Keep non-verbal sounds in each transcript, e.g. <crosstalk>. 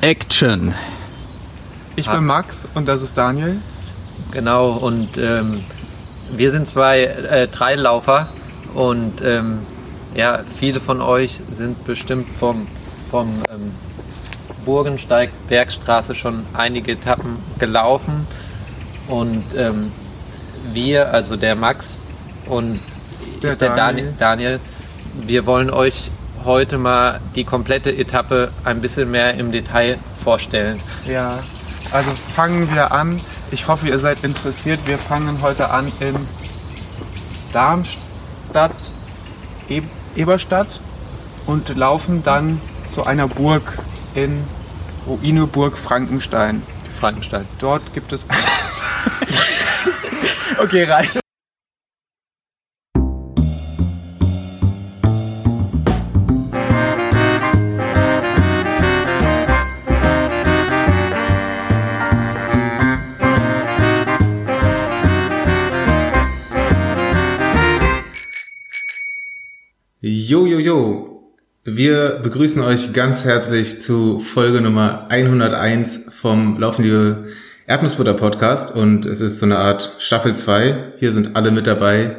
Action. Ich bin Max und das ist Daniel. Genau, und ähm, wir sind zwei äh, Treillaufer und ähm, ja, viele von euch sind bestimmt vom, vom ähm, Burgensteig Bergstraße schon einige Etappen gelaufen und ähm, wir, also der Max und Der der Daniel. Daniel. Daniel, wir wollen euch heute mal die komplette Etappe ein bisschen mehr im Detail vorstellen. Ja, also fangen wir an. Ich hoffe, ihr seid interessiert. Wir fangen heute an in Darmstadt, e Eberstadt und laufen dann zu einer Burg in Ruineburg Frankenstein. Frankenstein. Dort gibt es. <laughs> okay, reicht. Wir begrüßen euch ganz herzlich zu Folge Nummer 101 vom Laufende Erdnussbutter Podcast und es ist so eine Art Staffel 2. Hier sind alle mit dabei,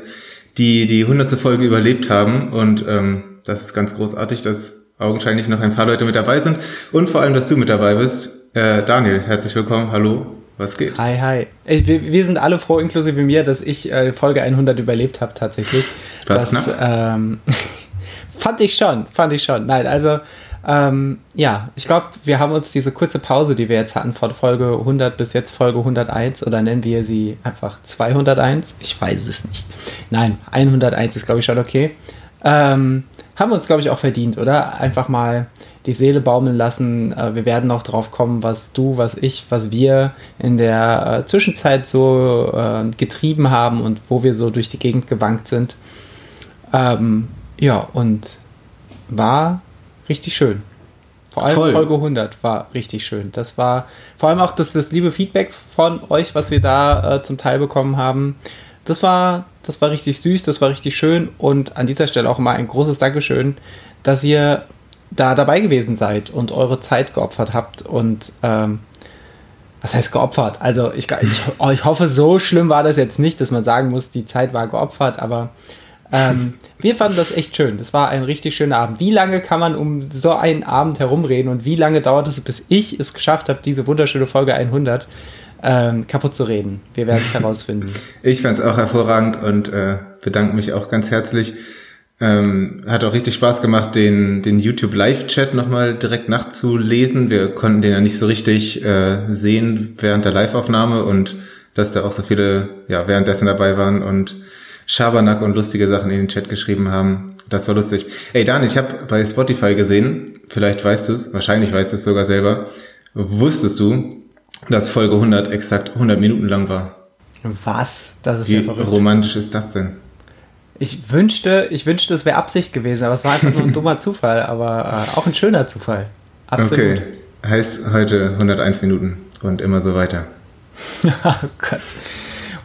die die 100. Folge überlebt haben und ähm, das ist ganz großartig, dass augenscheinlich noch ein paar Leute mit dabei sind und vor allem, dass du mit dabei bist. Äh, Daniel, herzlich willkommen. Hallo, was geht? Hi, hi. Ey, Wir, wir sind alle froh, inklusive mir, dass ich äh, Folge 100 überlebt habe tatsächlich. Das, knapp? ähm, <laughs> fand ich schon, fand ich schon. Nein, also ähm, ja, ich glaube, wir haben uns diese kurze Pause, die wir jetzt hatten von Folge 100 bis jetzt Folge 101 oder nennen wir sie einfach 201? Ich weiß es nicht. Nein, 101 ist glaube ich schon okay. Ähm, haben wir uns glaube ich auch verdient, oder? Einfach mal die Seele baumeln lassen. Äh, wir werden noch drauf kommen, was du, was ich, was wir in der äh, Zwischenzeit so äh, getrieben haben und wo wir so durch die Gegend gewankt sind. Ähm, ja, und war richtig schön. Vor allem Voll. Folge 100 war richtig schön. Das war vor allem auch das, das liebe Feedback von euch, was wir da äh, zum Teil bekommen haben. Das war, das war richtig süß, das war richtig schön und an dieser Stelle auch mal ein großes Dankeschön, dass ihr da dabei gewesen seid und eure Zeit geopfert habt und ähm, was heißt geopfert? Also ich, ich, ich hoffe, so schlimm war das jetzt nicht, dass man sagen muss, die Zeit war geopfert, aber ähm, wir fanden das echt schön. Das war ein richtig schöner Abend. Wie lange kann man um so einen Abend herumreden und wie lange dauert es, bis ich es geschafft habe, diese wunderschöne Folge 100 ähm, kaputt zu reden? Wir werden es <laughs> herausfinden. Ich fand es auch hervorragend und äh, bedanke mich auch ganz herzlich. Ähm, hat auch richtig Spaß gemacht, den, den YouTube Live-Chat nochmal direkt nachzulesen. Wir konnten den ja nicht so richtig äh, sehen während der Live-Aufnahme und dass da auch so viele ja, währenddessen dabei waren und Schabernack und lustige Sachen in den Chat geschrieben haben. Das war lustig. Ey Daniel, ich habe bei Spotify gesehen, vielleicht weißt du es, wahrscheinlich weißt du es sogar selber, wusstest du, dass Folge 100 exakt 100 Minuten lang war? Was? Das ist Wie ja verrückt. romantisch ist das denn? Ich wünschte, ich wünschte, es wäre Absicht gewesen, aber es war einfach nur ein <laughs> dummer Zufall, aber äh, auch ein schöner Zufall. Absolut. Okay, heißt heute 101 Minuten und immer so weiter. <laughs> oh Gott.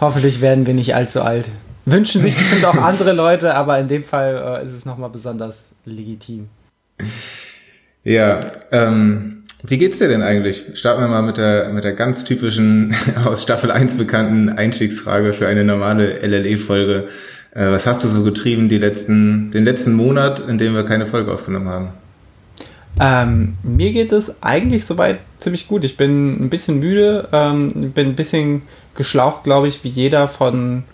Hoffentlich werden wir nicht allzu alt. Wünschen sich bestimmt auch andere Leute, aber in dem Fall äh, ist es nochmal besonders legitim. Ja, ähm, wie geht's dir denn eigentlich? Starten wir mal mit der, mit der ganz typischen, <laughs> aus Staffel 1 bekannten Einstiegsfrage für eine normale LLE-Folge. Äh, was hast du so getrieben die letzten, den letzten Monat, in dem wir keine Folge aufgenommen haben? Ähm, mir geht es eigentlich soweit ziemlich gut. Ich bin ein bisschen müde, ähm, bin ein bisschen geschlaucht, glaube ich, wie jeder von,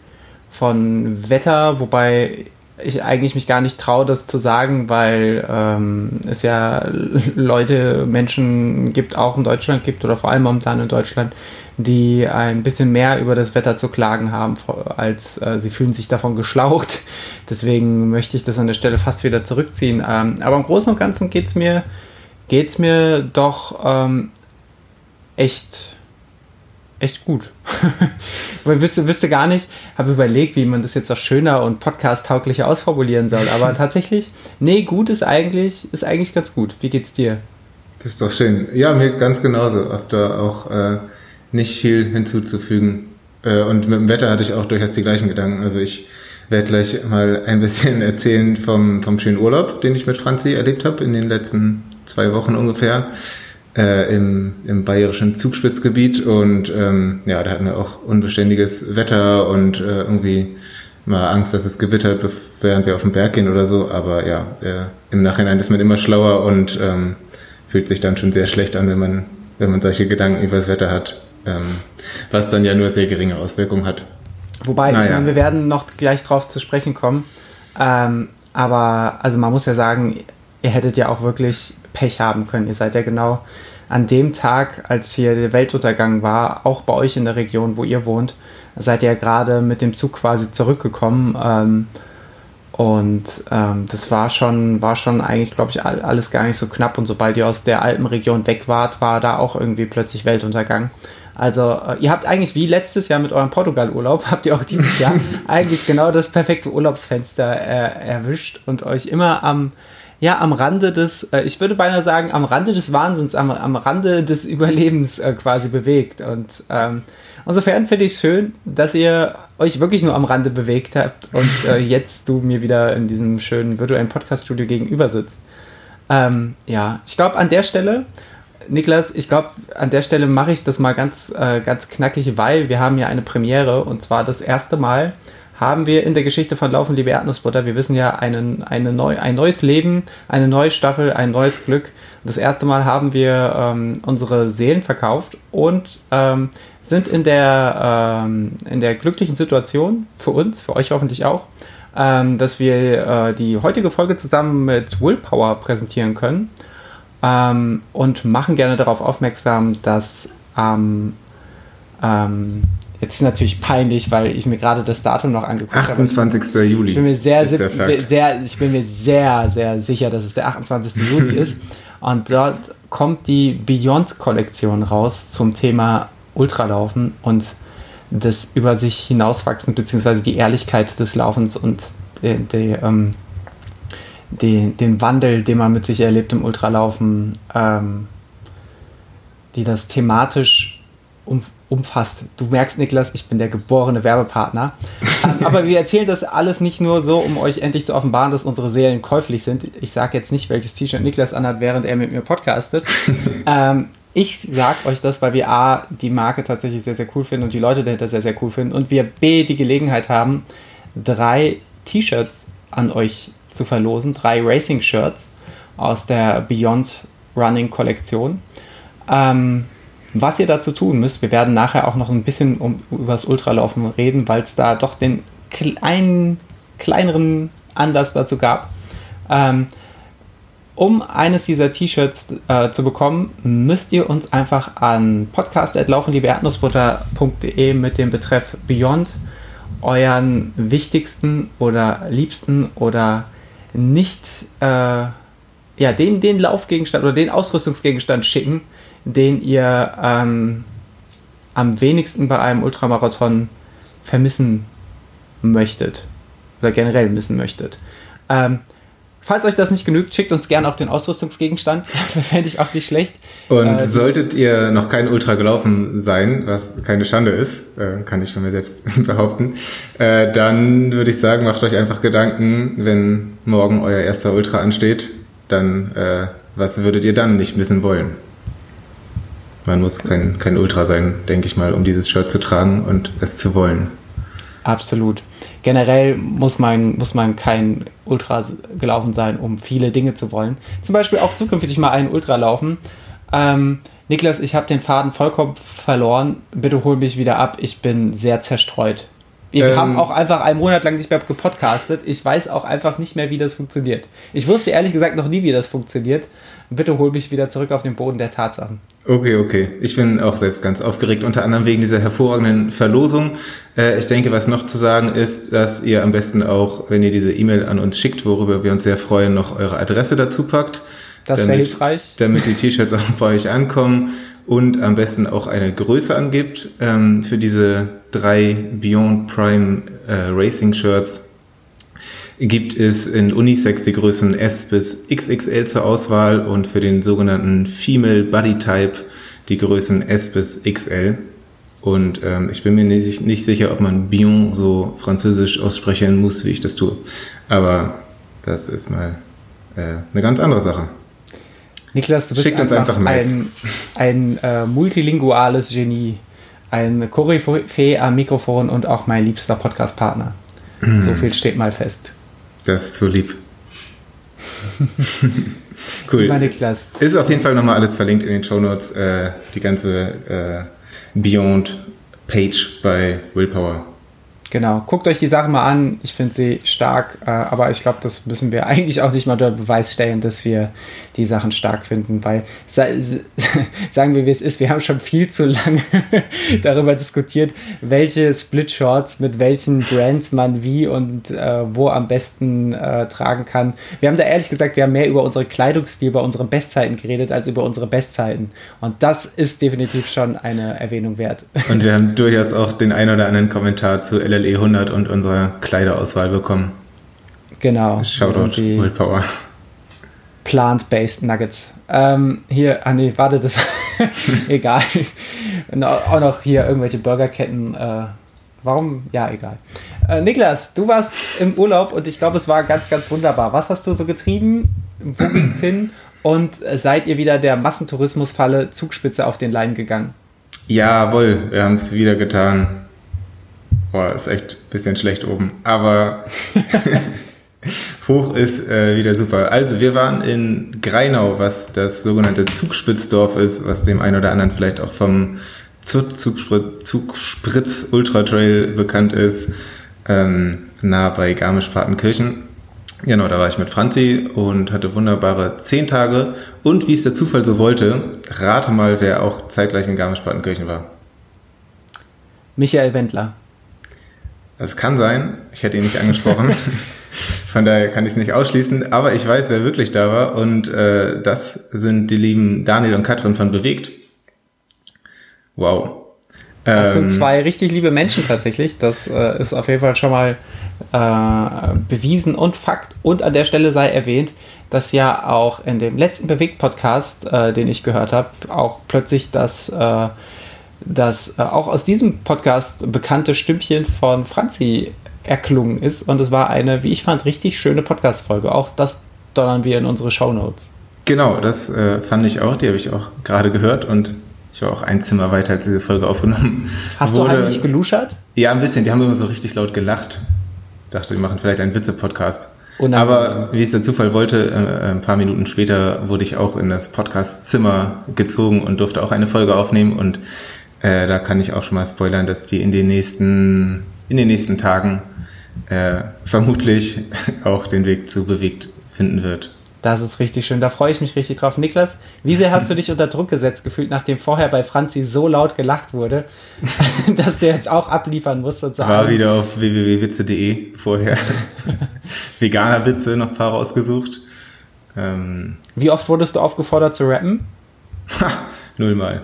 von Wetter, wobei ich eigentlich mich gar nicht traue, das zu sagen, weil ähm, es ja <laughs> Leute, Menschen gibt, auch in Deutschland gibt oder vor allem momentan in Deutschland, die ein bisschen mehr über das Wetter zu klagen haben, als äh, sie fühlen sich davon geschlaucht. <laughs> Deswegen möchte ich das an der Stelle fast wieder zurückziehen. Ähm, aber im Großen und Ganzen geht es mir, geht's mir doch ähm, echt, echt gut. <laughs> Weil wüsste, wüsste gar nicht, habe überlegt, wie man das jetzt auch schöner und podcast-tauglicher ausformulieren soll. Aber <laughs> tatsächlich, nee, gut ist eigentlich, ist eigentlich ganz gut. Wie geht's dir? Das ist doch schön. Ja, mir ganz genauso. Hab da auch äh, nicht viel hinzuzufügen. Äh, und mit dem Wetter hatte ich auch durchaus die gleichen Gedanken. Also ich werde gleich mal ein bisschen <laughs> erzählen vom, vom schönen Urlaub, den ich mit Franzi erlebt habe in den letzten zwei Wochen ungefähr. Äh, im, im bayerischen Zugspitzgebiet und ähm, ja, da hatten wir auch unbeständiges Wetter und äh, irgendwie mal Angst, dass es gewittert, während wir auf den Berg gehen oder so. Aber ja, äh, im Nachhinein ist man immer schlauer und ähm, fühlt sich dann schon sehr schlecht an, wenn man, wenn man solche Gedanken über das Wetter hat, ähm, was dann ja nur sehr geringe Auswirkungen hat. Wobei, naja. ich meine, wir werden noch gleich drauf zu sprechen kommen. Ähm, aber also man muss ja sagen, ihr hättet ja auch wirklich Pech haben können. Ihr seid ja genau an dem Tag, als hier der Weltuntergang war, auch bei euch in der Region, wo ihr wohnt, seid ihr ja gerade mit dem Zug quasi zurückgekommen. Ähm, und ähm, das war schon, war schon eigentlich, glaube ich, alles gar nicht so knapp. Und sobald ihr aus der Alpenregion weg wart, war da auch irgendwie plötzlich Weltuntergang. Also äh, ihr habt eigentlich wie letztes Jahr mit eurem Portugal-Urlaub, <laughs> habt ihr auch dieses Jahr <laughs> eigentlich genau das perfekte Urlaubsfenster äh, erwischt und euch immer am, ja, am Rande des, äh, ich würde beinahe sagen, am Rande des Wahnsinns, am, am Rande des Überlebens äh, quasi bewegt. Und ähm, insofern finde ich es schön, dass ihr euch wirklich nur am Rande bewegt habt und äh, <laughs> jetzt du mir wieder in diesem schönen virtuellen Podcast-Studio gegenüber sitzt. Ähm, ja, ich glaube, an der Stelle Niklas, ich glaube, an der Stelle mache ich das mal ganz, äh, ganz knackig, weil wir haben ja eine Premiere und zwar das erste Mal haben wir in der Geschichte von Laufen, liebe Erdnussbutter, wir wissen ja, einen, eine neu, ein neues Leben, eine neue Staffel, ein neues Glück. Das erste Mal haben wir ähm, unsere Seelen verkauft und ähm, sind in der, ähm, in der glücklichen Situation, für uns, für euch hoffentlich auch, ähm, dass wir äh, die heutige Folge zusammen mit Willpower präsentieren können ähm, und machen gerne darauf aufmerksam, dass ähm, ähm, jetzt ist natürlich peinlich, weil ich mir gerade das Datum noch angeguckt habe. 28. Ich, Juli. Ich bin mir sehr, sehr, ich bin mir sehr, sehr sicher, dass es der 28. Juli ist. Und dort kommt die Beyond-Kollektion raus zum Thema Ultralaufen und das über sich hinauswachsen, beziehungsweise die Ehrlichkeit des Laufens und die, die, ähm, den, den Wandel, den man mit sich erlebt im Ultralaufen, ähm, die das thematisch um, umfasst. Du merkst, Niklas, ich bin der geborene Werbepartner. ähm, aber wir erzählen das alles nicht nur so, um euch endlich zu offenbaren, dass unsere Seelen käuflich sind. Ich sage jetzt nicht, welches T-Shirt Niklas anhat, während er mit mir podcastet. <laughs> ähm, ich sag euch das, weil wir A, die Marke tatsächlich sehr, sehr cool finden und die Leute dahinter sehr, sehr cool finden und wir B, die Gelegenheit haben, drei T-Shirts an euch zu verlosen. Drei Racing-Shirts aus der Beyond Running Kollektion. Ähm, was ihr dazu tun müsst, wir werden nachher auch noch ein bisschen um, über das Ultralaufen reden, weil es da doch den kleinen, kleineren Anlass dazu gab. Ähm, um eines dieser T-Shirts äh, zu bekommen, müsst ihr uns einfach an podcast.laufenliebeerdnussbutter.de mit dem Betreff Beyond euren wichtigsten oder liebsten oder nicht äh, ja, den, den Laufgegenstand oder den Ausrüstungsgegenstand schicken, den ihr ähm, am wenigsten bei einem Ultramarathon vermissen möchtet oder generell missen möchtet. Ähm, falls euch das nicht genügt, schickt uns gerne auch den Ausrüstungsgegenstand. <laughs> Fände ich auch nicht schlecht. Und äh, solltet ihr noch kein Ultra gelaufen sein, was keine Schande ist, äh, kann ich von mir selbst <laughs> behaupten, äh, dann würde ich sagen, macht euch einfach Gedanken, wenn morgen euer erster Ultra ansteht, dann äh, was würdet ihr dann nicht missen wollen? Man muss kein, kein Ultra sein, denke ich mal, um dieses Shirt zu tragen und es zu wollen. Absolut generell muss man, muss man kein Ultra gelaufen sein, um viele Dinge zu wollen. Zum Beispiel auch zukünftig mal einen Ultra laufen. Ähm, Niklas, ich habe den Faden vollkommen verloren. Bitte hol mich wieder ab. Ich bin sehr zerstreut. Wir ähm, haben auch einfach einen Monat lang nicht mehr gepodcastet. Ich weiß auch einfach nicht mehr, wie das funktioniert. Ich wusste ehrlich gesagt noch nie, wie das funktioniert. Bitte hol mich wieder zurück auf den Boden der Tatsachen. Okay, okay. Ich bin auch selbst ganz aufgeregt, unter anderem wegen dieser hervorragenden Verlosung. Äh, ich denke, was noch zu sagen ist, dass ihr am besten auch, wenn ihr diese E-Mail an uns schickt, worüber wir uns sehr freuen, noch eure Adresse dazu packt. Das wäre hilfreich. Damit die T-Shirts auch bei euch ankommen und am besten auch eine Größe angibt ähm, für diese drei Beyond Prime äh, Racing Shirts gibt es in Unisex die Größen S bis XXL zur Auswahl und für den sogenannten Female Body Type die Größen S bis XL. Und ähm, ich bin mir nicht, nicht sicher, ob man Bion so französisch aussprechen muss, wie ich das tue. Aber das ist mal äh, eine ganz andere Sache. Niklas, du bist Schickt einfach, einfach ein, ein äh, multilinguales Genie, ein Koryphäe am Mikrofon und auch mein liebster Podcast-Partner. Mhm. So viel steht mal fest. Das ist so lieb. <laughs> Cool. Niklas. Ist auf jeden Fall nochmal alles verlinkt in den Shownotes, äh, die ganze äh, Beyond-Page bei Willpower. Genau, guckt euch die Sache mal an. Ich finde sie stark, äh, aber ich glaube, das müssen wir <laughs> eigentlich auch nicht mal unter Beweis stellen, dass wir die Sachen stark finden, weil sa <laughs> sagen wir, wie es ist, wir haben schon viel zu lange <laughs> darüber diskutiert, welche Split-Shorts mit welchen Brands man wie und äh, wo am besten äh, tragen kann. Wir haben da ehrlich gesagt, wir haben mehr über unsere Kleidungsstil, über unsere Bestzeiten geredet, als über unsere Bestzeiten. Und das ist definitiv schon eine Erwähnung wert. Und wir haben durchaus auch den ein oder anderen Kommentar zu LLE 100 und unserer Kleiderauswahl bekommen. Genau. Shoutout die- Willpower. Plant-Based Nuggets. Ähm, hier, ah nee, warte, das <laughs> egal. Und auch auch noch hier irgendwelche Burgerketten. Äh, warum? Ja, egal. Äh, Niklas, du warst im Urlaub und ich glaube, es war ganz, ganz wunderbar. Was hast du so getrieben? Wo ging's hin? Und äh, seid ihr wieder der Massentourismusfalle Zugspitze auf den Leim gegangen? Jawohl, wir haben es wieder getan. Boah, ist echt ein bisschen schlecht oben. Aber <laughs> hoch ist äh, wieder super. Also, wir waren in Greinau, was das sogenannte Zugspitzdorf ist, was dem einen oder anderen vielleicht auch vom Zug- Zugspritz, Zugspritz Ultra Trail bekannt ist, ähm, nah bei Garmisch-Partenkirchen. Genau, da war ich mit Franzi und hatte wunderbare zehn Tage. Und wie es der Zufall so wollte, rate mal, wer auch zeitgleich in Garmisch-Partenkirchen war. Michael Wendler. Das kann sein. Ich hätte ihn nicht angesprochen. <laughs> Von daher kann ich es nicht ausschließen. Aber ich weiß, wer wirklich da war. Und äh, das sind die lieben Daniel und Katrin von Bewegt. Wow. Das Ähm, sind zwei richtig liebe Menschen tatsächlich. Das äh, ist auf jeden Fall schon mal äh, bewiesen und Fakt. Und an der Stelle sei erwähnt, dass ja auch in dem letzten Bewegt-Podcast, äh, den ich gehört habe, auch plötzlich das, äh, das äh, auch aus diesem Podcast bekannte Stimmchen von Franzi erklungen ist. Und es war eine, wie ich fand, richtig schöne Podcast-Folge. Auch das donnern wir in unsere Shownotes. Genau, das äh, fand ich auch. Die habe ich auch gerade gehört. Und ich war auch ein Zimmer weiter, als diese Folge aufgenommen Hast wurde. du heimlich geluschert? Ja, ein bisschen. Die haben immer so richtig laut gelacht. Dachte, die machen vielleicht einen Witze-Podcast. Aber wie es der Zufall wollte, äh, ein paar Minuten später wurde ich auch in das Podcast-Zimmer gezogen und durfte auch eine Folge aufnehmen. Und äh, da kann ich auch schon mal spoilern, dass die in den nächsten, in den nächsten Tagen äh, vermutlich <laughs> auch den Weg zu bewegt finden wird. Das ist richtig schön. Da freue ich mich richtig drauf. Niklas, wie sehr hast du dich unter Druck gesetzt gefühlt, nachdem vorher bei Franzi so laut gelacht wurde, <laughs> dass du jetzt auch abliefern musst und War wieder auf www.witze.de vorher. <laughs> Veganer Witze noch ein paar rausgesucht. Ähm, wie oft wurdest du aufgefordert zu rappen? nullmal.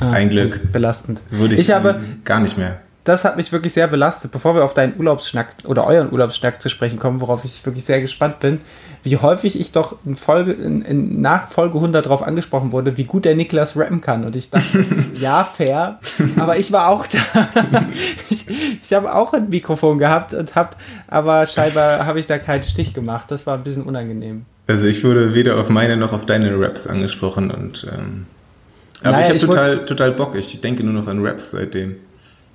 Ah, Ein Glück. Belastend. Würde ich, Ich habe, gar nicht mehr. das hat mich wirklich sehr belastet, bevor wir auf deinen Urlaubsschnack oder euren Urlaubsschnack zu sprechen kommen, worauf ich wirklich sehr gespannt bin, wie häufig ich doch in Folge, in, in nach Folge 100 darauf angesprochen wurde, wie gut der Niklas rappen kann. Und ich dachte, <laughs> ja, fair, aber ich war auch da. <laughs> ich ich habe auch ein Mikrofon gehabt und habe, aber scheinbar habe ich da keinen Stich gemacht. Das war ein bisschen unangenehm. Also ich wurde weder auf meine noch auf deine Raps angesprochen und ähm, aber Naja, ich habe ich total, total Bock. Ich denke nur noch an Raps seitdem.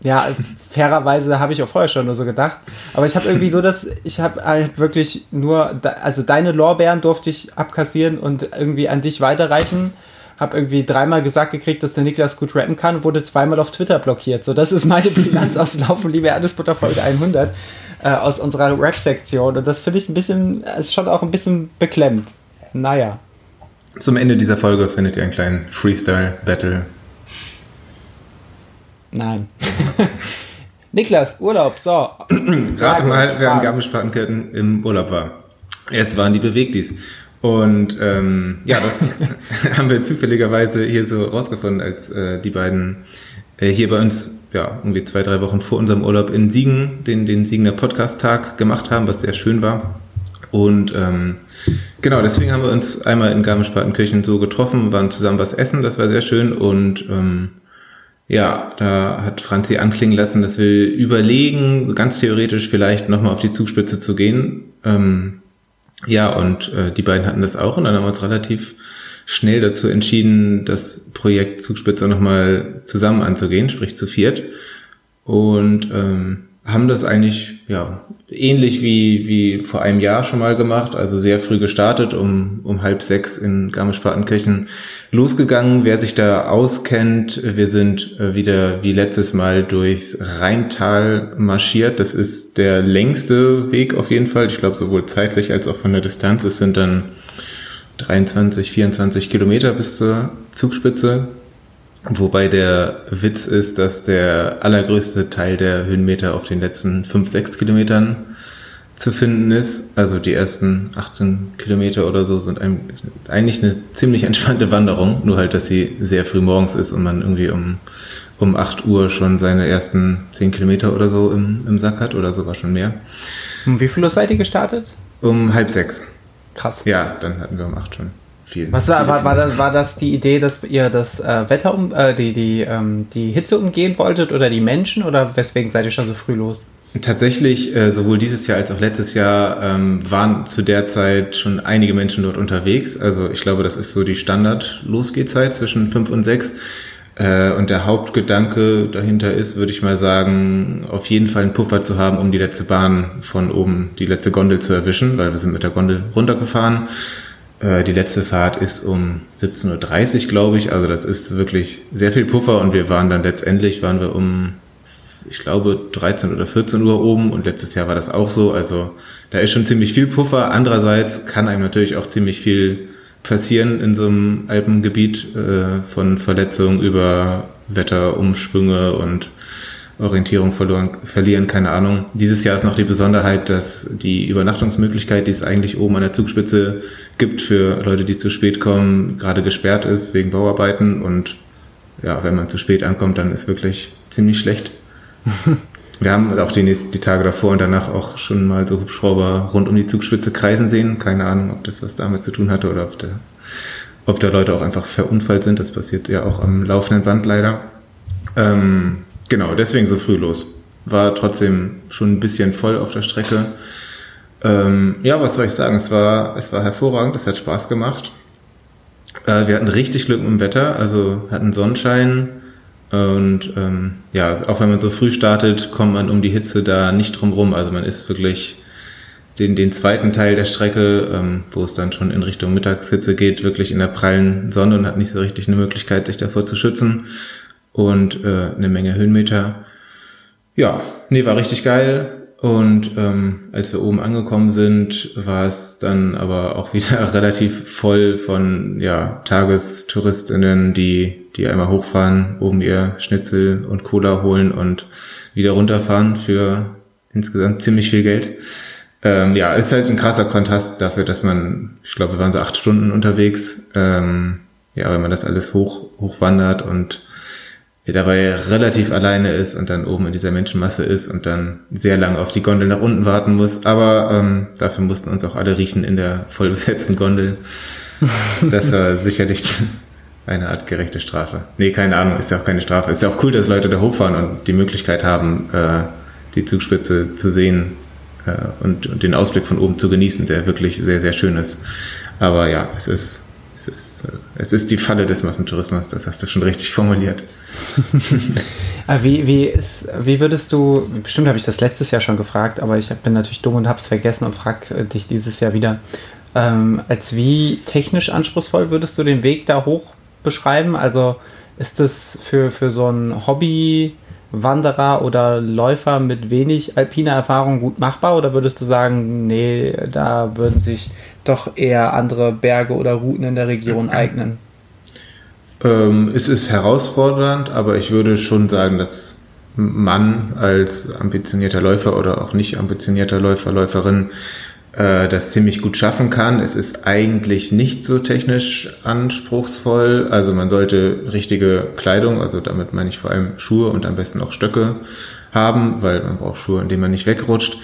Ja, fairerweise habe ich auch vorher schon nur so gedacht. Aber ich habe irgendwie nur das, ich habe halt wirklich nur, also deine Lorbeeren durfte ich abkassieren und irgendwie an dich weiterreichen. Habe irgendwie dreimal gesagt gekriegt, dass der Niklas gut rappen kann wurde zweimal auf Twitter blockiert. So, das ist meine <laughs> Bilanz aus Laufen, liebe Erdesbutter Folge 100 äh, aus unserer Rap-Sektion. Und das finde ich ein bisschen, ist schon auch ein bisschen beklemmt. Naja. Zum Ende dieser Folge findet ihr einen kleinen Freestyle-Battle. Nein. <laughs> Niklas, Urlaub, so. <clears throat> Rate mal, wer Spaß. Garmisch-Partenkirchen im Urlaub war. Es waren die Bewegtis. Und ähm, ja, das <laughs> haben wir zufälligerweise hier so rausgefunden, als äh, die beiden äh, hier bei uns ja irgendwie zwei, drei Wochen vor unserem Urlaub in Siegen den, den Siegener Podcast-Tag gemacht haben, was sehr schön war. Und ähm, genau, deswegen haben wir uns einmal in Garmisch-Partenkirchen so getroffen, waren zusammen was essen, das war sehr schön. Und ähm, ja, da hat Franzi anklingen lassen, dass wir überlegen, so ganz theoretisch vielleicht nochmal auf die Zugspitze zu gehen. Ähm, ja, und äh, die beiden hatten das auch und dann haben wir uns relativ schnell dazu entschieden, das Projekt Zugspitze nochmal zusammen anzugehen, sprich zu viert. Und ähm, haben das eigentlich ja ähnlich wie wie vor einem Jahr schon mal gemacht, also sehr früh gestartet, um um halb sechs in Garmisch-Partenkirchen losgegangen. Wer sich da auskennt, wir sind äh, wieder wie letztes Mal durchs Rheintal marschiert. Das ist der längste Weg auf jeden Fall. Ich glaube sowohl zeitlich als auch von der Distanz. Es sind dann 23, 24 Kilometer bis zur Zugspitze. Wobei der Witz ist, dass der allergrößte Teil der Höhenmeter auf den letzten 5, 6 Kilometern zu finden ist. Also die ersten 18 Kilometer oder so sind eigentlich eine ziemlich entspannte Wanderung, nur halt, dass sie sehr früh morgens ist und man irgendwie um, um 8 Uhr schon seine ersten 10 Kilometer oder so im, im Sack hat oder sogar schon mehr. Um wie viel Uhr seid ihr gestartet? Um halb sechs. Krass. Ja, dann hatten wir um 8 schon viel. Was war, war, war, das, war das die Idee, dass ihr das äh, Wetter um, äh, die, die, ähm, die Hitze umgehen wolltet oder die Menschen oder weswegen seid ihr schon so früh los? Tatsächlich, äh, sowohl dieses Jahr als auch letztes Jahr ähm, waren zu der Zeit schon einige Menschen dort unterwegs. Also ich glaube, das ist so die Standard-Losgehzeit zwischen fünf und sechs. Äh, und der Hauptgedanke dahinter ist, würde ich mal sagen, auf jeden Fall einen Puffer zu haben, um die letzte Bahn von oben, die letzte Gondel zu erwischen, weil wir sind mit der Gondel runtergefahren. Äh, die letzte Fahrt ist um 17.30 Uhr, glaube ich. Also das ist wirklich sehr viel Puffer und wir waren dann letztendlich, waren wir um, ich glaube, 13 oder 14 Uhr oben und letztes Jahr war das auch so. Also da ist schon ziemlich viel Puffer. Andererseits kann einem natürlich auch ziemlich viel passieren in so einem Alpengebiet äh, von Verletzungen über Wetterumschwünge und Orientierung verloren, verlieren, keine Ahnung. Dieses Jahr ist noch die Besonderheit, dass die Übernachtungsmöglichkeit, die es eigentlich oben an der Zugspitze gibt für Leute, die zu spät kommen, gerade gesperrt ist wegen Bauarbeiten und ja, wenn man zu spät ankommt, dann ist wirklich ziemlich schlecht. <laughs> Wir haben auch die, nächsten, die Tage davor und danach auch schon mal so Hubschrauber rund um die Zugspitze kreisen sehen. Keine Ahnung, ob das was damit zu tun hatte oder ob, der, ob da Leute auch einfach verunfallt sind. Das passiert ja auch am laufenden Band leider. Ähm, Genau, deswegen so früh los. War trotzdem schon ein bisschen voll auf der Strecke. Ähm, ja, was soll ich sagen? Es war, es war hervorragend, es hat Spaß gemacht. Äh, wir hatten richtig Glück im Wetter, also hatten Sonnenschein. Und ähm, ja, auch wenn man so früh startet, kommt man um die Hitze da nicht drum rum. Also man ist wirklich den, den zweiten Teil der Strecke, ähm, wo es dann schon in Richtung Mittagshitze geht, wirklich in der prallen Sonne und hat nicht so richtig eine Möglichkeit, sich davor zu schützen und äh, eine Menge Höhenmeter. Ja, nee, war richtig geil. Und ähm, als wir oben angekommen sind, war es dann aber auch <laughs> wieder relativ voll von ja, Tagestouristinnen, die, die einmal hochfahren, oben ihr Schnitzel und Cola holen und wieder runterfahren für insgesamt ziemlich viel Geld. Ähm, ja, ist halt ein krasser Kontrast dafür, dass man, ich glaube, wir waren so acht Stunden unterwegs. Ähm, ja, wenn man das alles hoch, hochwandert und der dabei relativ alleine ist und dann oben in dieser Menschenmasse ist und dann sehr lange auf die Gondel nach unten warten muss. Aber ähm, dafür mussten uns auch alle riechen in der vollbesetzten Gondel. <laughs> Das war sicherlich eine Art gerechte Strafe. Nee, keine Ahnung, ist ja auch keine Strafe. Ist ja auch cool, dass Leute da hochfahren und die Möglichkeit haben, äh, die Zugspitze zu sehen äh, und, und den Ausblick von oben zu genießen, der wirklich sehr, sehr schön ist. Aber ja, es ist, es ist, äh, es ist die Falle des Massentourismus, das hast du schon richtig formuliert. Äh, <laughs> wie, wie, ist, wie würdest du, bestimmt habe ich das letztes Jahr schon gefragt, aber ich bin natürlich dumm und habe es vergessen und frage äh, dich dieses Jahr wieder. Ähm, als wie technisch anspruchsvoll würdest du den Weg da hoch beschreiben? Also ist das für, für so einen Hobby-Wanderer oder Läufer mit wenig alpiner Erfahrung gut machbar oder würdest du sagen, nee, da würden sich doch eher andere Berge oder Routen in der Region eignen? Ähm, es ist herausfordernd, aber ich würde schon sagen, dass man als ambitionierter Läufer oder auch nicht ambitionierter Läufer, Läuferin äh, das ziemlich gut schaffen kann. Es ist eigentlich nicht so technisch anspruchsvoll. Also man sollte richtige Kleidung, also damit meine ich vor allem Schuhe und am besten auch Stöcke haben, weil man braucht Schuhe, in denen man nicht wegrutscht.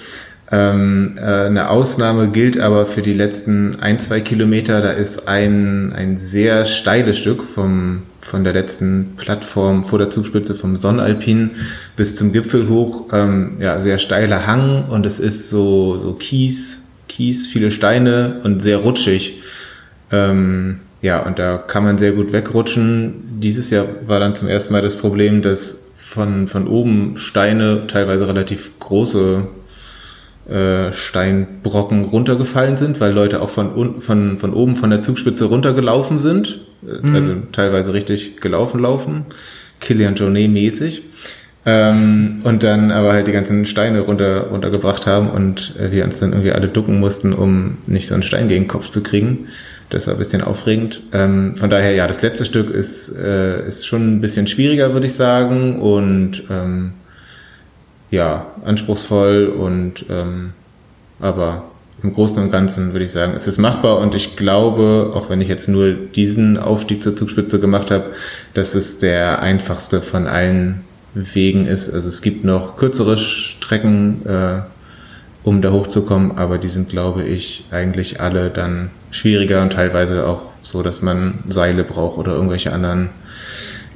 Ähm, äh, eine Ausnahme gilt aber für die letzten ein, zwei Kilometer. Da ist ein, ein sehr steiles Stück vom, von der letzten Plattform vor der Zugspitze vom Sonnenalpin bis zum Gipfel hoch. Ähm, ja, sehr steiler Hang und es ist so, so Kies, Kies, viele Steine und sehr rutschig. Ähm, ja, und da kann man sehr gut wegrutschen. Dieses Jahr war dann zum ersten Mal das Problem, dass von, von oben Steine, teilweise relativ große äh, Steinbrocken runtergefallen sind, weil Leute auch von, von, von oben von der Zugspitze runtergelaufen sind. Mhm. Also teilweise richtig gelaufen laufen. Kilian Jornet mäßig. Ähm, und dann aber halt die ganzen Steine runter, runtergebracht haben und äh, wir uns dann irgendwie alle ducken mussten, um nicht so einen Stein gegen den Kopf zu kriegen. Das war ein bisschen aufregend. Ähm, von daher, ja, das letzte Stück ist, äh, ist schon ein bisschen schwieriger, würde ich sagen. Und ähm, ja, anspruchsvoll und ähm, aber im Großen und Ganzen würde ich sagen, es ist machbar und ich glaube, auch wenn ich jetzt nur diesen Aufstieg zur Zugspitze gemacht habe, dass es der einfachste von allen Wegen ist. Also es gibt noch kürzere Strecken, äh, um da hochzukommen, aber die sind, glaube ich, eigentlich alle dann schwieriger und teilweise auch so, dass man Seile braucht oder irgendwelche anderen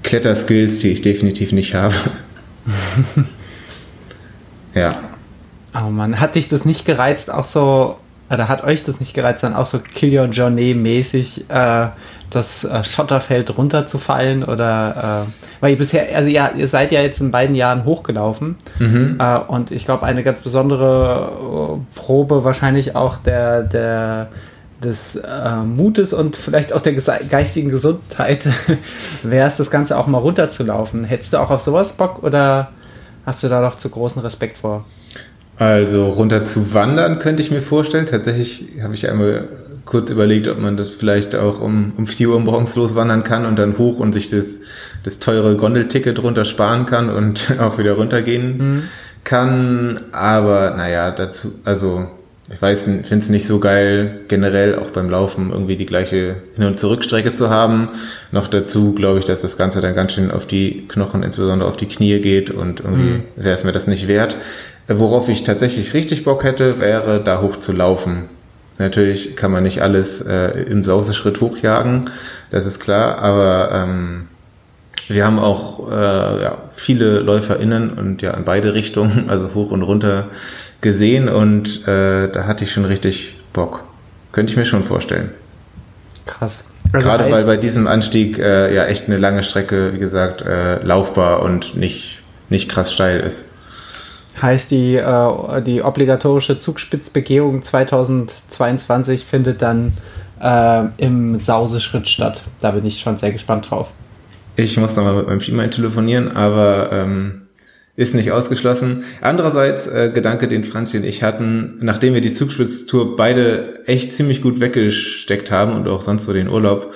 Kletterskills, die ich definitiv nicht habe. <laughs> ja. Oh man, hat dich das nicht gereizt, auch so, oder hat euch das nicht gereizt, dann auch so Kill Your Journey mäßig äh, das äh, Schotterfeld runterzufallen oder äh, weil ihr bisher, also ja, ihr seid ja jetzt in beiden Jahren hochgelaufen mhm. äh, und ich glaube eine ganz besondere äh, Probe wahrscheinlich auch der, der des äh, Mutes und vielleicht auch der geistigen Gesundheit <laughs> wäre es, das Ganze auch mal runterzulaufen. Hättest du auch auf sowas Bock oder hast du da noch zu großen Respekt vor? Also runter zu wandern könnte ich mir vorstellen. Tatsächlich habe ich einmal kurz überlegt, ob man das vielleicht auch um, um 4 Uhr morgens loswandern kann und dann hoch und sich das, das teure Gondelticket runter sparen kann und <laughs> auch wieder runtergehen mhm. kann. Aber naja, dazu, also ich weiß, finde es nicht so geil, generell auch beim Laufen irgendwie die gleiche Hin- und Zurückstrecke zu haben. Noch dazu glaube ich, dass das Ganze dann ganz schön auf die Knochen, insbesondere auf die Knie geht und irgendwie mhm. wäre es mir das nicht wert. Worauf ich tatsächlich richtig Bock hätte, wäre da hoch zu laufen. Natürlich kann man nicht alles äh, im Sauseschritt hochjagen, das ist klar, aber ähm, wir haben auch äh, ja, viele LäuferInnen und ja in beide Richtungen, <laughs> also hoch und runter, gesehen und äh, da hatte ich schon richtig Bock. Könnte ich mir schon vorstellen. Krass. Also Gerade weil bei diesem Anstieg äh, ja echt eine lange Strecke, wie gesagt, äh, laufbar und nicht, nicht krass steil ist. Heißt, die, äh, die obligatorische Zugspitzbegehung 2022 findet dann äh, im Sauseschritt statt. Da bin ich schon sehr gespannt drauf. Ich muss nochmal mit meinem Schienbein telefonieren, aber ähm, ist nicht ausgeschlossen. Andererseits, äh, Gedanke, den Franzi und ich hatten, nachdem wir die Zugspitztour beide echt ziemlich gut weggesteckt haben und auch sonst so den Urlaub,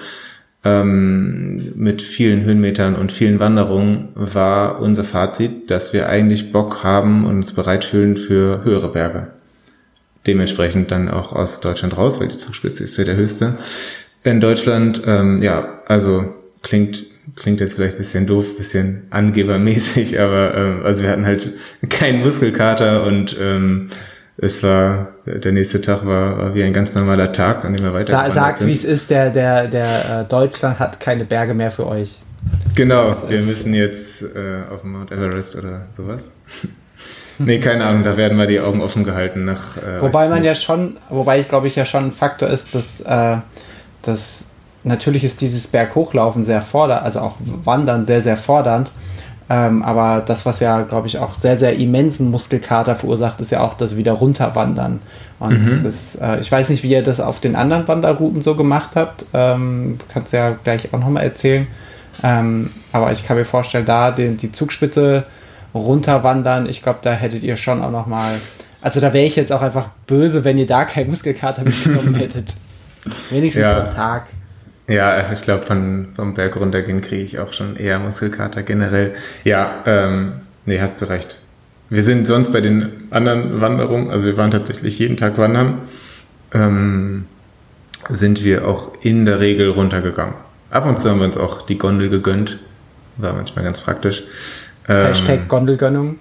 ähm, mit vielen Höhenmetern und vielen Wanderungen war unser Fazit, dass wir eigentlich Bock haben und uns bereit fühlen für höhere Berge. Dementsprechend dann auch aus Deutschland raus, weil die Zugspitze ist ja der höchste. In Deutschland, ähm, ja, also klingt klingt jetzt vielleicht ein bisschen doof, bisschen angebermäßig, <laughs> aber ähm, also wir hatten halt keinen Muskelkater und ähm, es war, der nächste Tag war, war wie ein ganz normaler Tag, an dem wir weiter Sa Sagt, wie es ist, der, der, der äh, Deutschland hat keine Berge mehr für euch. Genau, das wir müssen jetzt äh, auf Mount Everest oder sowas. <laughs> nee, keine Ahnung, da werden wir die Augen offen gehalten nach. Äh, wobei man ja schon, wobei ich glaube ich ja schon ein Faktor ist, dass, äh, dass natürlich ist dieses Berghochlaufen sehr fordernd, also auch Wandern sehr, sehr fordernd. Ähm, aber das, was ja, glaube ich, auch sehr, sehr immensen Muskelkater verursacht, ist ja auch das wieder runterwandern. Und mhm. das, äh, ich weiß nicht, wie ihr das auf den anderen Wanderrouten so gemacht habt. Ähm, kannst ja gleich auch nochmal erzählen. Ähm, aber ich kann mir vorstellen, da den, die Zugspitze runterwandern, ich glaube, da hättet ihr schon auch nochmal. Also da wäre ich jetzt auch einfach böse, wenn ihr da keinen Muskelkater mitgenommen <laughs> hättet. Wenigstens ja. am Tag. Ja, ich glaube, von, vom Berg runtergehen kriege ich auch schon eher Muskelkater generell. Ja, ähm, nee, hast du recht. Wir sind sonst bei den anderen Wanderungen, also wir waren tatsächlich jeden Tag wandern, ähm, sind wir auch in der Regel runtergegangen. Ab und zu haben wir uns auch die Gondel gegönnt. War manchmal ganz praktisch. Ähm, Hashtag Gondelgönnung.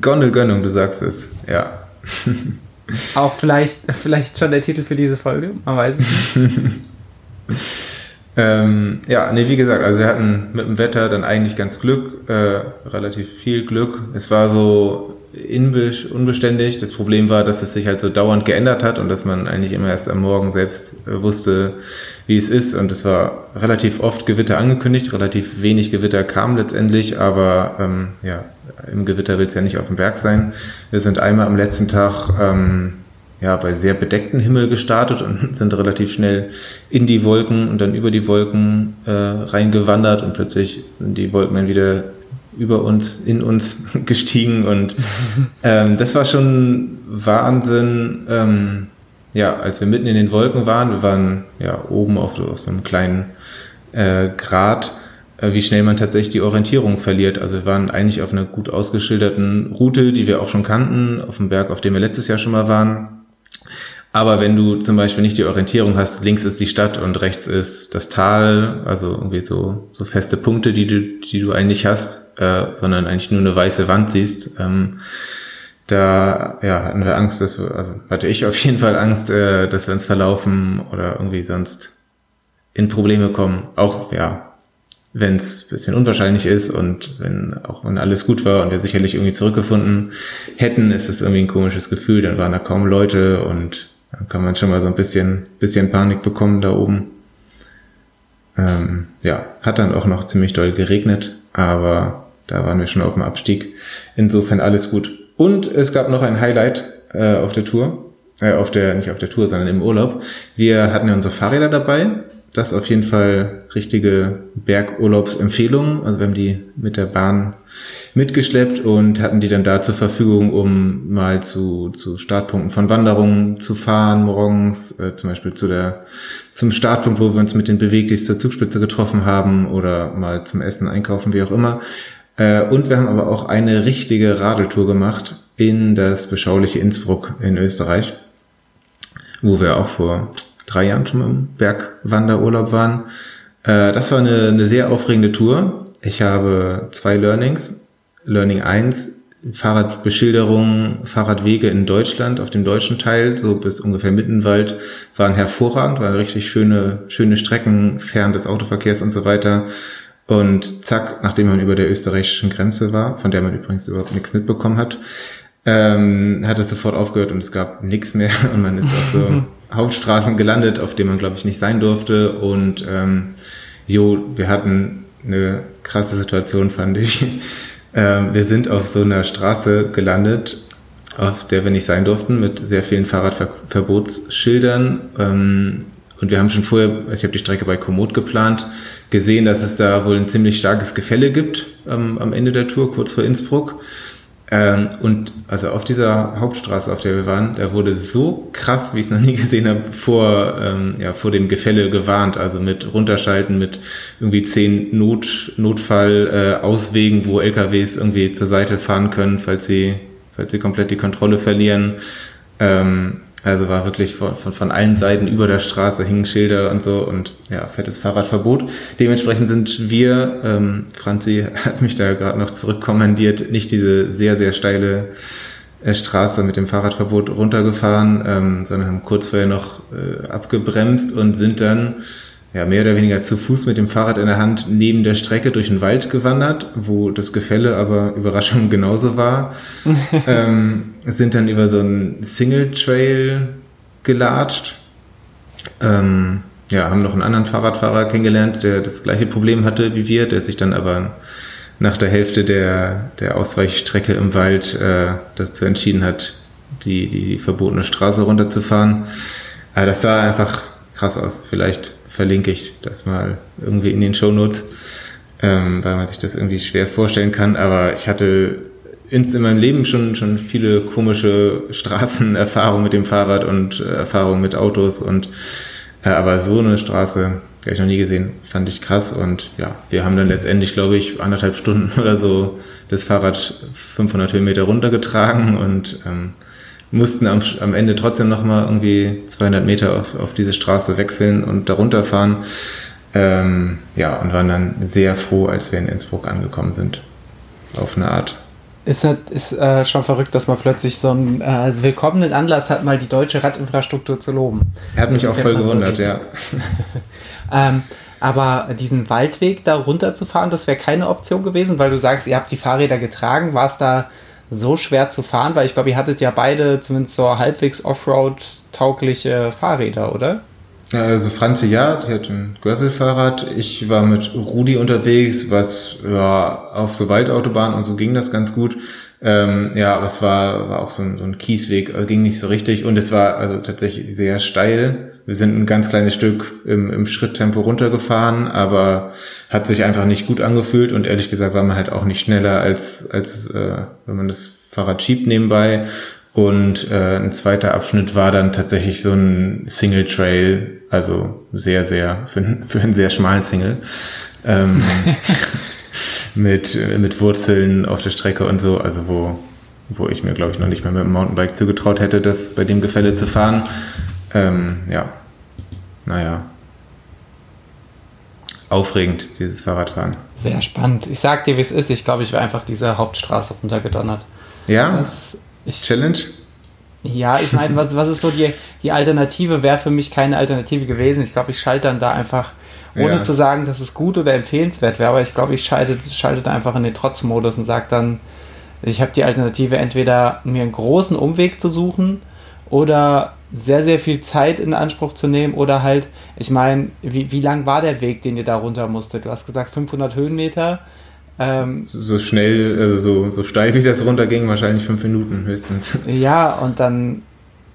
Gondelgönnung, du sagst es, ja. auch vielleicht, vielleicht schon der Titel für diese Folge, man weiß es nicht. <laughs> Ähm, ja, nee, wie gesagt, also wir hatten mit dem Wetter dann eigentlich ganz Glück, äh, relativ viel Glück. Es war so unbeständig. Das Problem war, dass es sich halt so dauernd geändert hat und dass man eigentlich immer erst am Morgen selbst äh, wusste, wie es ist. Und es war relativ oft Gewitter angekündigt, relativ wenig Gewitter kam letztendlich, aber ähm, ja, im Gewitter wird es ja nicht auf dem Berg sein. Wir sind einmal am letzten Tag ähm, ja, bei sehr bedecktem Himmel gestartet und <laughs> sind relativ schnell in die Wolken und dann über die Wolken äh, reingewandert und plötzlich sind die Wolken dann wieder über uns, in uns <laughs> gestiegen und <laughs> ähm, das war schon Wahnsinn. Ähm, ja, als wir mitten in den Wolken waren, wir waren ja oben auf, auf so einem kleinen äh, Grat, äh, wie schnell man tatsächlich die Orientierung verliert. Also wir waren eigentlich auf einer gut ausgeschilderten Route, die wir auch schon kannten, auf dem Berg, auf dem wir letztes Jahr schon mal waren. Aber wenn du zum Beispiel nicht die Orientierung hast, links ist die Stadt und rechts ist das Tal, also irgendwie so, so feste Punkte, die du, die du eigentlich hast, äh, sondern eigentlich nur eine weiße Wand siehst, ähm, da ja, hatten wir Angst, dass wir, also hatte ich auf jeden Fall Angst, äh, dass wir uns verlaufen oder irgendwie sonst in Probleme kommen. Auch ja, wenn es bisschen unwahrscheinlich ist und wenn auch wenn alles gut war und wir sicherlich irgendwie zurückgefunden hätten, ist es irgendwie ein komisches Gefühl. Dann waren da kaum Leute und dann kann man schon mal so ein bisschen, bisschen Panik bekommen da oben. Ähm, ja, hat dann auch noch ziemlich doll geregnet, aber da waren wir schon auf dem Abstieg. Insofern alles gut. Und es gab noch ein Highlight äh, auf der Tour, äh, auf der, nicht auf der Tour, sondern im Urlaub. Wir hatten ja unsere Fahrräder dabei. Das auf jeden Fall richtige Bergurlaubsempfehlungen. Also wir haben die mit der Bahn mitgeschleppt und hatten die dann da zur Verfügung, um mal zu, zu Startpunkten von Wanderungen zu fahren morgens, äh, zum Beispiel zu der, zum Startpunkt, wo wir uns mit den Beweglichs zur Zugspitze getroffen haben oder mal zum Essen einkaufen, wie auch immer. Äh, und wir haben aber auch eine richtige Radeltour gemacht in das beschauliche Innsbruck in Österreich, wo wir auch vor drei Jahren schon im Bergwanderurlaub waren. Äh, das war eine, eine sehr aufregende Tour. Ich habe zwei Learnings. Learning 1, Fahrradbeschilderung, Fahrradwege in Deutschland, auf dem deutschen Teil, so bis ungefähr Mittenwald, waren hervorragend, waren richtig schöne, schöne Strecken, fern des Autoverkehrs und so weiter. Und zack, nachdem man über der österreichischen Grenze war, von der man übrigens überhaupt nichts mitbekommen hat, ähm, hat es sofort aufgehört und es gab nichts mehr <laughs> und man ist auf so <laughs> Hauptstraßen gelandet, auf denen man, glaube ich, nicht sein durfte. Und ähm, jo, wir hatten eine krasse Situation, fand ich. <laughs> Ähm, wir sind auf so einer Straße gelandet, auf der wir nicht sein durften, mit sehr vielen Fahrradverbotsschildern. Ähm, und wir haben schon vorher, ich habe die Strecke bei Komoot geplant, gesehen, dass es da wohl ein ziemlich starkes Gefälle gibt ähm, am Ende der Tour, kurz vor Innsbruck. Ähm, und also auf dieser Hauptstraße, auf der wir waren, da wurde so krass, wie ich es noch nie <laughs> gesehen habe, vor, ähm, ja, vor dem Gefälle gewarnt. Also mit Runterschalten, mit irgendwie zehn Not, Notfall-Auswegen, äh, wo LKWs irgendwie zur Seite fahren können, falls sie, falls sie komplett die Kontrolle verlieren. Ähm, also war wirklich von, von, von allen Seiten über der Straße hingen Schilder und so und ja, fettes Fahrradverbot. Dementsprechend sind wir, ähm, Franzi hat mich da gerade noch zurückkommandiert, nicht diese sehr, sehr steile äh, Straße mit dem Fahrradverbot runtergefahren, ähm, sondern haben kurz vorher noch äh, abgebremst und sind dann ja, mehr oder weniger zu Fuß mit dem Fahrrad in der Hand neben der Strecke durch den Wald gewandert, wo das Gefälle aber <laughs> Überraschung genauso war. <laughs> ähm, sind dann über so einen Single Trail gelatscht. Ähm, ja, haben noch einen anderen Fahrradfahrer kennengelernt, der das gleiche Problem hatte wie wir, der sich dann aber nach der Hälfte der, der Ausweichstrecke im Wald äh, dazu entschieden hat, die, die verbotene Straße runterzufahren. Aber das sah einfach krass aus. Vielleicht verlinke ich das mal irgendwie in den Show Notes, ähm, weil man sich das irgendwie schwer vorstellen kann. Aber ich hatte in, in meinem Leben schon, schon viele komische Straßenerfahrungen mit dem Fahrrad und äh, Erfahrungen mit Autos und äh, aber so eine Straße habe ich noch nie gesehen, fand ich krass und ja, wir haben dann letztendlich, glaube ich, anderthalb Stunden <laughs> oder so das Fahrrad 500 Höhenmeter runtergetragen und ähm, mussten am, am Ende trotzdem nochmal irgendwie 200 Meter auf, auf diese Straße wechseln und darunter fahren. Ähm, ja, und waren dann sehr froh, als wir in Innsbruck angekommen sind. Auf eine Art. Ist, ist äh, schon verrückt, dass man plötzlich so einen äh, willkommenen Anlass hat, mal die deutsche Radinfrastruktur zu loben. Er hat mich das auch voll gewundert, so ja. <laughs> ähm, aber diesen Waldweg da runterzufahren, das wäre keine Option gewesen, weil du sagst, ihr habt die Fahrräder getragen. War es da so schwer zu fahren? Weil ich glaube, ihr hattet ja beide zumindest so halbwegs Offroad-taugliche Fahrräder, oder? Also Franzi ja, die hat ein Gravel-Fahrrad. Ich war mit Rudi unterwegs, was ja auf so Waldautobahn und so ging das ganz gut. Ähm, ja, aber es war, war auch so ein, so ein Kiesweg, äh, ging nicht so richtig und es war also tatsächlich sehr steil. Wir sind ein ganz kleines Stück im, im Schritttempo runtergefahren, aber hat sich einfach nicht gut angefühlt und ehrlich gesagt war man halt auch nicht schneller als, als äh, wenn man das Fahrrad schiebt nebenbei. Und äh, ein zweiter Abschnitt war dann tatsächlich so ein Single Trail, also sehr, sehr, für, für einen sehr schmalen Single. Ähm, <laughs> mit, mit Wurzeln auf der Strecke und so, also wo, wo ich mir, glaube ich, noch nicht mehr mit dem Mountainbike zugetraut hätte, das bei dem Gefälle zu fahren. Ähm, ja, naja. Aufregend, dieses Fahrradfahren. Sehr spannend. Ich sag dir, wie es ist. Ich glaube, ich wäre einfach diese Hauptstraße runtergedonnert. Ja? Das, ich, Challenge? Ja, ich meine, was, was ist so die, die Alternative? Wäre für mich keine Alternative gewesen. Ich glaube, ich schalte dann da einfach, ohne Ja. zu sagen, dass es gut oder empfehlenswert wäre, aber ich glaube, ich schalte, schalte da einfach in den Trotzmodus und sage dann, ich habe die Alternative, entweder mir einen großen Umweg zu suchen oder sehr, sehr viel Zeit in Anspruch zu nehmen oder halt, ich meine, wie, wie lang war der Weg, den ihr da runter musstet? Du hast gesagt 500 Höhenmeter. Ähm, So schnell, also so, so steil wie das runterging, wahrscheinlich fünf Minuten höchstens. Ja, und dann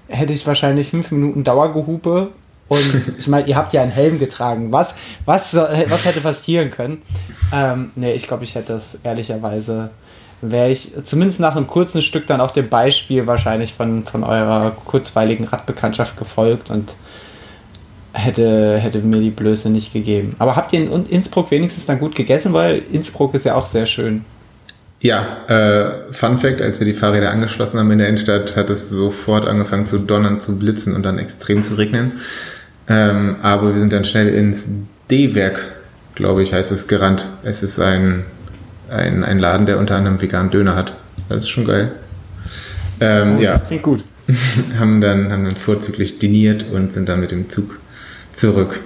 hätte ich wahrscheinlich fünf Minuten Dauergehupe. Und <laughs> ich meine, ihr habt ja einen Helm getragen. Was, was, was hätte passieren können? Ähm, nee, ich glaube, ich hätte das ehrlicherweise, wäre ich zumindest nach einem kurzen Stück dann auch dem Beispiel wahrscheinlich von, von eurer kurzweiligen Radbekanntschaft gefolgt und hätte, hätte mir die Blöße nicht gegeben. Aber habt ihr in Innsbruck wenigstens dann gut gegessen? Weil Innsbruck ist ja auch sehr schön. Ja, äh, Fun Fact, als wir die Fahrräder angeschlossen haben in der Innenstadt, hat es sofort angefangen zu donnern, zu blitzen und dann extrem zu regnen. Ähm, aber wir sind dann schnell ins D-Werk, glaube ich, heißt es, gerannt. Es ist ein, ein, ein Laden, der unter anderem veganen Döner hat. Das ist schon geil. Ähm, Oh, ja, Das klingt gut. <laughs> haben dann, haben dann vorzüglich diniert und sind dann mit dem Zug zurück.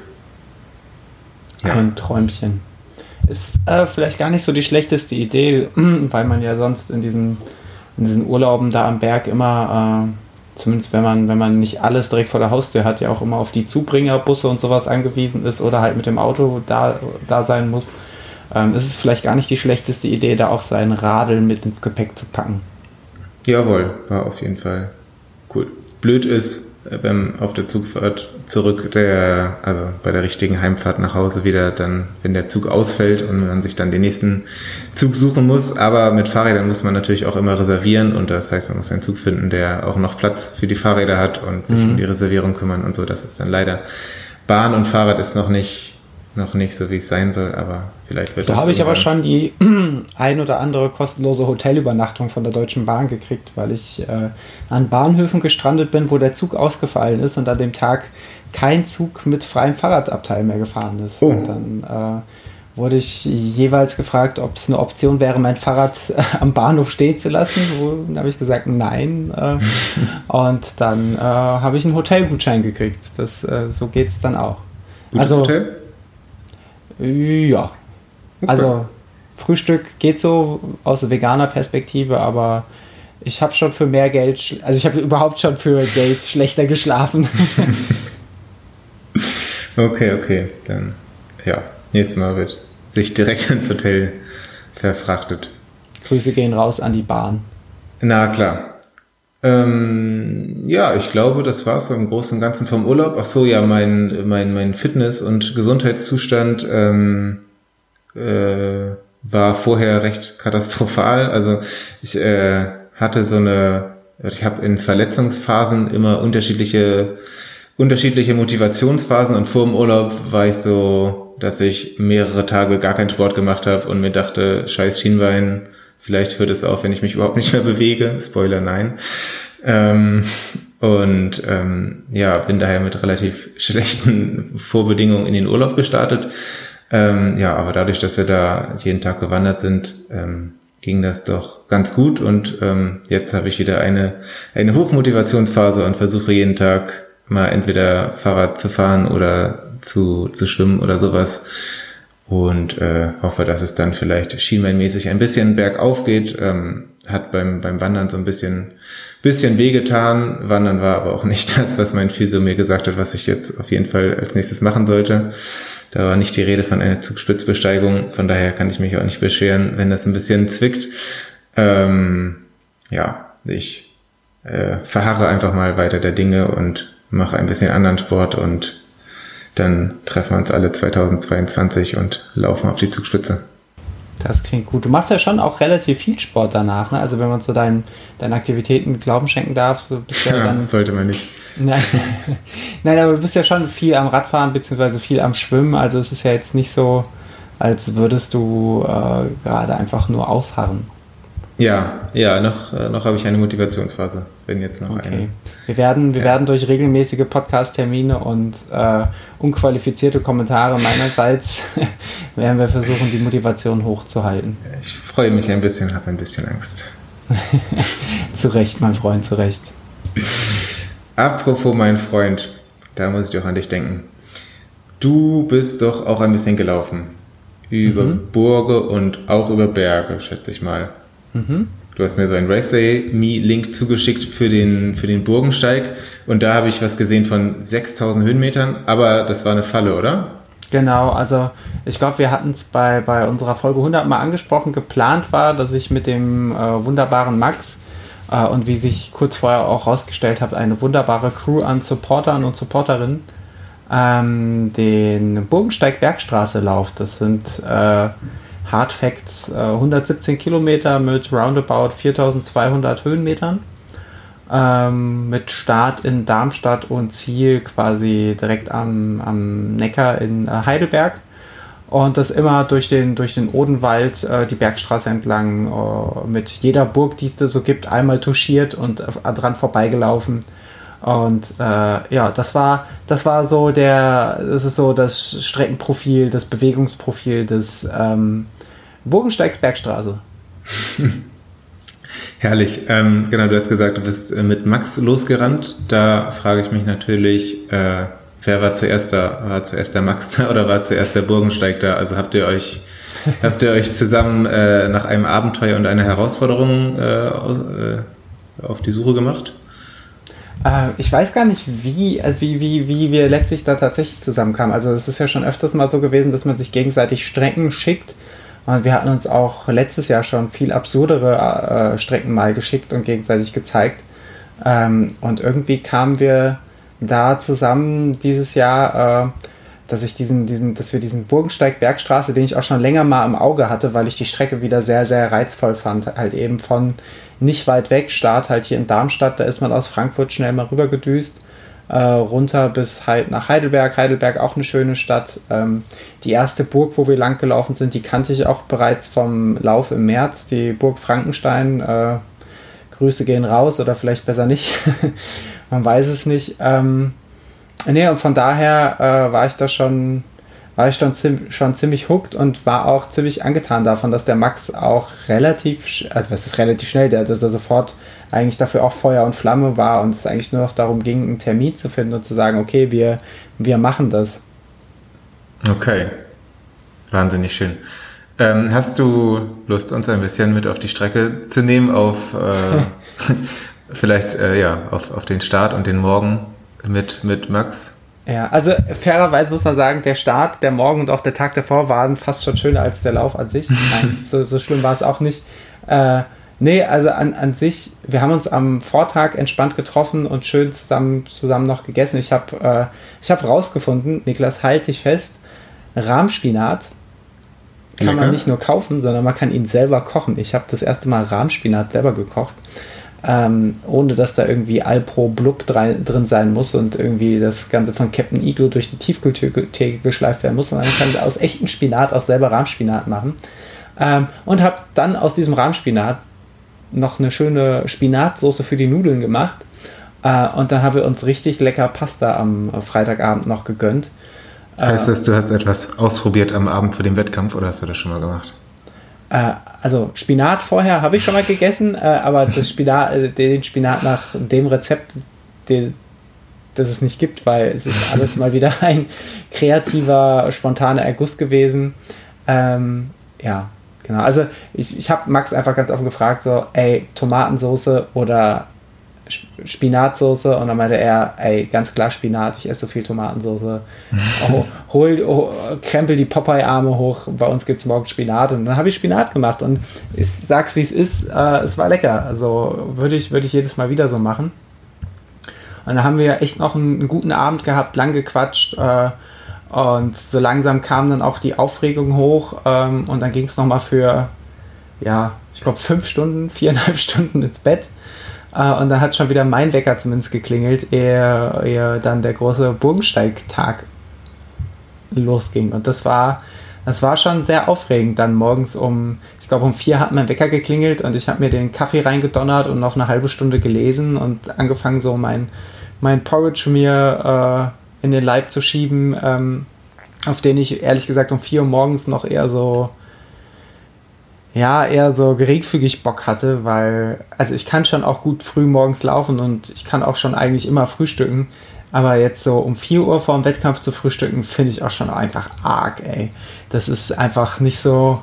Ja. Ein Träumchen. Ist äh, vielleicht gar nicht so die schlechteste Idee, <clears throat> weil man ja sonst in diesen, in diesen Urlauben da am Berg immer, äh, zumindest wenn man, wenn man nicht alles direkt vor der Haustür hat, ja auch immer auf die Zubringerbusse und sowas angewiesen ist oder halt mit dem Auto da, da sein muss. Ähm, ist es vielleicht gar nicht die schlechteste Idee, da auch seinen Radl mit ins Gepäck zu packen. Jawohl, war auf jeden Fall cool. Blöd ist, äh, beim, auf der Zugfahrt zurück, der, also bei der richtigen Heimfahrt nach Hause wieder, dann, wenn der Zug ausfällt und man sich dann den nächsten Zug suchen muss. Aber mit Fahrrädern muss man natürlich auch immer reservieren und das heißt, man muss einen Zug finden, der auch noch Platz für die Fahrräder hat und sich um die Reservierung kümmern und so. Das ist dann leider Bahn und Fahrrad ist noch nicht, noch nicht so, wie es sein soll, aber vielleicht wird So das habe ich aber schon die <clears throat> ein oder andere kostenlose Hotelübernachtung von der Deutschen Bahn gekriegt, weil ich äh, an Bahnhöfen gestrandet bin, wo der Zug ausgefallen ist und an dem Tag kein Zug mit freiem Fahrradabteil mehr gefahren ist. Oh. Und dann äh, wurde ich jeweils gefragt, ob es eine Option wäre, mein Fahrrad äh, am Bahnhof stehen zu lassen. Wo, dann habe ich gesagt, nein. Äh, <laughs> und dann äh, habe ich einen Hotelgutschein gekriegt. Das, äh, so geht es dann auch. Gutes also, Hotel? Ja. Also Frühstück geht so aus veganer Perspektive, aber ich habe schon für mehr Geld, also ich habe überhaupt schon für Geld schlechter geschlafen. <laughs> Okay, okay. Dann, ja, nächstes Mal wird sich direkt ins Hotel verfrachtet. Grüße gehen raus an die Bahn. Na klar. Ähm, ja, ich glaube, das war's so im Großen und Ganzen vom Urlaub. Ach so, ja, mein, mein, mein Fitness- und Gesundheitszustand ähm, äh, war vorher recht katastrophal. Also ich äh, hatte so eine, ich habe in Verletzungsphasen immer unterschiedliche unterschiedliche Motivationsphasen und vor dem Urlaub war ich so, dass ich mehrere Tage gar keinen Sport gemacht habe und mir dachte, scheiß Schienbein, vielleicht hört es auf, wenn ich mich überhaupt nicht mehr bewege. Spoiler, nein. Ähm, und ähm, ja, bin daher mit relativ schlechten Vorbedingungen in den Urlaub gestartet. Ähm, ja, aber dadurch, dass wir da jeden Tag gewandert sind, ähm, ging das doch ganz gut und ähm, jetzt habe ich wieder eine, eine Hochmotivationsphase und versuche jeden Tag mal entweder Fahrrad zu fahren oder zu, zu schwimmen oder sowas und äh, hoffe, dass es dann vielleicht schienbeinmäßig ein bisschen bergauf geht. Ähm, hat beim, beim Wandern so ein bisschen, bisschen wehgetan. Wandern war aber auch nicht <laughs> das, was mein Physio mir gesagt hat, was ich jetzt auf jeden Fall als nächstes machen sollte. Da war nicht die Rede von einer Zugspitzbesteigung, von daher kann ich mich auch nicht beschweren, wenn das ein bisschen zwickt. Ähm, ja, ich äh, verharre einfach mal weiter der Dinge und mache ein bisschen anderen Sport und dann treffen wir uns alle 2022 und laufen auf die Zugspitze. Das klingt gut. Du machst ja schon auch relativ viel Sport danach, ne? Also wenn man so deinen, deinen Aktivitäten Glauben schenken darf, so bist ja, ja <laughs> dann. Sollte man nicht. Nein, <laughs> nein, aber du bist ja schon viel am Radfahren beziehungsweise viel am Schwimmen. Also es ist ja jetzt nicht so, als würdest du äh, gerade einfach nur ausharren. Ja, ja, noch, äh, noch habe ich eine Motivationsphase, wenn jetzt noch okay. eine. Wir werden, wir ja. werden durch regelmäßige Podcast-Termine und äh, unqualifizierte Kommentare meinerseits <laughs> werden wir versuchen, die Motivation hochzuhalten. Ich freue mich ein bisschen, habe ein bisschen Angst. <laughs> zu Recht, mein Freund, zu Recht. Apropos mein Freund, da muss ich doch an dich denken. Du bist doch auch ein bisschen gelaufen. Über mhm. Burge und auch über Berge, schätze ich mal. Mhm. Du hast mir so einen Race Me Link zugeschickt für den, für den Burgensteig und da habe ich was gesehen von 6000 Höhenmetern, aber das war eine Falle, oder? Genau, also ich glaube, wir hatten es bei, bei unserer Folge 100 mal angesprochen. Geplant war, dass ich mit dem äh, wunderbaren Max äh, und wie sich kurz vorher auch rausgestellt hat, eine wunderbare Crew an Supportern und Supporterinnen ähm, den Burgensteig Bergstraße lauft. Das sind äh, Hard Facts, äh, 117 Kilometer mit roundabout 4200 Höhenmetern. Ähm, mit Start in Darmstadt und Ziel quasi direkt am, am Neckar in äh, Heidelberg. Und das immer durch den, durch den Odenwald, äh, die Bergstraße entlang, äh, mit jeder Burg, die es da so gibt, einmal touchiert und äh, dran vorbeigelaufen. Und äh, ja, das war, das war so der, das ist so das Streckenprofil, das Bewegungsprofil des, ähm, Burgensteigs Bergstraße. <laughs> Herrlich. Ähm, genau, du hast gesagt, du bist äh, mit Max losgerannt. Da frage ich mich natürlich, äh, wer war zuerst da? War zuerst der Max <laughs> da oder war zuerst der Burgensteig da? Also habt ihr euch, <laughs> habt ihr euch zusammen äh, nach einem Abenteuer und einer Herausforderung äh, äh, auf die Suche gemacht? Äh, ich weiß gar nicht, wie, wie, wie, wie wir letztlich da tatsächlich zusammenkamen. Also es ist ja schon öfters mal so gewesen, dass man sich gegenseitig Strecken schickt und wir hatten uns auch letztes Jahr schon viel absurdere äh, Strecken mal geschickt und gegenseitig gezeigt. Ähm, und irgendwie kamen wir da zusammen dieses Jahr, äh, dass ich diesen, diesen, dass wir diesen Burgensteig Bergstraße, den ich auch schon länger mal im Auge hatte, weil ich die Strecke wieder sehr, sehr reizvoll fand. Halt eben von nicht weit weg, Start halt hier in Darmstadt, da ist man aus Frankfurt schnell mal rüber gedüst äh, runter bis halt nach Heidelberg. Heidelberg auch eine schöne Stadt. Ähm, die erste Burg, wo wir lang gelaufen sind, die kannte ich auch bereits vom Lauf im März, die Burg Frankenstein. Äh, Grüße gehen raus oder vielleicht besser nicht. <laughs> Man weiß es nicht. Ähm, nee, und von daher äh, war ich da schon, war ich schon, zim schon ziemlich hooked und war auch ziemlich angetan davon, dass der Max auch relativ, also was ist relativ schnell, der, dass er sofort eigentlich dafür auch Feuer und Flamme war und es eigentlich nur noch darum ging, einen Termin zu finden und zu sagen, okay, wir, wir machen das. Okay. Wahnsinnig schön. Ähm, hast du Lust, uns ein bisschen mit auf die Strecke zu nehmen, auf äh, <laughs> vielleicht äh, ja, auf, auf den Start und den Morgen mit, mit Max? Ja, also fairerweise muss man sagen, der Start, der Morgen und auch der Tag davor waren fast schon schöner als der Lauf an sich. <laughs> Nein, so, so schlimm war es auch nicht. Äh, Nee, also an, an sich, wir haben uns am Vortag entspannt getroffen und schön zusammen, zusammen noch gegessen. Ich habe äh, hab rausgefunden, Niklas, halt dich fest, Rahmspinat kann Lecker. man nicht nur kaufen, sondern man kann ihn selber kochen. Ich habe das erste Mal Rahmspinat selber gekocht, ähm, ohne dass da irgendwie Alpro Blub drin sein muss und irgendwie das Ganze von Captain Iglo durch die Tiefkühltheke geschleift werden muss, sondern man kann aus echtem Spinat auch selber Rahmspinat machen. Ähm, und habe dann aus diesem Rahmspinat noch eine schöne Spinatsoße für die Nudeln gemacht. Äh, und dann haben wir uns richtig lecker Pasta am Freitagabend noch gegönnt. Heißt das, du hast etwas ausprobiert am Abend für den Wettkampf oder hast du das schon mal gemacht? Äh, also Spinat vorher habe ich schon mal gegessen, äh, aber das Spinat, äh, den Spinat nach dem Rezept, den, das es nicht gibt, weil es ist alles mal wieder <laughs> ein kreativer, spontaner Erguss gewesen. Ähm, ja, Genau, also ich, ich habe Max einfach ganz offen gefragt, so, ey, Tomatensoße oder Spinatsoße und dann meinte er, ey, ganz klar Spinat, ich esse so viel Tomatensoße. <laughs> Oh, hol, oh, krempel die Popeye-Arme hoch, bei uns gibt es morgen Spinat und dann habe ich Spinat gemacht und ich sag's wie es ist, äh, es war lecker. Also würde ich, würd ich jedes Mal wieder so machen. Und dann haben wir echt noch einen, einen guten Abend gehabt, lang gequatscht äh, und so langsam kam dann auch die Aufregung hoch ähm, und dann ging es nochmal für, ja, ich glaube fünf Stunden, <laughs> viereinhalb Stunden ins Bett. Uh, und dann hat schon wieder mein Wecker zumindest geklingelt, ehe, ehe dann der große Burgensteig-Tag losging. Und das war, das war schon sehr aufregend. Dann morgens um, ich glaube um vier hat mein Wecker geklingelt und ich habe mir den Kaffee reingedonnert und noch eine halbe Stunde gelesen und angefangen so mein, mein Porridge mir uh, in den Leib zu schieben, ähm, auf den ich ehrlich gesagt um vier Uhr morgens noch eher so ja, eher so geringfügig Bock hatte, weil, also ich kann schon auch gut früh morgens laufen und ich kann auch schon eigentlich immer frühstücken, aber jetzt so um 4 Uhr vor dem Wettkampf zu frühstücken, finde ich auch schon einfach arg, ey. Das ist einfach nicht so,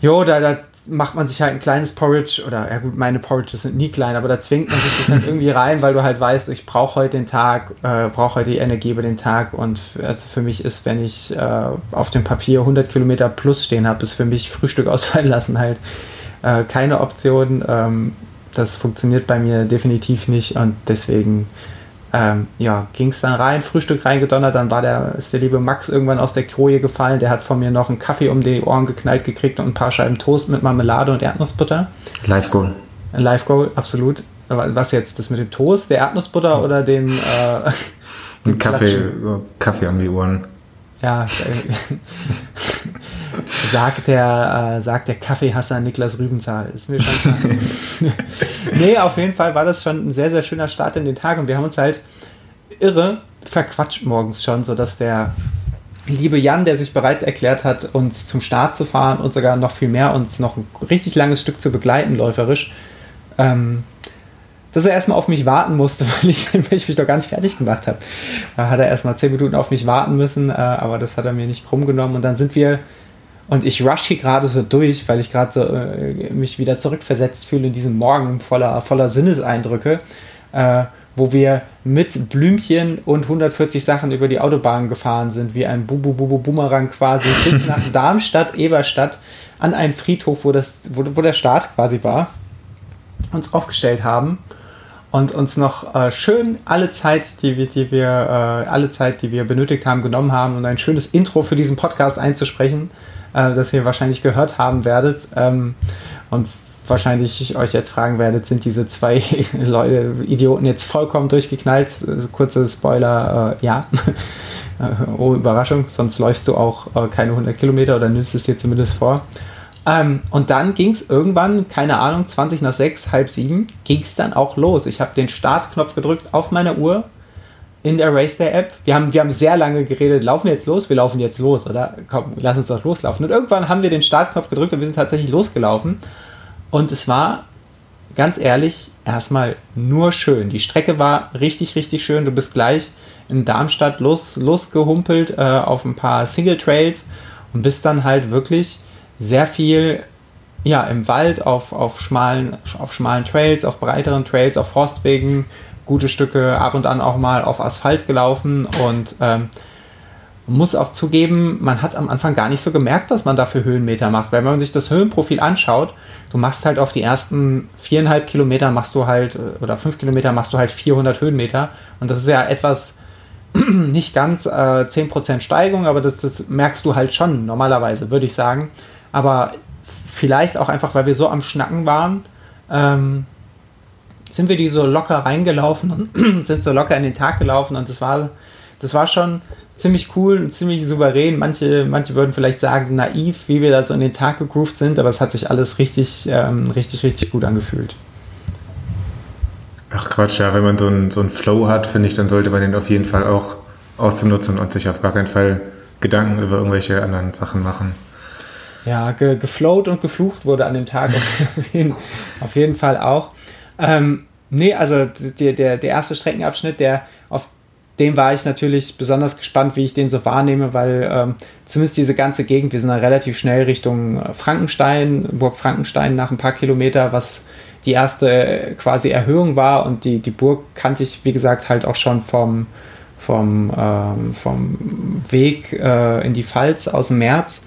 jo, da, da macht man sich halt ein kleines Porridge oder ja gut, meine Porridges sind nie klein, aber da zwingt man sich das halt irgendwie rein, weil du halt weißt, ich brauche heute den Tag, äh, brauche heute die Energie über den Tag und also für mich ist, wenn ich äh, auf dem Papier 100 Kilometer plus stehen habe, ist für mich Frühstück <laughs> ausfallen lassen halt äh, keine Option. Ähm, das funktioniert bei mir definitiv nicht und deswegen ähm, ja, ging es dann rein, Frühstück reingedonnert, dann war der, ist der liebe Max irgendwann aus der Koje gefallen, der hat von mir noch einen Kaffee um die Ohren geknallt gekriegt und ein paar Scheiben Toast mit Marmelade und Erdnussbutter. Live Goal. Live Goal, absolut. Was jetzt, das mit dem Toast, der Erdnussbutter oder dem, äh, <laughs> dem Kaffee, Kaffee um die Ohren. Ja, sagt der, äh, sagt der Kaffeehasser Niklas Rübenzahl. Ist mir schon <laughs> nee, auf jeden Fall war das schon ein sehr, sehr schöner Start in den Tag und wir haben uns halt irre verquatscht morgens schon, sodass der liebe Jan, der sich bereit erklärt hat, uns zum Start zu fahren und sogar noch viel mehr, uns noch ein richtig langes Stück zu begleiten, läuferisch, ähm, dass er erstmal auf mich warten musste, <laughs> weil ich, weil ich mich doch gar nicht fertig gemacht habe. Da hat er erstmal zehn Minuten auf mich warten müssen, äh, aber das hat er mir nicht krumm genommen. Und dann sind wir, und ich rush hier gerade so durch, weil ich gerade so äh, mich wieder zurückversetzt fühle in diesem Morgen voller, voller Sinneseindrücke, äh, wo wir mit Blümchen und 140 Sachen über die Autobahn gefahren sind, wie ein Bubu-Bubu-Bumerang quasi, <laughs> bis nach Darmstadt, Eberstadt, an einen Friedhof, wo, das, wo, wo der Start quasi war, uns aufgestellt haben und uns noch äh, schön alle Zeit, die wir, die wir, äh, alle Zeit, die wir benötigt haben, genommen haben, um ein schönes Intro für diesen Podcast einzusprechen, äh, das ihr wahrscheinlich gehört haben werdet. Ähm, und wahrscheinlich euch jetzt fragen werdet, sind diese zwei <laughs> Leute, Idioten jetzt vollkommen durchgeknallt? Kurze Spoiler, äh, ja. <laughs> oh, Überraschung, sonst läufst du auch äh, keine 100 Kilometer oder nimmst es dir zumindest vor. Ähm, und dann ging es irgendwann, keine Ahnung, 20 nach 6, halb 7, ging es dann auch los. Ich habe den Startknopf gedrückt auf meiner Uhr in der Race Day App. Wir haben, wir haben sehr lange geredet, laufen wir jetzt los? Wir laufen jetzt los, oder? Komm, lass uns doch loslaufen. Und irgendwann haben wir den Startknopf gedrückt und wir sind tatsächlich losgelaufen. Und es war, ganz ehrlich, erstmal nur schön. Die Strecke war richtig, richtig schön. Du bist gleich in Darmstadt los, losgehumpelt äh, auf ein paar Single Trails und bist dann halt wirklich sehr viel ja, im Wald, auf, auf, schmalen, auf schmalen Trails, auf breiteren Trails, auf Frostwegen, gute Stücke, ab und an auch mal auf Asphalt gelaufen und ähm, muss auch zugeben, man hat am Anfang gar nicht so gemerkt, was man da für Höhenmeter macht, weil wenn man sich das Höhenprofil anschaut, du machst halt auf die ersten viereinhalb Kilometer machst du halt, oder fünf Kilometer machst du halt 400 Höhenmeter und das ist ja etwas, <clears throat> nicht ganz äh, 10% Steigung, aber das, das merkst du halt schon normalerweise, würde ich sagen. Aber vielleicht auch einfach, weil wir so am Schnacken waren, ähm, sind wir die so locker reingelaufen und <clears throat> sind so locker in den Tag gelaufen und das war, das war schon ziemlich cool und ziemlich souverän. Manche, manche würden vielleicht sagen naiv, wie wir da so in den Tag gegroovt sind, aber es hat sich alles richtig, ähm, richtig, richtig gut angefühlt. Ach Quatsch, ja, wenn man so einen, so Flow hat, finde ich, dann sollte man den auf jeden Fall auch auszunutzen und sich auf gar keinen Fall Gedanken über irgendwelche anderen Sachen machen ja, ge geflowt und geflucht wurde an dem Tag auf jeden, Fall auch. Ähm, nee, also der, der, der erste Streckenabschnitt, der auf dem war ich natürlich besonders gespannt, wie ich den so wahrnehme, weil ähm, zumindest diese ganze Gegend, wir sind dann relativ schnell Richtung äh, Frankenstein, Burg Frankenstein nach ein paar Kilometer, was die erste äh, quasi Erhöhung war und die, die Burg kannte ich, wie gesagt, halt auch schon vom, vom, ähm, vom Weg äh, in die Pfalz aus dem März.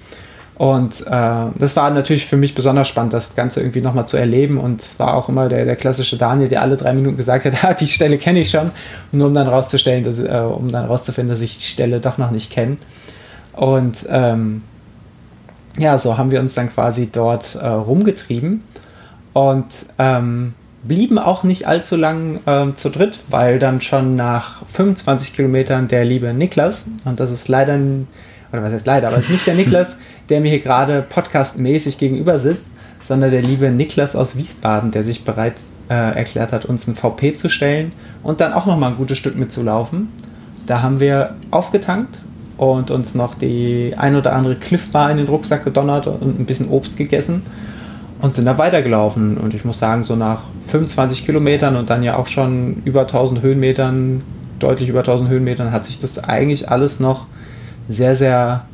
Und äh, das war natürlich für mich besonders spannend, das Ganze irgendwie nochmal zu erleben. Und es war auch immer der, der klassische Daniel, der alle drei Minuten gesagt hat, <laughs> ah, die Stelle kenne ich schon, nur um dann rauszustellen, dass, äh, um dann rauszufinden, dass ich die Stelle doch noch nicht kenne. Und ähm, ja, so haben wir uns dann quasi dort äh, rumgetrieben und ähm, blieben auch nicht allzu lang ähm, zu dritt, weil dann schon nach 25 Kilometern der liebe Niklas, und das ist leider, oder was heißt leider, aber es ist nicht der Niklas, <laughs> der mir hier gerade podcastmäßig gegenüber sitzt, sondern der liebe Niklas aus Wiesbaden, der sich bereit äh, erklärt hat, uns ein VP zu stellen und dann auch noch mal ein gutes Stück mitzulaufen. Da haben wir aufgetankt und uns noch die ein oder andere Cliffbar in den Rucksack gedonnert und ein bisschen Obst gegessen und sind da weitergelaufen. Und ich muss sagen, so nach 25 Kilometern und dann ja auch schon über 1000 Höhenmetern, deutlich über 1000 Höhenmetern, hat sich das eigentlich alles noch sehr, sehr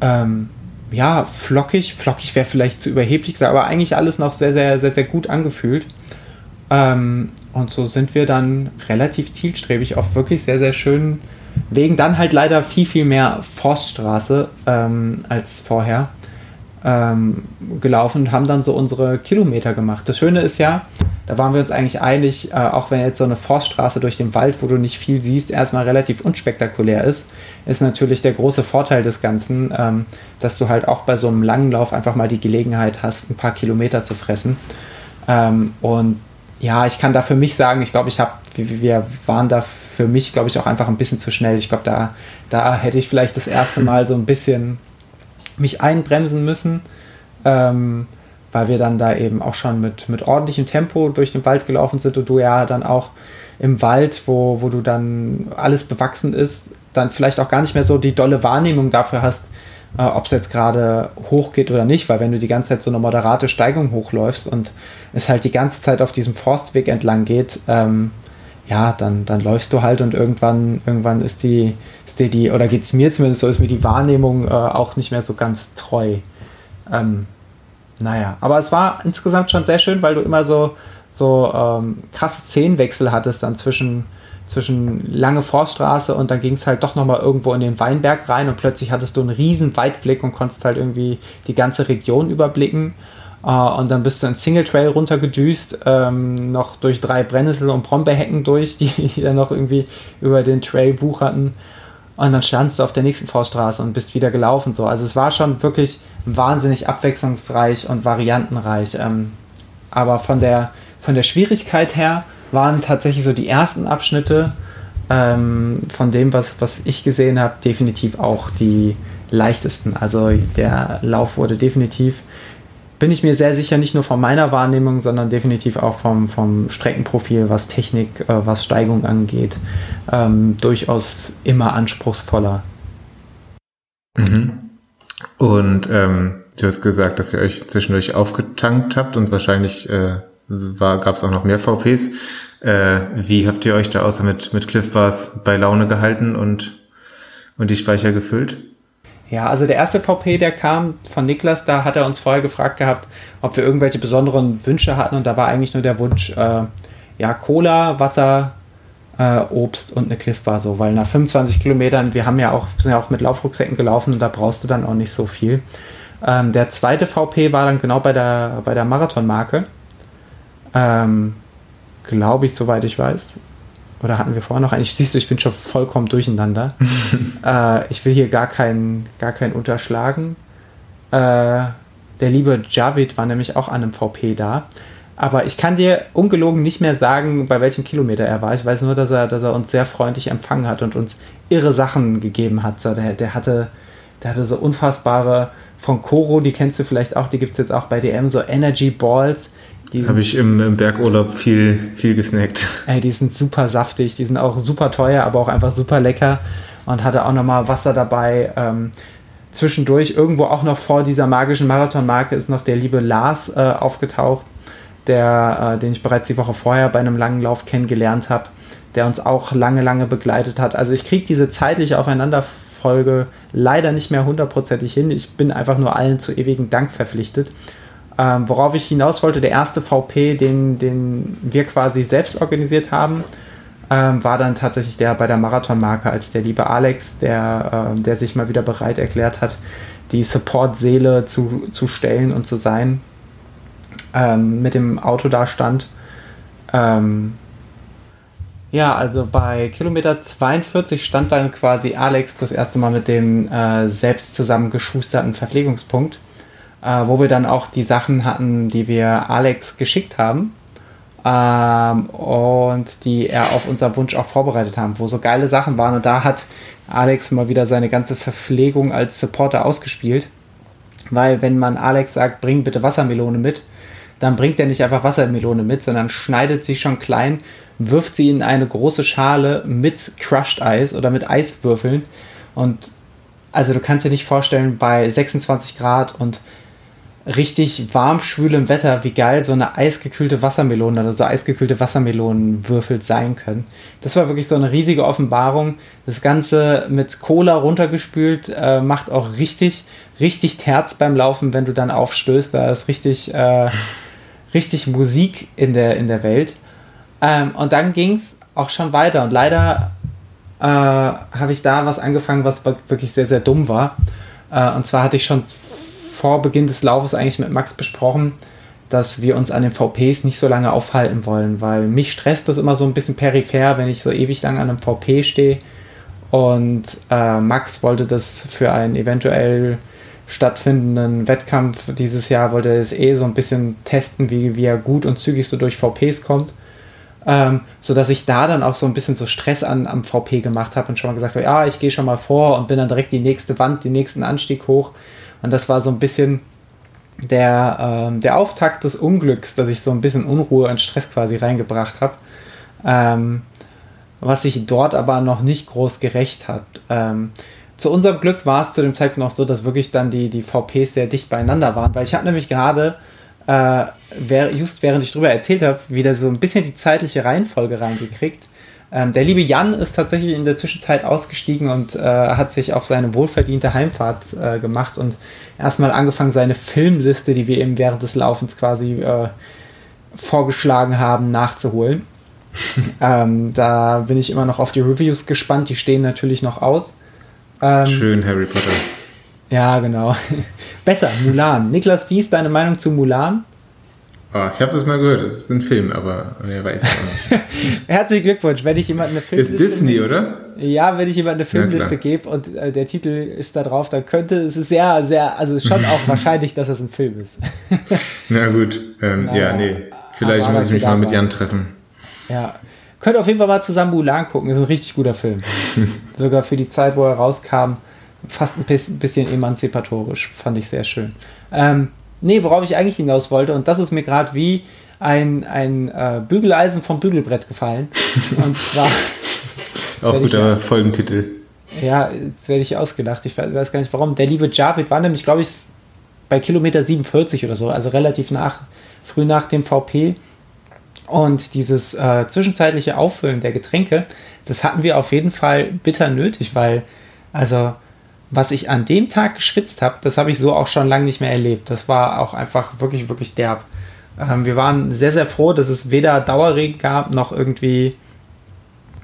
ähm, ja, flockig, flockig wäre vielleicht zu überheblich gesagt, aber eigentlich alles noch sehr, sehr, sehr, sehr gut angefühlt. Ähm, und so sind wir dann relativ zielstrebig auf wirklich sehr, sehr schönen Wegen. Dann halt leider viel, viel mehr Forststraße ähm, als vorher ähm, gelaufen und haben dann so unsere Kilometer gemacht. Das Schöne ist ja, da waren wir uns eigentlich einig, äh, auch wenn jetzt so eine Forststraße durch den Wald, wo du nicht viel siehst, erstmal relativ unspektakulär ist, ist natürlich der große Vorteil des Ganzen, ähm, dass du halt auch bei so einem langen Lauf einfach mal die Gelegenheit hast, ein paar Kilometer zu fressen. Ähm, und ja, ich kann da für mich sagen, ich glaube, ich habe, wir waren da für mich, glaube ich, auch einfach ein bisschen zu schnell. Ich glaube, da, da hätte ich vielleicht das erste Mal so ein bisschen mich einbremsen müssen, ähm, weil wir dann da eben auch schon mit, mit ordentlichem Tempo durch den Wald gelaufen sind und du ja dann auch im Wald, wo, wo du dann alles bewachsen ist, dann vielleicht auch gar nicht mehr so die dolle Wahrnehmung dafür hast, äh, ob es jetzt gerade hochgeht oder nicht, weil wenn du die ganze Zeit so eine moderate Steigung hochläufst und es halt die ganze Zeit auf diesem Forstweg entlang geht, ähm, ja, dann, dann läufst du halt und irgendwann, irgendwann ist die, ist dir die, oder geht es mir zumindest so, ist mir die Wahrnehmung äh, auch nicht mehr so ganz treu. Ähm, naja, aber es war insgesamt schon sehr schön, weil du immer so, so ähm, krasse Szenenwechsel hattest dann zwischen, zwischen lange Forststraße und dann ging es halt doch nochmal irgendwo in den Weinberg rein und plötzlich hattest du einen riesen Weitblick und konntest halt irgendwie die ganze Region überblicken. Uh, und dann bist du in Single Trail runtergedüst, ähm, noch durch drei Brennnessel- und Brombeerhecken durch, <laughs> die, die dann noch irgendwie über den Trail wucherten. Und dann standst du auf der nächsten Forststraße und bist wieder gelaufen. So. Also es war schon wirklich wahnsinnig abwechslungsreich und variantenreich. Ähm, aber von der, von der Schwierigkeit her waren tatsächlich so die ersten Abschnitte ähm, von dem, was, was ich gesehen habe, definitiv auch die leichtesten. Also der Lauf wurde definitiv bin ich mir sehr sicher, nicht nur von meiner Wahrnehmung, sondern definitiv auch vom, vom Streckenprofil, was Technik, äh, was Steigung angeht, ähm, durchaus immer anspruchsvoller. Mhm. Und ähm, du hast gesagt, dass ihr euch zwischendurch aufgetankt habt und wahrscheinlich äh, gab es auch noch mehr VPs. Äh, wie habt ihr euch da außer mit, mit Cliff Bars bei Laune gehalten und, und die Speicher gefüllt? Ja, also der erste VP, der kam von Niklas, da hat er uns vorher gefragt gehabt, ob wir irgendwelche besonderen Wünsche hatten und da war eigentlich nur der Wunsch, äh, ja, Cola, Wasser, äh, Obst und eine Cliffbar so, weil nach 25 Kilometern, wir haben ja auch, sind ja auch mit Laufrucksäcken gelaufen und da brauchst du dann auch nicht so viel. Ähm, der zweite VP war dann genau bei der, bei der Marathonmarke. Ähm, Glaube ich, soweit ich weiß. Oder hatten wir vorher noch einen? Ich, siehst du, ich bin schon vollkommen durcheinander. <laughs> äh, ich will hier gar keinen gar kein unterschlagen. Äh, der liebe Javid war nämlich auch an einem VP da. Aber ich kann dir ungelogen nicht mehr sagen, bei welchem Kilometer er war. Ich weiß nur, dass er, dass er uns sehr freundlich empfangen hat und uns irre Sachen gegeben hat. So, der, der, hatte, der hatte so unfassbare von Koro, die kennst du vielleicht auch, die gibt es jetzt auch bei DM, so Energy Balls habe ich im, im, Bergurlaub viel, viel gesnackt. Ey, die sind super saftig, die sind auch super teuer, aber auch einfach super lecker. Und hatte auch nochmal Wasser dabei. Ähm, zwischendurch, irgendwo auch noch vor dieser magischen Marathonmarke, ist noch der liebe Lars äh, aufgetaucht, der, äh, den ich bereits die Woche vorher bei einem langen Lauf kennengelernt habe, der uns auch lange, lange begleitet hat. Also ich kriege diese zeitliche Aufeinanderfolge leider nicht mehr hundertprozentig hin. Ich bin einfach nur allen zu ewigen Dank verpflichtet. Ähm, worauf ich hinaus wollte, der erste VP, den, den wir quasi selbst organisiert haben, ähm, war dann tatsächlich der bei der Marathonmarke, als der liebe Alex, der, ähm, der sich mal wieder bereit erklärt hat, die Support-Seele zu, zu stellen und zu sein, ähm, mit dem Auto da stand. Ähm, ja, also bei Kilometer 42 stand dann quasi Alex das erste Mal mit dem äh, selbst zusammengeschusterten Verpflegungspunkt äh, wo wir dann auch die Sachen hatten, die wir Alex geschickt haben ähm, und die er auf unser Wunsch auch vorbereitet haben, wo so geile Sachen waren. Und da hat Alex mal wieder seine ganze Verpflegung als Supporter ausgespielt. Weil wenn man Alex sagt, bring bitte Wassermelone mit, dann bringt er nicht einfach Wassermelone mit, sondern schneidet sie schon klein, wirft sie in eine große Schale mit Crushed Eis oder mit Eiswürfeln. Und also du kannst dir nicht vorstellen, bei 26 Grad und richtig warm, schwülem Wetter, wie geil so eine eisgekühlte Wassermelone oder so eisgekühlte Wassermelonenwürfel sein können. Das war wirklich so eine riesige Offenbarung. Das Ganze mit Cola runtergespült, äh, macht auch richtig, richtig Terz beim Laufen, wenn du dann aufstößt. Da ist richtig, äh, richtig Musik in der, in der Welt. Ähm, und dann ging es auch schon weiter. Und leider äh, habe ich da was angefangen, was wirklich sehr, sehr dumm war. Äh, und zwar hatte ich schon vor Beginn des Laufes eigentlich mit Max besprochen, dass wir uns an den VPs nicht so lange aufhalten wollen, weil mich stresst das immer so ein bisschen peripher, wenn ich so ewig lang an einem VP stehe. Und äh, Max wollte das für einen eventuell stattfindenden Wettkampf dieses Jahr, wollte es eh so ein bisschen testen, wie, wie er gut und zügig so durch VPs kommt. Ähm, so dass ich da dann auch so ein bisschen so Stress an, am VP gemacht habe und schon mal gesagt habe, ja, ich gehe schon mal vor und bin dann direkt die nächste Wand, den nächsten Anstieg hoch. Und das war so ein bisschen der, ähm, der Auftakt des Unglücks, dass ich so ein bisschen Unruhe und Stress quasi reingebracht habe. Ähm, was sich dort aber noch nicht groß gerecht hat. Ähm, zu unserem Glück war es zu dem Zeitpunkt auch so, dass wirklich dann die, die VPs sehr dicht beieinander waren, weil ich habe nämlich gerade, äh, just während ich darüber erzählt habe, wieder so ein bisschen die zeitliche Reihenfolge reingekriegt. Ähm, der liebe Jan ist tatsächlich in der Zwischenzeit ausgestiegen und äh, hat sich auf seine wohlverdiente Heimfahrt äh, gemacht und erstmal angefangen, seine Filmliste, die wir eben während des Laufens quasi äh, vorgeschlagen haben, nachzuholen. <laughs> ähm, da bin ich immer noch auf die Reviews gespannt, die stehen natürlich noch aus. Ähm, Schön, Harry Potter. Ja, genau. <laughs> Besser, Mulan. Niklas, wie ist deine Meinung zu Mulan? Oh, ich habe es mal gehört, es ist ein Film, aber wer weiß auch nicht. <laughs> Herzlichen Glückwunsch, wenn ich jemand eine Filmliste... Ist Disney, oder? Ja, wenn ich jemand eine Filmliste ja, gebe und äh, der Titel ist da drauf, dann könnte es ist sehr, sehr, also schon auch <laughs> wahrscheinlich, dass es ein Film ist. <laughs> Na gut, ähm, Na, ja, nee. Vielleicht muss ich mich mal mit Jan treffen. Ja. Könnt auf jeden Fall mal zusammen Mulan gucken, ist ein richtig guter Film. Sogar für die Zeit, wo er rauskam, fast ein bisschen emanzipatorisch, fand ich sehr schön. Ähm, nee, worauf ich eigentlich hinaus wollte, und das ist mir gerade wie ein, ein äh, Bügeleisen vom Bügelbrett gefallen. <laughs> Und zwar. Auch guter ja, Folgentitel. Ja, jetzt werde ich ausgedacht. Ich weiß gar nicht warum. Der liebe Javid war nämlich, glaube ich, bei Kilometer 47 oder so, also relativ nach, früh nach dem VP. Und dieses äh, zwischenzeitliche Auffüllen der Getränke, das hatten wir auf jeden Fall bitter nötig, weil, also was ich an dem Tag geschwitzt habe, das habe ich so auch schon lange nicht mehr erlebt. Das war auch einfach wirklich, wirklich derb. Ähm, wir waren sehr, sehr froh, dass es weder Dauerregen gab, noch irgendwie,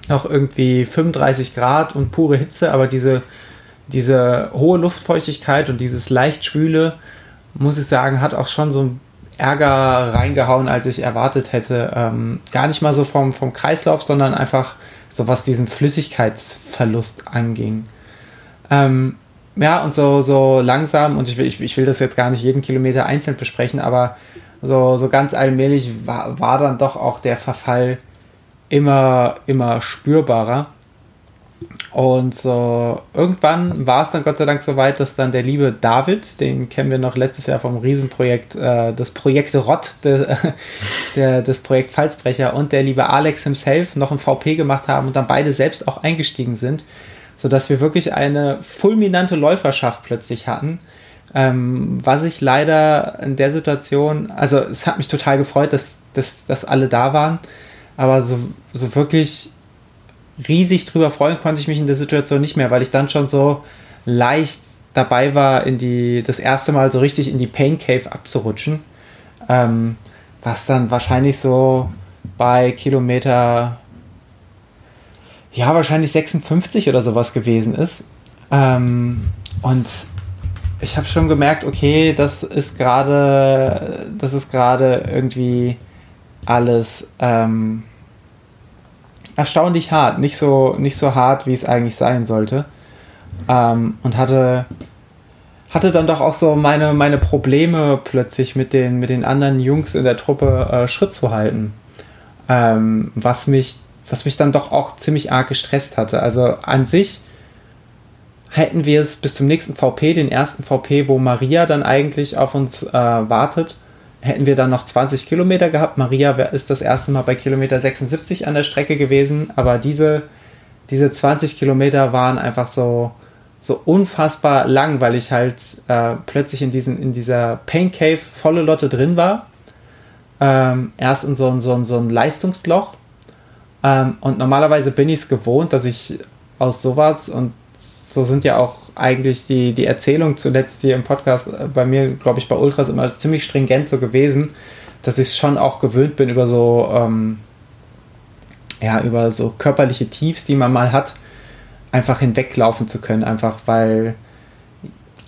noch irgendwie 35 Grad und pure Hitze, aber diese, diese hohe Luftfeuchtigkeit und dieses leicht schwüle, muss ich sagen, hat auch schon so ein Ärger reingehauen, als ich erwartet hätte. Ähm, gar nicht mal so vom, vom Kreislauf, sondern einfach so was diesen Flüssigkeitsverlust anging. Ähm, ja, und so, so langsam, und ich will, ich, ich will das jetzt gar nicht jeden Kilometer einzeln besprechen, aber so, so ganz allmählich war, war dann doch auch der Verfall immer, immer spürbarer. Und so irgendwann war es dann Gott sei Dank so weit, dass dann der liebe David, den kennen wir noch letztes Jahr vom Riesenprojekt, äh, das Projekt Rott, de, <laughs> der, das Projekt Falsbrecher und der liebe Alex himself noch ein VP gemacht haben und dann beide selbst auch eingestiegen sind sodass wir wirklich eine fulminante Läuferschaft plötzlich hatten. Ähm, was ich leider in der Situation, also es hat mich total gefreut, dass, dass, dass alle da waren, aber so, so wirklich riesig drüber freuen konnte ich mich in der Situation nicht mehr, weil ich dann schon so leicht dabei war, in die, das erste Mal so richtig in die Pain Cave abzurutschen. Ähm, was dann wahrscheinlich so bei Kilometer, ja, wahrscheinlich 56 oder sowas gewesen ist. Ähm, und ich habe schon gemerkt, okay, das ist gerade, das ist gerade irgendwie alles ähm, erstaunlich hart, nicht so, nicht so hart, wie es eigentlich sein sollte. Ähm, und hatte, hatte dann doch auch so meine, meine Probleme plötzlich mit den, mit den anderen Jungs in der Truppe äh, Schritt zu halten. Ähm, was, mich, was mich dann doch auch ziemlich arg gestresst hatte. Also an sich hätten wir es bis zum nächsten VP, den ersten VP, wo Maria dann eigentlich auf uns äh, wartet, hätten wir dann noch 20 Kilometer gehabt. Maria ist das erste Mal bei Kilometer 76 an der Strecke gewesen, aber diese, diese 20 Kilometer waren einfach so, so unfassbar lang, weil ich halt äh, plötzlich in, diesen, in dieser Pain Cave volle Lotte drin war. Ähm, erst in so ein, so ein, so ein Leistungsloch. Ähm, und normalerweise bin ich es gewohnt, dass ich aus sowas und so sind ja auch eigentlich die, die Erzählungen zuletzt hier im Podcast äh, bei mir, glaube ich, bei Ultras immer ziemlich stringent so gewesen, dass ich es schon auch gewöhnt bin über so, ähm, ja, über so körperliche Tiefs, die man mal hat, einfach hinweglaufen zu können, einfach weil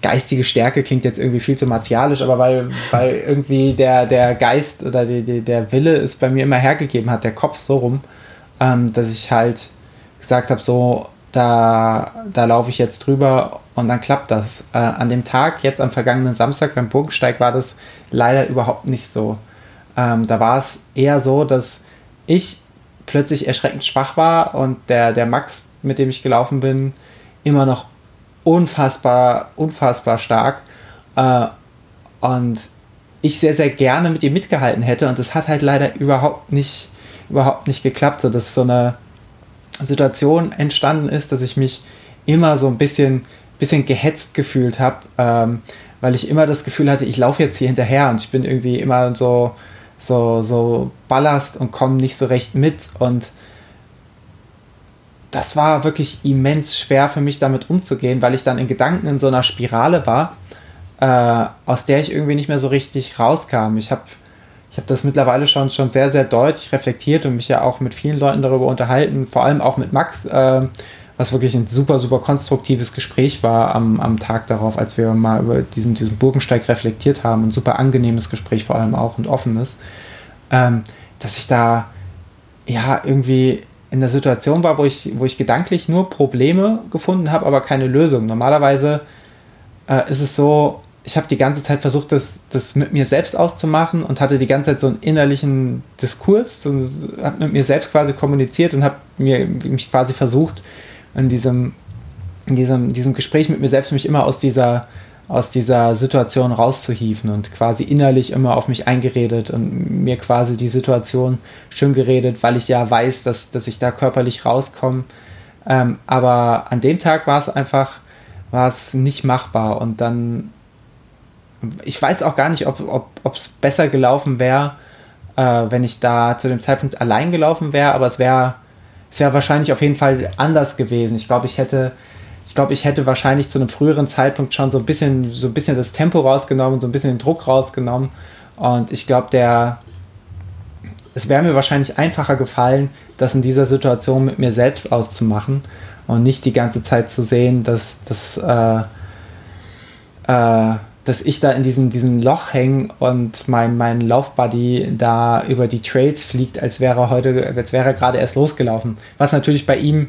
geistige Stärke klingt jetzt irgendwie viel zu martialisch, aber weil, weil irgendwie der, der Geist oder die, die, der Wille es bei mir immer hergegeben hat, der Kopf so rum, ähm, dass ich halt gesagt habe, so, da, da laufe ich jetzt drüber und dann klappt das. Äh, an dem Tag, jetzt am vergangenen Samstag beim Burgensteig, war das leider überhaupt nicht so. Ähm, da war es eher so, dass ich plötzlich erschreckend schwach war und der, der Max, mit dem ich gelaufen bin, immer noch unfassbar, unfassbar stark. Äh, und ich sehr, sehr gerne mit ihm mitgehalten hätte und das hat halt leider überhaupt nicht, überhaupt nicht geklappt. So, das ist so eine Situation entstanden ist, dass ich mich immer so ein bisschen, bisschen gehetzt gefühlt habe, ähm, weil ich immer das Gefühl hatte, ich laufe jetzt hier hinterher und ich bin irgendwie immer so, so, so Ballast und komme nicht so recht mit und das war wirklich immens schwer für mich damit umzugehen, weil ich dann in Gedanken in so einer Spirale war, äh, aus der ich irgendwie nicht mehr so richtig rauskam. Ich habe ich habe das mittlerweile schon, schon sehr, sehr deutlich reflektiert und mich ja auch mit vielen Leuten darüber unterhalten, vor allem auch mit Max, äh, was wirklich ein super, super konstruktives Gespräch war am, am Tag darauf, als wir mal über diesen, diesen Burgensteig reflektiert haben. Ein super angenehmes Gespräch vor allem auch und offenes, ähm, dass ich da ja irgendwie in der Situation war, wo ich, wo ich gedanklich nur Probleme gefunden habe, aber keine Lösung. Normalerweise äh, ist es so, ich habe die ganze Zeit versucht, das, das mit mir selbst auszumachen und hatte die ganze Zeit so einen innerlichen Diskurs und habe mit mir selbst quasi kommuniziert und habe mich quasi versucht, in diesem, in diesem, diesem Gespräch mit mir selbst mich immer aus dieser, aus dieser Situation rauszuhieven und quasi innerlich immer auf mich eingeredet und mir quasi die Situation schön geredet, weil ich ja weiß, dass, dass ich da körperlich rauskomme. Ähm, aber an dem Tag war es einfach, war es nicht machbar und dann ich weiß auch gar nicht, ob es ob, besser gelaufen wäre, äh, wenn ich da zu dem Zeitpunkt allein gelaufen wäre, aber es wäre es wäre wahrscheinlich auf jeden Fall anders gewesen. Ich glaube, ich hätte ich glaube, ich hätte wahrscheinlich zu einem früheren Zeitpunkt schon so ein bisschen so ein bisschen das Tempo rausgenommen, so ein bisschen den Druck rausgenommen und ich glaube, der es wäre mir wahrscheinlich einfacher gefallen, das in dieser Situation mit mir selbst auszumachen und nicht die ganze Zeit zu sehen, dass das äh, äh, dass ich da in diesem, diesem Loch hänge und mein, mein Laufbuddy da über die Trails fliegt, als wäre heute, als wäre er gerade erst losgelaufen. Was natürlich bei ihm,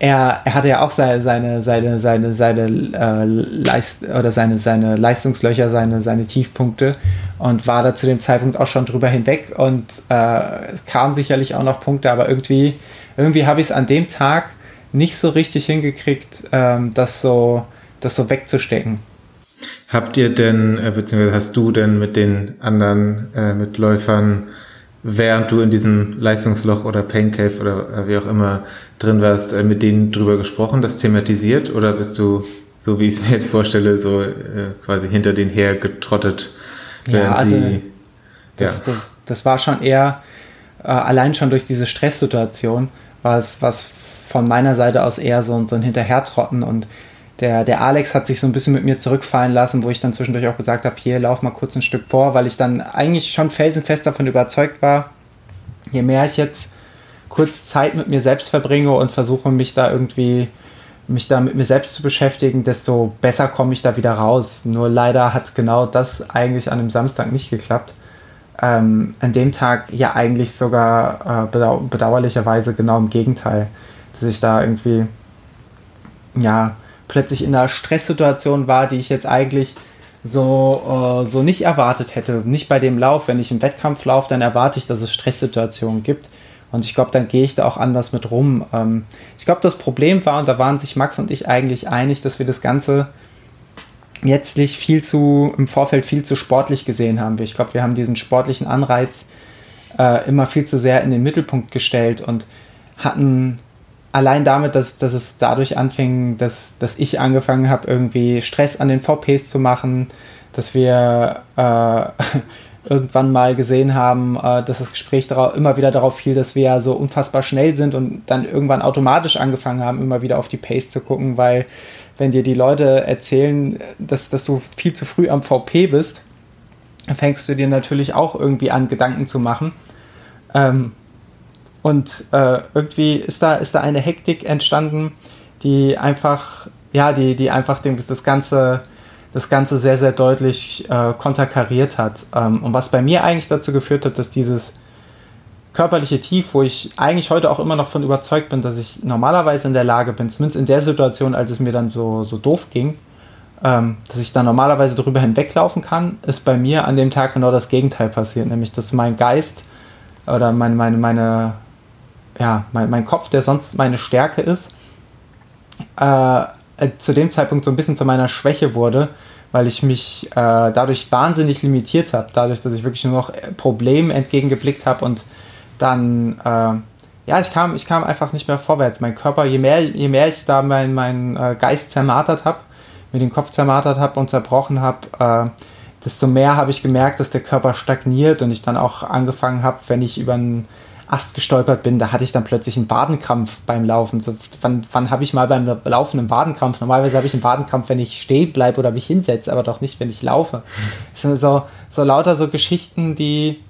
er, er hatte ja auch seine, seine, seine, seine, seine, äh, Leist oder seine, seine Leistungslöcher, seine, seine Tiefpunkte und war da zu dem Zeitpunkt auch schon drüber hinweg und äh, es kamen sicherlich auch noch Punkte, aber irgendwie, irgendwie habe ich es an dem Tag nicht so richtig hingekriegt, ähm, das so, das so wegzustecken. Habt ihr denn, äh, beziehungsweise hast du denn mit den anderen äh, Mitläufern, während du in diesem Leistungsloch oder Pain Cave oder äh, wie auch immer drin warst, äh, mit denen drüber gesprochen, das thematisiert? Oder bist du, so wie ich es mir jetzt vorstelle, so äh, quasi hinter denen her getrottet, während ja, also sie. Das, ja. das, das war schon eher, äh, allein schon durch diese Stresssituation, war es was von meiner Seite aus eher so, so ein Hinterhertrotten und der, der Alex hat sich so ein bisschen mit mir zurückfallen lassen, wo ich dann zwischendurch auch gesagt habe, hier, lauf mal kurz ein Stück vor, weil ich dann eigentlich schon felsenfest davon überzeugt war, je mehr ich jetzt kurz Zeit mit mir selbst verbringe und versuche mich da irgendwie mich da mit mir selbst zu beschäftigen, desto besser komme ich da wieder raus. Nur leider hat genau das eigentlich an dem Samstag nicht geklappt. Ähm, an dem Tag ja eigentlich sogar äh, bedau bedauerlicherweise genau im Gegenteil, dass ich da irgendwie ja plötzlich in einer Stresssituation war, die ich jetzt eigentlich so, äh, so nicht erwartet hätte. Nicht bei dem Lauf. Wenn ich im Wettkampf laufe, dann erwarte ich, dass es Stresssituationen gibt. Und ich glaube, dann gehe ich da auch anders mit rum. Ähm, ich glaube, das Problem war, und da waren sich Max und ich eigentlich einig, dass wir das Ganze letztlich viel zu, im Vorfeld viel zu sportlich gesehen haben. Ich glaube, wir haben diesen sportlichen Anreiz äh, immer viel zu sehr in den Mittelpunkt gestellt und hatten allein damit, dass, dass es dadurch anfing, dass, dass ich angefangen habe, irgendwie Stress an den VPs zu machen, dass wir äh, <laughs> irgendwann mal gesehen haben, äh, dass das Gespräch immer wieder darauf fiel, dass wir ja so unfassbar schnell sind und dann irgendwann automatisch angefangen haben, immer wieder auf die Pace zu gucken, weil wenn dir die Leute erzählen, dass, dass du viel zu früh am VP bist, dann fängst du dir natürlich auch irgendwie an, Gedanken zu machen. Ähm, und äh, irgendwie ist da, ist da eine Hektik entstanden, die einfach, ja, die, die einfach das Ganze das Ganze sehr, sehr deutlich äh, konterkariert hat. Ähm, und was bei mir eigentlich dazu geführt hat, dass dieses körperliche Tief, wo ich eigentlich heute auch immer noch von überzeugt bin, dass ich normalerweise in der Lage bin, zumindest in der Situation, als es mir dann so, so doof ging, ähm, dass ich da normalerweise drüber hinweglaufen kann, ist bei mir an dem Tag genau das Gegenteil passiert, nämlich dass mein Geist oder meine, meine, meine ja, mein, mein Kopf, der sonst meine Stärke ist, äh, äh, zu dem Zeitpunkt so ein bisschen zu meiner Schwäche wurde, weil ich mich äh, dadurch wahnsinnig limitiert habe, dadurch, dass ich wirklich nur noch Problemen entgegengeblickt habe und dann, äh, ja, ich kam, ich kam einfach nicht mehr vorwärts. Mein Körper, je mehr, je mehr ich da meinen mein, äh, Geist zermartert habe, mir den Kopf zermartert habe und zerbrochen habe, äh, desto mehr habe ich gemerkt, dass der Körper stagniert und ich dann auch angefangen habe, wenn ich über einen Ast gestolpert bin, da hatte ich dann plötzlich einen Badenkrampf beim Laufen. So, wann wann habe ich mal beim Laufen einen Badenkrampf? Normalerweise habe ich einen Badenkrampf, wenn ich stehen bleibe oder mich hinsetze, aber doch nicht, wenn ich laufe. Es sind so, so lauter so Geschichten, die,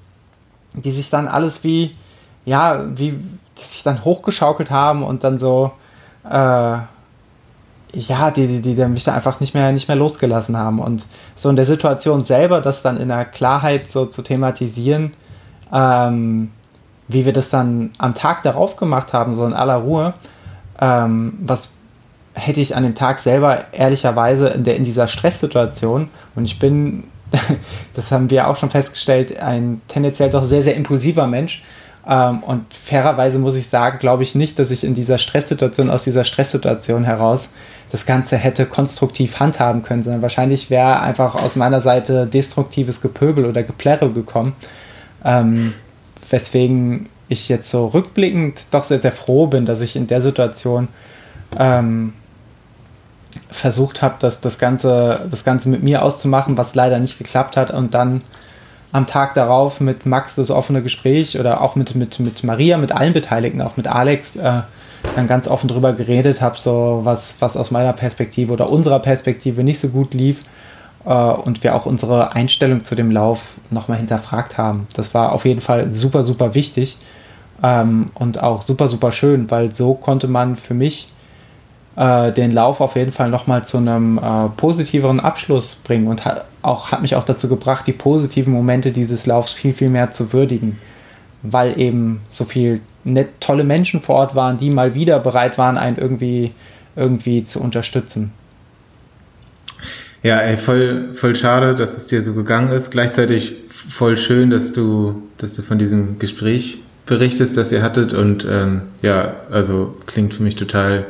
die sich dann alles wie, ja, wie, die sich dann hochgeschaukelt haben und dann so, äh, ja, die, die, die, die mich da einfach nicht mehr, nicht mehr losgelassen haben. Und so in der Situation selber, das dann in der Klarheit so zu thematisieren, ähm, wie wir das dann am Tag darauf gemacht haben, so in aller Ruhe, ähm, was hätte ich an dem Tag selber ehrlicherweise in, der, in dieser Stresssituation und ich bin, <laughs> das haben wir auch schon festgestellt, ein tendenziell doch sehr, sehr impulsiver Mensch. Ähm, und fairerweise muss ich sagen, glaube ich nicht, dass ich in dieser Stresssituation, aus dieser Stresssituation heraus das Ganze hätte konstruktiv handhaben können, sondern wahrscheinlich wäre einfach aus meiner Seite destruktives Gepöbel oder Geplärre gekommen. Ähm, weswegen ich jetzt so rückblickend doch sehr, sehr froh bin, dass ich in der Situation ähm, versucht habe, das, das, Ganze, das Ganze mit mir auszumachen, was leider nicht geklappt hat. Und dann am Tag darauf mit Max das offene Gespräch oder auch mit, mit, mit Maria, mit allen Beteiligten, auch mit Alex, äh, dann ganz offen drüber geredet habe, so was, was aus meiner Perspektive oder unserer Perspektive nicht so gut lief und wir auch unsere Einstellung zu dem Lauf nochmal hinterfragt haben. Das war auf jeden Fall super, super wichtig ähm, und auch super, super schön, weil so konnte man für mich äh, den Lauf auf jeden Fall nochmal zu einem äh, positiveren Abschluss bringen und hat, auch, hat mich auch dazu gebracht, die positiven Momente dieses Laufs viel, viel mehr zu würdigen, weil eben so viel nett, tolle Menschen vor Ort waren, die mal wieder bereit waren, einen irgendwie, irgendwie zu unterstützen. Ja, ey, voll, voll schade, dass es dir so gegangen ist. Gleichzeitig voll schön, dass du, dass du von diesem Gespräch berichtest, das ihr hattet. Und ähm, ja, also klingt für mich total,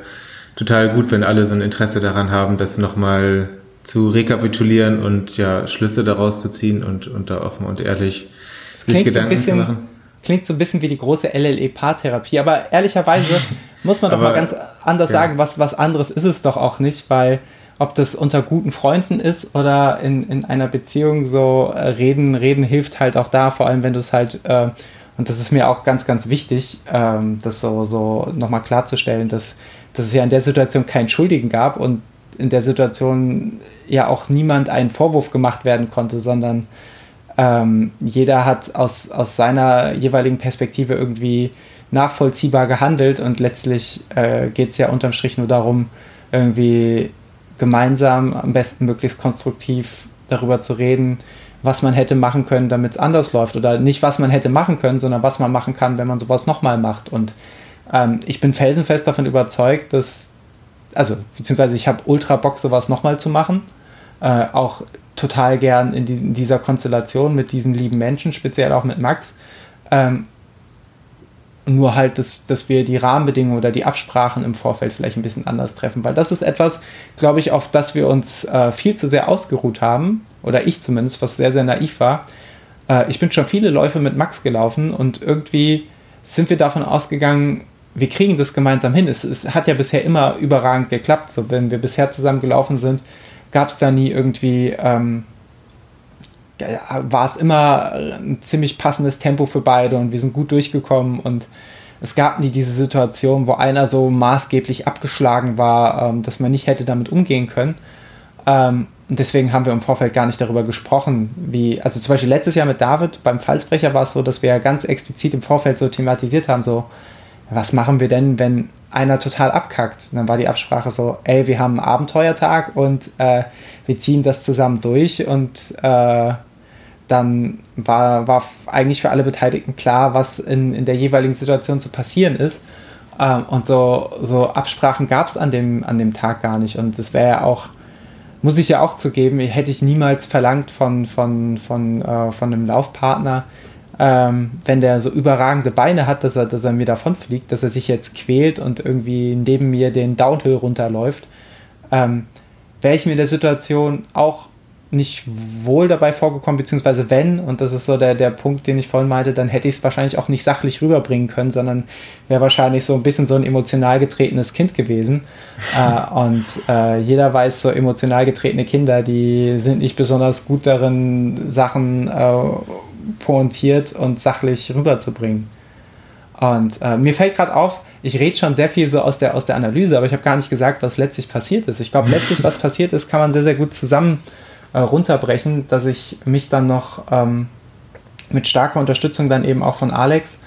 total gut, wenn alle so ein Interesse daran haben, das nochmal zu rekapitulieren und ja, Schlüsse daraus zu ziehen und, und da offen und ehrlich sich Gedanken so bisschen, zu machen. Klingt so ein bisschen wie die große LLE-Paartherapie, aber ehrlicherweise <laughs> muss man doch aber, mal ganz anders ja. sagen, was, was anderes ist es doch auch nicht, weil ob das unter guten Freunden ist oder in, in einer Beziehung so äh, reden, reden hilft halt auch da, vor allem wenn du es halt äh, Und das ist mir auch ganz, ganz wichtig, ähm, das so, so nochmal klarzustellen, dass, dass es ja in der Situation keinen Schuldigen gab und in der Situation ja auch niemand einen Vorwurf gemacht werden konnte, sondern ähm, jeder hat aus, aus seiner jeweiligen Perspektive irgendwie nachvollziehbar gehandelt und letztlich äh, geht es ja unterm Strich nur darum, irgendwie gemeinsam am besten möglichst konstruktiv darüber zu reden, was man hätte machen können, damit es anders läuft. Oder nicht, was man hätte machen können, sondern was man machen kann, wenn man sowas nochmal macht. Und ähm, ich bin felsenfest davon überzeugt, dass, also, beziehungsweise ich habe ultra Bock, sowas nochmal zu machen. Äh, auch total gern in, die, in, dieser Konstellation mit diesen lieben Menschen, speziell auch mit Max. Ähm, nur halt, dass, dass wir die Rahmenbedingungen oder die Absprachen im Vorfeld vielleicht ein bisschen anders treffen, weil das ist etwas, glaube ich, auf das wir uns äh, viel zu sehr ausgeruht haben, oder ich zumindest, was sehr, sehr naiv war. Äh, ich bin schon viele Läufe mit Max gelaufen und irgendwie sind wir davon ausgegangen, wir kriegen das gemeinsam hin. Es, es hat ja bisher immer überragend geklappt. So, wenn wir bisher zusammen gelaufen sind, gab es da nie irgendwie ähm, war es immer ein ziemlich passendes Tempo für beide und wir sind gut durchgekommen und es gab nie diese Situation, wo einer so maßgeblich abgeschlagen war, ähm, dass man nicht hätte damit umgehen können. Ähm, und deswegen haben wir im Vorfeld gar nicht darüber gesprochen, wie, also zum Beispiel letztes Jahr mit David beim Falsbrecher war es so, dass wir ja ganz explizit im Vorfeld so thematisiert haben, so, was machen wir denn, wenn einer total abkackt? Und dann war die Absprache so, ey, wir haben einen Abenteuertag und äh, wir ziehen das zusammen durch und äh, dann war, war eigentlich für alle Beteiligten klar, was in, in der jeweiligen Situation zu passieren ist. Ähm, und so, so Absprachen gab es an dem, an dem Tag gar nicht. Und das wäre ja auch, muss ich ja auch zugeben, hätte ich niemals verlangt von, von, von, äh, von einem Laufpartner, ähm, wenn der so überragende Beine hat, dass er, dass er mir davon fliegt, dass er sich jetzt quält und irgendwie neben mir den Downhill runterläuft, ähm, wäre ich mir in der Situation auch nicht wohl dabei vorgekommen, beziehungsweise wenn, und das ist so der, der Punkt, den ich vorhin meinte, dann hätte ich es wahrscheinlich auch nicht sachlich rüberbringen können, sondern wäre wahrscheinlich so ein bisschen so ein emotional getretenes Kind gewesen. <laughs> äh, und äh, jeder weiß, so emotional getretene Kinder, die sind nicht besonders gut darin, Sachen äh, pointiert und sachlich rüberzubringen. Und äh, mir fällt gerade auf, ich rede schon sehr viel so aus der, aus der Analyse, aber ich habe gar nicht gesagt, was letztlich passiert ist. Ich glaube, letztlich, was <laughs> passiert ist, kann man sehr, sehr gut zusammen äh, runterbrechen, dass ich mich dann noch ähm, mit starker Unterstützung dann eben auch von Alex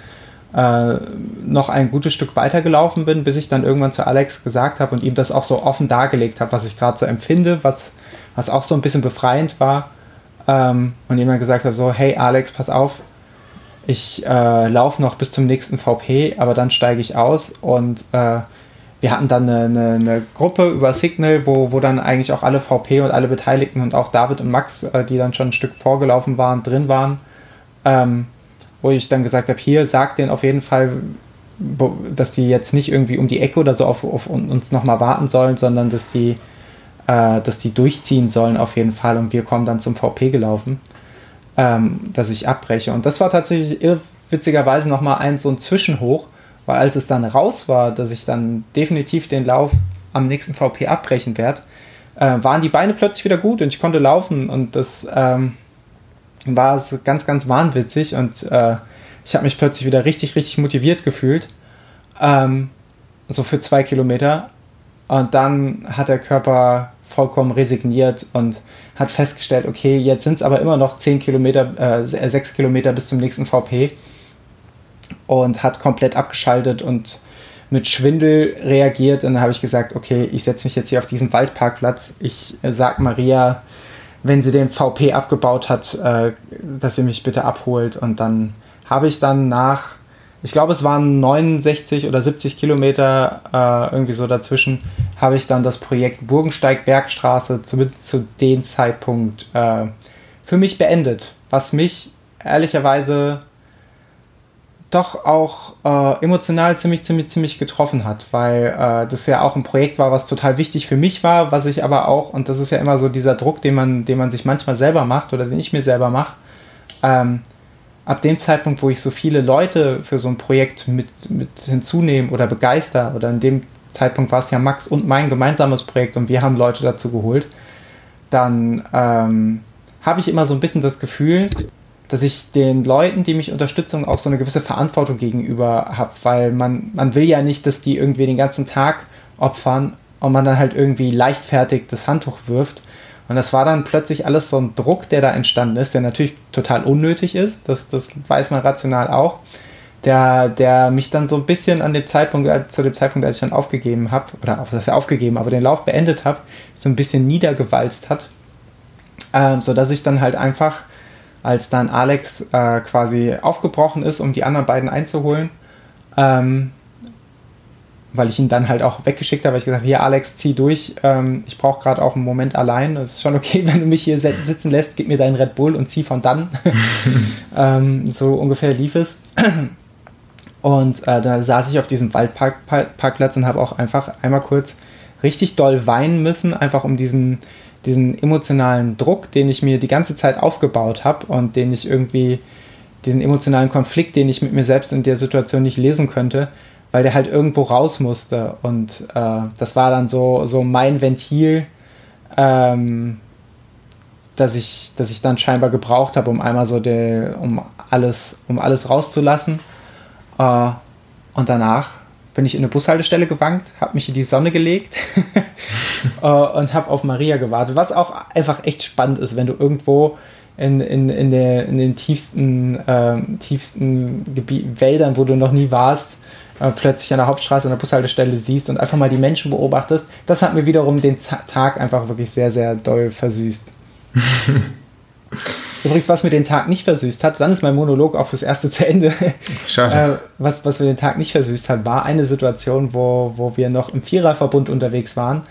äh, noch ein gutes Stück weitergelaufen bin, bis ich dann irgendwann zu Alex gesagt habe und ihm das auch so offen dargelegt habe, was ich gerade so empfinde, was, was auch so ein bisschen befreiend war. Ähm, und ihm dann gesagt habe, so, hey Alex, pass auf, ich äh, laufe noch bis zum nächsten VP, aber dann steige ich aus und äh, wir hatten dann eine, eine, eine, Gruppe über Signal, wo, wo dann eigentlich auch alle VP und alle Beteiligten und auch David und Max, äh, die dann schon ein Stück vorgelaufen waren, drin waren. Ähm, wo ich dann gesagt habe, hier, sag denen auf jeden Fall, dass die jetzt nicht irgendwie um die Ecke oder so auf, auf uns nochmal warten sollen, sondern dass die, äh, dass die durchziehen sollen auf jeden Fall und wir kommen dann zum VP gelaufen, ähm, dass ich abbreche. Und das war tatsächlich witzigerweise nochmal ein so ein Zwischenhoch, weil als es dann raus war, dass ich dann definitiv den Lauf am nächsten VP abbrechen werde, äh, waren die Beine plötzlich wieder gut und ich konnte laufen und das ähm, war ganz, ganz wahnwitzig und äh, ich habe mich plötzlich wieder richtig, richtig motiviert gefühlt. Ähm, so für zwei Kilometer. Und dann hat der Körper vollkommen resigniert und hat festgestellt, okay, jetzt sind es aber immer noch zehn Kilometer, äh, sechs Kilometer bis zum nächsten VP und hat komplett abgeschaltet und mit Schwindel reagiert. Und dann habe ich gesagt, okay, ich setze mich jetzt hier auf diesen Waldparkplatz. Ich äh, sag Maria, wenn sie den VP abgebaut hat, äh, dass sie mich bitte abholt. Und dann habe ich dann nach, ich glaube, es waren 69 oder 70 Kilometer äh, irgendwie so dazwischen, habe ich dann das Projekt Burgensteig-Bergstraße zumindest zu dem Zeitpunkt äh, für mich beendet. Was mich ehrlicherweise doch auch äh, emotional ziemlich, ziemlich, ziemlich getroffen hat, weil äh, das ja auch ein Projekt war, was total wichtig für mich war, was ich aber auch, und das ist ja immer so dieser Druck, den man, den man sich manchmal selber macht oder den ich mir selber mache, ähm, ab dem Zeitpunkt, wo ich so viele Leute für so ein Projekt mit, mit hinzunehme oder begeister, oder in dem Zeitpunkt war es ja Max und mein gemeinsames Projekt und wir haben Leute dazu geholt, dann ähm, habe ich immer so ein bisschen das Gefühl, dass ich den Leuten, die mich unterstützen, auch so eine gewisse Verantwortung gegenüber habe, weil man, man will ja nicht, dass die irgendwie den ganzen Tag opfern und man dann halt irgendwie leichtfertig das Handtuch wirft. Und das war dann plötzlich alles so ein Druck, der da entstanden ist, der natürlich total unnötig ist, das, das weiß man rational auch, der, der mich dann so ein bisschen an dem Zeitpunkt, zu dem Zeitpunkt, als ich dann aufgegeben habe, oder was heißt aufgegeben, aber den Lauf beendet habe, so ein bisschen niedergewalzt hat, ähm, sodass ich dann halt einfach, als dann Alex äh, quasi aufgebrochen ist, um die anderen beiden einzuholen, ähm, weil ich ihn dann halt auch weggeschickt habe, weil ich gesagt habe, hier Alex, zieh durch, ähm, ich brauche gerade auch einen Moment allein. Es ist schon okay, <laughs> wenn du mich hier sitzen lässt, gib mir deinen Red Bull und zieh von dann. <laughs> ähm, so ungefähr lief es. Und äh, da saß ich auf diesem Waldparkplatz und habe auch einfach einmal kurz richtig doll weinen müssen, einfach um diesen, diesen emotionalen Druck, den ich mir die ganze Zeit aufgebaut habe und den ich irgendwie, diesen emotionalen Konflikt, den ich mit mir selbst in der Situation nicht lesen könnte, weil der halt irgendwo raus musste. Und äh, das war dann so, so mein Ventil, ähm, dass ich, dass ich dann scheinbar gebraucht habe, um einmal so der, um alles, um alles rauszulassen. Äh, und danach bin ich in eine Bushaltestelle gewankt, habe mich in die Sonne gelegt <laughs> <laughs> äh, und habe auf Maria gewartet, was auch einfach echt spannend ist, wenn du irgendwo in, in, in, der, in den tiefsten, äh, tiefsten Gebiet, Wäldern, wo du noch nie warst, äh, plötzlich an der Hauptstraße an der Bushaltestelle siehst und einfach mal die Menschen beobachtest. Das hat mir wiederum den Tag einfach wirklich sehr, sehr doll versüßt. <laughs> Übrigens, was mir den Tag nicht versüßt hat, dann ist mein Monolog auch fürs Erste zu Ende. Schade. Äh, was, was mir den Tag nicht versüßt hat, war eine Situation, wo, wo wir noch im Viererverbund unterwegs waren,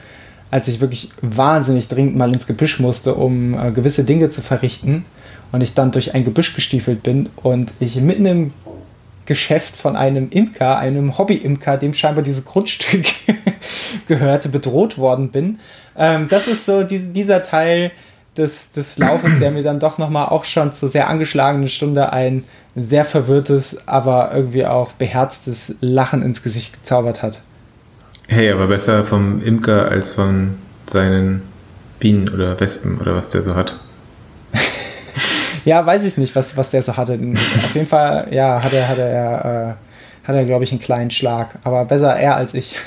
als ich wirklich wahnsinnig dringend mal ins Gebüsch musste, um äh, gewisse Dinge zu verrichten. Und ich dann durch ein Gebüsch gestiefelt bin und ich mitten im Geschäft von einem Imker, einem Hobby-Imker, dem scheinbar dieses Grundstück <laughs> gehörte, bedroht worden bin. Ähm, das ist so die, dieser Teil, des, des Laufes, der mir dann doch nochmal auch schon zur sehr angeschlagenen Stunde ein sehr verwirrtes, aber irgendwie auch beherztes Lachen ins Gesicht gezaubert hat. Hey, aber besser vom Imker als von seinen Bienen oder Wespen oder was der so hat. <laughs> ja, weiß ich nicht, was, was der so hatte. <laughs> Auf jeden Fall, ja, hatte, hatte er äh, hat er, glaube ich, einen kleinen Schlag. Aber besser er als ich. <laughs>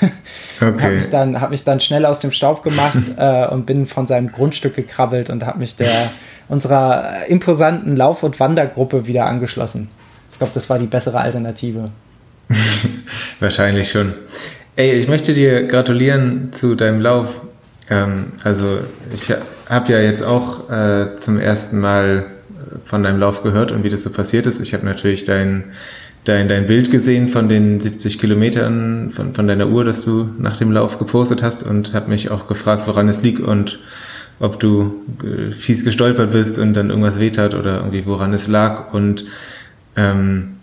Okay. habe mich, dann, hab mich dann schnell aus dem Staub gemacht <laughs> äh, und bin von seinem Grundstück gekrabbelt und habe mich der unserer imposanten Lauf- und Wandergruppe wieder angeschlossen. Ich glaube, das war die bessere Alternative. <laughs> Wahrscheinlich schon. Ey, ich möchte dir gratulieren zu deinem Lauf. Ähm, also ich habe ja jetzt auch äh, zum ersten Mal von deinem Lauf gehört und wie das so passiert ist. Ich habe natürlich deinen dein, dein Bild gesehen von den 70 Kilometern von, von deiner Uhr, das du nach dem Lauf gepostet hast und habe mich auch gefragt, woran es liegt und ob du äh, fies gestolpert bist und dann irgendwas weht hat oder irgendwie woran es lag und ähm,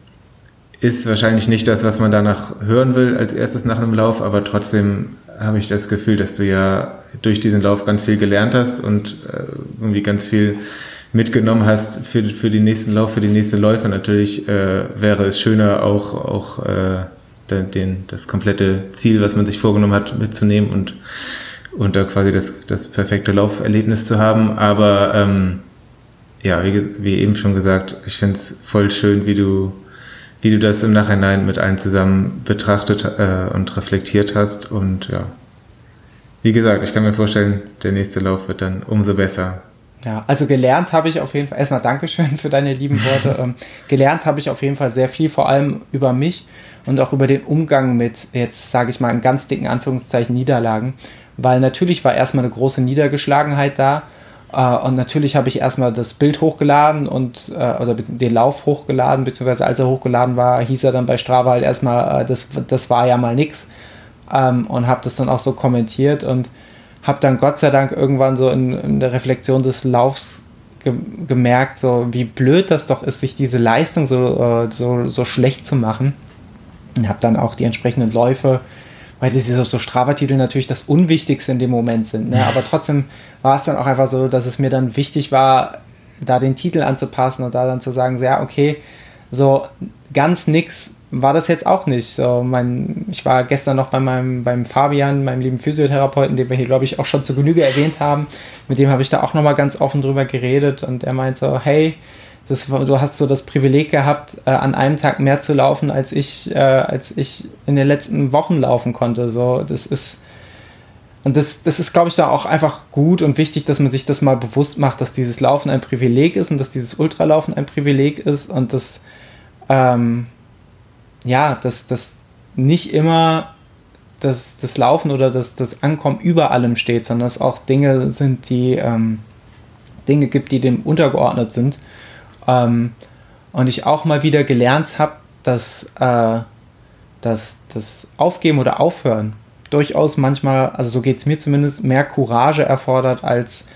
ist wahrscheinlich nicht das, was man danach hören will als erstes nach einem Lauf, aber trotzdem habe ich das Gefühl, dass du ja durch diesen Lauf ganz viel gelernt hast und äh, irgendwie ganz viel mitgenommen hast für, für den nächsten Lauf, für die nächste Läufe. Natürlich äh, wäre es schöner, auch, auch äh, den, das komplette Ziel, was man sich vorgenommen hat, mitzunehmen und, und da quasi das, das perfekte Lauferlebnis zu haben. Aber ähm, ja, wie, wie eben schon gesagt, ich finde es voll schön, wie du, wie du das im Nachhinein mit allen zusammen betrachtet äh, und reflektiert hast. Und ja, wie gesagt, ich kann mir vorstellen, der nächste Lauf wird dann umso besser. Ja, also gelernt habe ich auf jeden Fall, erstmal Dankeschön für deine lieben Worte. <laughs> ähm, gelernt habe ich auf jeden Fall sehr viel, vor allem über mich und auch über den Umgang mit, jetzt sage ich mal in ganz dicken Anführungszeichen, Niederlagen. Weil natürlich war erstmal eine große Niedergeschlagenheit da. Äh, und natürlich habe ich erstmal das Bild hochgeladen und äh, also den Lauf hochgeladen, beziehungsweise als er hochgeladen war, hieß er dann bei Strava halt erstmal, äh, das, das war ja mal nix. Ähm, und habe das dann auch so kommentiert und habe dann Gott sei Dank irgendwann so in, in der Reflexion des Laufs ge gemerkt, so wie blöd das doch ist, sich diese Leistung so, äh, so, so schlecht zu machen. Und habe dann auch die entsprechenden Läufe, weil diese so Strava-Titel natürlich das Unwichtigste in dem Moment sind. Ne? Aber trotzdem war es dann auch einfach so, dass es mir dann wichtig war, da den Titel anzupassen und da dann zu sagen, ja, okay, so ganz nix war das jetzt auch nicht. So, mein, ich war gestern noch bei meinem beim Fabian, meinem lieben Physiotherapeuten, den wir hier, glaube ich, auch schon zu Genüge erwähnt haben. Mit dem habe ich da auch nochmal ganz offen drüber geredet und er meint so, hey, das, du hast so das Privileg gehabt, äh, an einem Tag mehr zu laufen, als ich, äh, als ich in den letzten Wochen laufen konnte. So, das ist, und das, das ist, glaube ich, da auch einfach gut und wichtig, dass man sich das mal bewusst macht, dass dieses Laufen ein Privileg ist und dass dieses Ultralaufen ein Privileg ist und dass, ähm, ja, dass das nicht immer das, das Laufen oder das, das Ankommen über allem steht, sondern dass auch Dinge sind, die ähm, Dinge gibt, die dem untergeordnet sind. Ähm, und ich auch mal wieder gelernt habe, dass, äh, dass das Aufgeben oder Aufhören durchaus manchmal, also so geht es mir zumindest, mehr Courage erfordert, als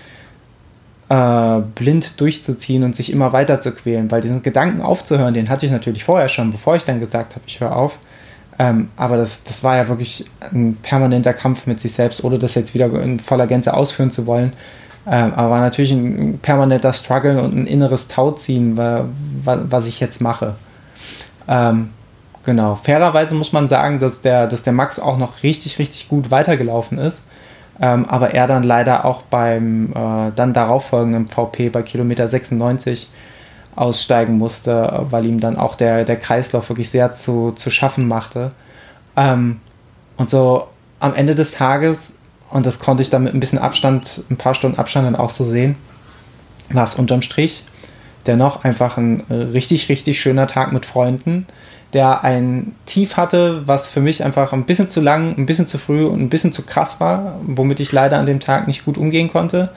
äh, blind durchzuziehen und sich immer weiter zu quälen. Weil diesen Gedanken aufzuhören, den hatte ich natürlich vorher schon, bevor ich dann gesagt habe, ich höre auf. Ähm, aber das, das war ja wirklich ein permanenter Kampf mit sich selbst, ohne das jetzt wieder in voller Gänze ausführen zu wollen. Ähm, aber war natürlich ein permanenter Struggle und ein inneres Tauziehen, was ich jetzt mache. Ähm, genau. Fairerweise muss man sagen, dass der, dass der Max auch noch richtig, richtig gut weitergelaufen ist. Ähm, aber er dann leider auch beim äh, dann darauffolgenden VP bei Kilometer 96 aussteigen musste, weil ihm dann auch der, der Kreislauf wirklich sehr zu, zu schaffen machte. Ähm, und so am Ende des Tages und das konnte ich dann mit ein bisschen Abstand, ein paar Stunden Abstand dann auch so sehen, war es unterm Strich dennoch einfach ein richtig, richtig schöner Tag mit Freunden, der ein Tief hatte, was für mich einfach ein bisschen zu lang, ein bisschen zu früh und ein bisschen zu krass war, womit ich leider an dem Tag nicht gut umgehen konnte.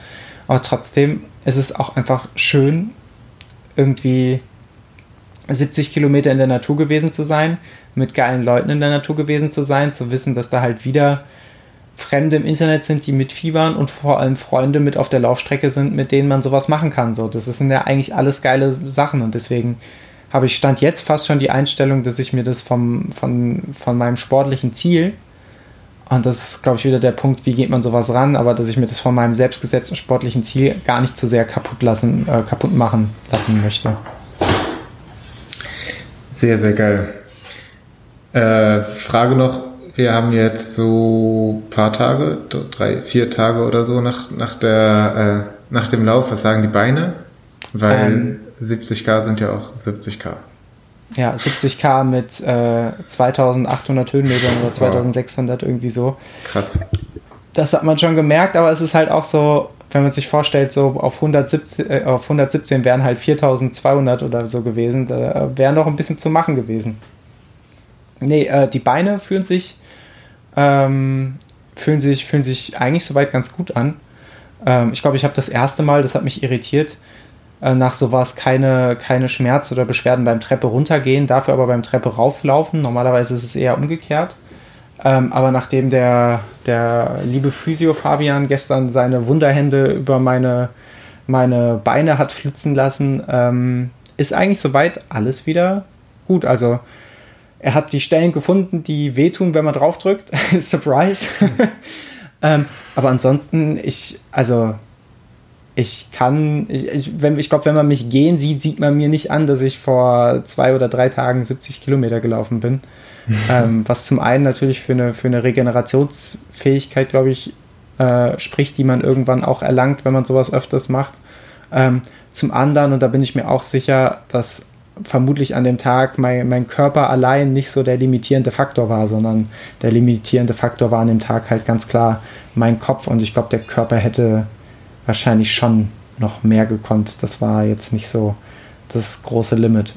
Aber trotzdem ist es auch einfach schön, irgendwie 70 Kilometer in der Natur gewesen zu sein, mit geilen Leuten in der Natur gewesen zu sein, zu wissen, dass da halt wieder Fremde im Internet sind, die mitfiebern und vor allem Freunde mit auf der Laufstrecke sind, mit denen man sowas machen kann. So, das sind ja eigentlich alles geile Sachen und deswegen habe ich Stand jetzt fast schon die Einstellung, dass ich mir das vom, von, von meinem sportlichen Ziel, und das ist, glaube ich, wieder der Punkt, wie geht man sowas ran, aber dass ich mir das von meinem selbstgesetzten sportlichen Ziel gar nicht zu sehr kaputt, lassen, äh, kaputt machen lassen möchte. Sehr, sehr geil. Äh, Frage noch, wir haben jetzt so ein paar Tage, drei, vier Tage oder so nach, nach, der, äh, nach dem Lauf. Was sagen die Beine? Weil ähm, 70k sind ja auch 70k. Ja, 70k mit äh, 2800 Höhenmetern oder 2600 wow. irgendwie so. Krass. Das hat man schon gemerkt, aber es ist halt auch so, wenn man sich vorstellt, so auf 117, äh, auf 117 wären halt 4200 oder so gewesen. Da wäre noch ein bisschen zu machen gewesen. Nee, äh, die Beine fühlen sich ähm, fühlen, sich, fühlen sich eigentlich soweit ganz gut an. Ähm, ich glaube, ich habe das erste Mal, das hat mich irritiert, äh, nach sowas keine, keine Schmerz oder Beschwerden beim Treppe runtergehen, dafür aber beim Treppe rauflaufen. Normalerweise ist es eher umgekehrt. Ähm, aber nachdem der, der liebe Physio Fabian gestern seine Wunderhände über meine, meine Beine hat flitzen lassen, ähm, ist eigentlich soweit alles wieder gut. Also er hat die Stellen gefunden, die wehtun, wenn man draufdrückt. <laughs> Surprise. <laughs> ähm, aber ansonsten, ich, also, ich kann, ich, ich, ich glaube, wenn man mich gehen sieht, sieht man mir nicht an, dass ich vor zwei oder drei Tagen 70 Kilometer gelaufen bin. <laughs> ähm, was zum einen natürlich für eine, für eine Regenerationsfähigkeit, glaube ich, äh, spricht, die man irgendwann auch erlangt, wenn man sowas öfters macht. Ähm, zum anderen, und da bin ich mir auch sicher, dass vermutlich an dem Tag mein, mein Körper allein nicht so der limitierende Faktor war, sondern der limitierende Faktor war an dem Tag halt ganz klar mein Kopf und ich glaube, der Körper hätte wahrscheinlich schon noch mehr gekonnt. Das war jetzt nicht so das große Limit.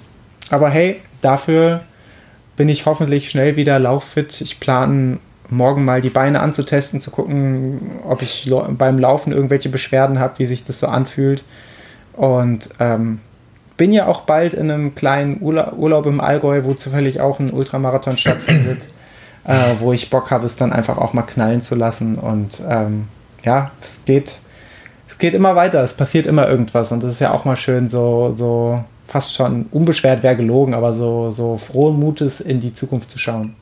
Aber hey, dafür bin ich hoffentlich schnell wieder lauffit. Ich plane morgen mal die Beine anzutesten, zu gucken, ob ich beim Laufen irgendwelche Beschwerden habe, wie sich das so anfühlt. Und ähm, bin ja auch bald in einem kleinen Urlaub im Allgäu, wo zufällig auch ein Ultramarathon stattfindet, äh, wo ich Bock habe, es dann einfach auch mal knallen zu lassen. Und ähm, ja, es geht, es geht immer weiter, es passiert immer irgendwas. Und das ist ja auch mal schön, so, so fast schon unbeschwert wäre gelogen, aber so, so frohen Mutes in die Zukunft zu schauen.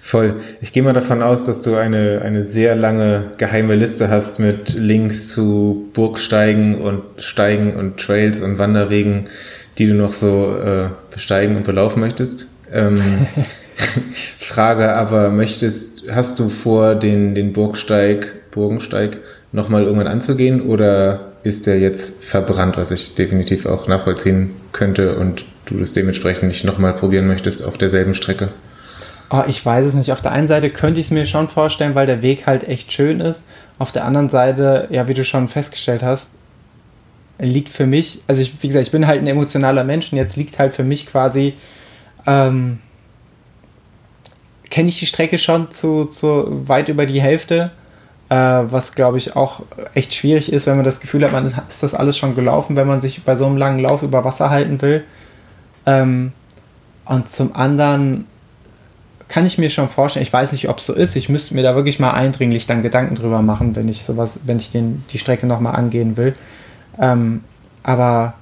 Voll. Ich gehe mal davon aus, dass du eine, eine sehr lange geheime Liste hast mit Links zu Burgsteigen und Steigen und Trails und Wanderwegen, die du noch so äh, besteigen und belaufen möchtest. Ähm, <laughs> Frage aber, möchtest, hast du vor, den, den Burgsteig, Burgensteig nochmal irgendwann anzugehen oder ist der jetzt verbrannt, was ich definitiv auch nachvollziehen könnte und du das dementsprechend nicht nochmal probieren möchtest auf derselben Strecke? Oh, ich weiß es nicht. Auf der einen Seite könnte ich es mir schon vorstellen, weil der Weg halt echt schön ist. Auf der anderen Seite, ja, wie du schon festgestellt hast, liegt für mich, also ich, wie gesagt, ich bin halt ein emotionaler Mensch und jetzt liegt halt für mich quasi, ähm, kenne ich die Strecke schon zu, zu weit über die Hälfte, was glaube ich auch echt schwierig ist, wenn man das Gefühl hat, man ist das alles schon gelaufen, wenn man sich bei so einem langen Lauf über Wasser halten will. Ähm, und zum anderen kann ich mir schon vorstellen, ich weiß nicht, ob es so ist, ich müsste mir da wirklich mal eindringlich dann Gedanken drüber machen, wenn ich sowas, wenn ich den, die Strecke nochmal angehen will. Ähm, aber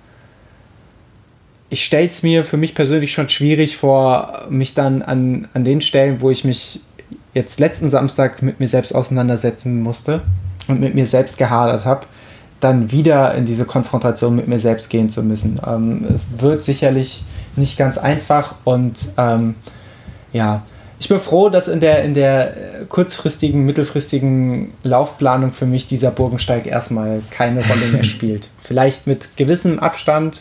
ich stelle es mir für mich persönlich schon schwierig vor, mich dann an, an den Stellen, wo ich mich jetzt letzten Samstag mit mir selbst auseinandersetzen musste und mit mir selbst gehadert habe, dann wieder in diese Konfrontation mit mir selbst gehen zu müssen. Ähm, es wird sicherlich nicht ganz einfach und ähm, ja, ich bin froh, dass in der, in der kurzfristigen, mittelfristigen Laufplanung für mich dieser Burgensteig erstmal keine Rolle mehr <laughs> spielt. Vielleicht mit gewissem Abstand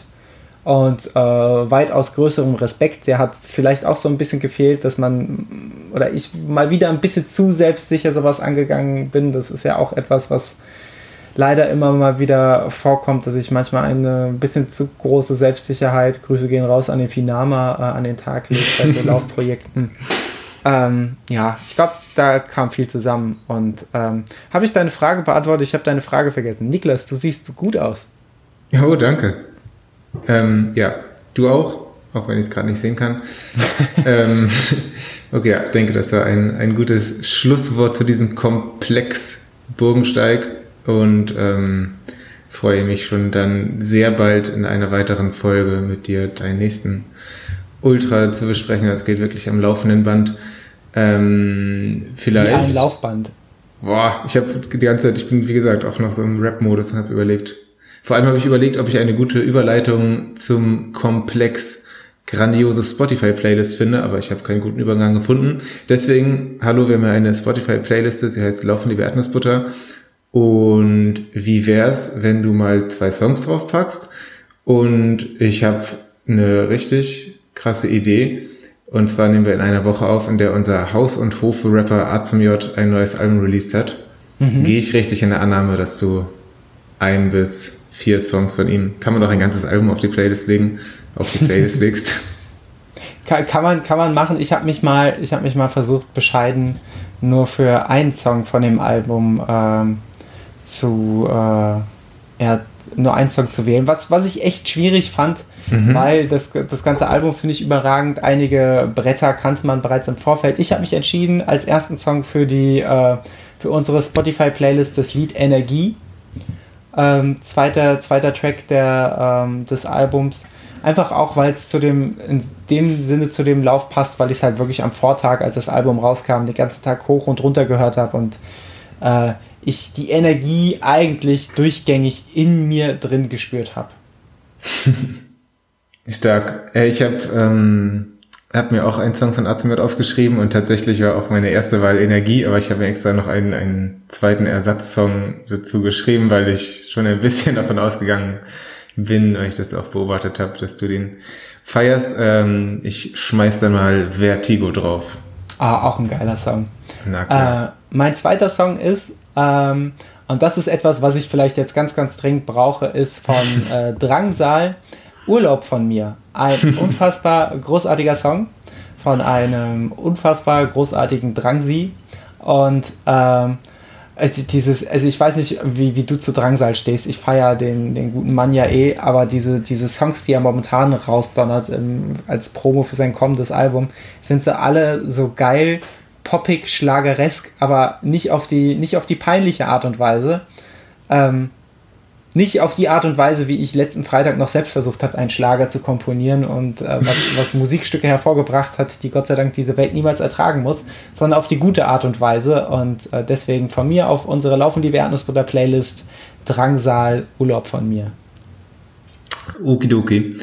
und äh, weitaus größerem Respekt. Der hat vielleicht auch so ein bisschen gefehlt, dass man oder ich mal wieder ein bisschen zu selbstsicher sowas angegangen bin. Das ist ja auch etwas, was leider immer mal wieder vorkommt, dass ich manchmal eine bisschen zu große Selbstsicherheit, Grüße gehen raus an den Finama, äh, an den Tag lege bei so <laughs> Laufprojekten. Ähm, ja, ich glaube, da kam viel zusammen. Und ähm, habe ich deine Frage beantwortet? Ich habe deine Frage vergessen. Niklas, du siehst gut aus. Oh, danke. Ähm, ja, du auch, auch wenn ich es gerade nicht sehen kann. <laughs> ähm, okay, ja, denke, das war ein, ein gutes Schlusswort zu diesem Komplex Burgensteig und ähm, freue mich schon dann sehr bald in einer weiteren Folge mit dir deinen nächsten Ultra zu besprechen. Das geht wirklich am laufenden Band. Ähm, vielleicht. Wie ein Laufband. Boah, ich habe die ganze Zeit, ich bin wie gesagt auch noch so im Rap-Modus und habe überlegt. Vor allem habe ich überlegt, ob ich eine gute Überleitung zum Komplex grandiose Spotify-Playlist finde, aber ich habe keinen guten Übergang gefunden. Deswegen, hallo, wir haben ja eine Spotify-Playliste, sie heißt Laufen die Erdnussbutter. Und wie wär's, wenn du mal zwei Songs draufpackst? Und ich habe eine richtig krasse Idee. Und zwar nehmen wir in einer Woche auf, in der unser Haus- und Hof-Rapper A zum J ein neues Album released hat. Mhm. Gehe ich richtig in der Annahme, dass du ein bis vier Songs von ihm, kann man doch ein ganzes Album auf die Playlist legen, auf die Playlist <laughs> legst? Kann, kann, man, kann man machen. Ich habe mich, mal, hab mich mal versucht, bescheiden nur für einen Song von dem Album ähm, zu, äh, ja, nur einen Song zu wählen. Was, was ich echt schwierig fand, mhm. weil das, das ganze Album finde ich überragend. Einige Bretter kannte man bereits im Vorfeld. Ich habe mich entschieden als ersten Song für die äh, für unsere Spotify-Playlist das Lied Energie. Ähm, zweiter, zweiter Track der, ähm, des Albums. Einfach auch, weil es zu dem, in dem Sinne zu dem Lauf passt, weil ich es halt wirklich am Vortag, als das Album rauskam, den ganzen Tag hoch und runter gehört habe und äh, ich die Energie eigentlich durchgängig in mir drin gespürt habe. <laughs> Stark. Ich habe ähm, hab mir auch einen Song von Azimut aufgeschrieben und tatsächlich war auch meine erste Wahl Energie, aber ich habe mir extra noch einen, einen zweiten Ersatzsong dazu geschrieben, weil ich schon ein bisschen <laughs> davon ausgegangen bin, weil ich das auch beobachtet habe, dass du den feierst. Ähm, ich schmeiß dann mal Vertigo drauf. Ah, auch ein geiler Song. Na klar. Äh, mein zweiter Song ist ähm, und das ist etwas, was ich vielleicht jetzt ganz, ganz dringend brauche, ist von <laughs> äh, Drangsal Urlaub von mir. Ein <laughs> unfassbar großartiger Song von einem unfassbar großartigen Drangsi. Und ähm, also dieses, also ich weiß nicht, wie, wie du zu Drangsal stehst. Ich feiere den, den guten Mann ja eh, aber diese, diese Songs, die er momentan rausdonnert im, als Promo für sein kommendes Album, sind so alle so geil poppig, schlageresk, aber nicht auf die, nicht auf die peinliche Art und Weise. Ähm, nicht auf die Art und Weise, wie ich letzten Freitag noch selbst versucht habe, einen Schlager zu komponieren und äh, was, <laughs> was, Musikstücke hervorgebracht hat, die Gott sei Dank diese Welt niemals ertragen muss, sondern auf die gute Art und Weise. Und äh, deswegen von mir auf unsere Laufen die Erdnussbutter Playlist Drangsal Urlaub von mir. Okidoki.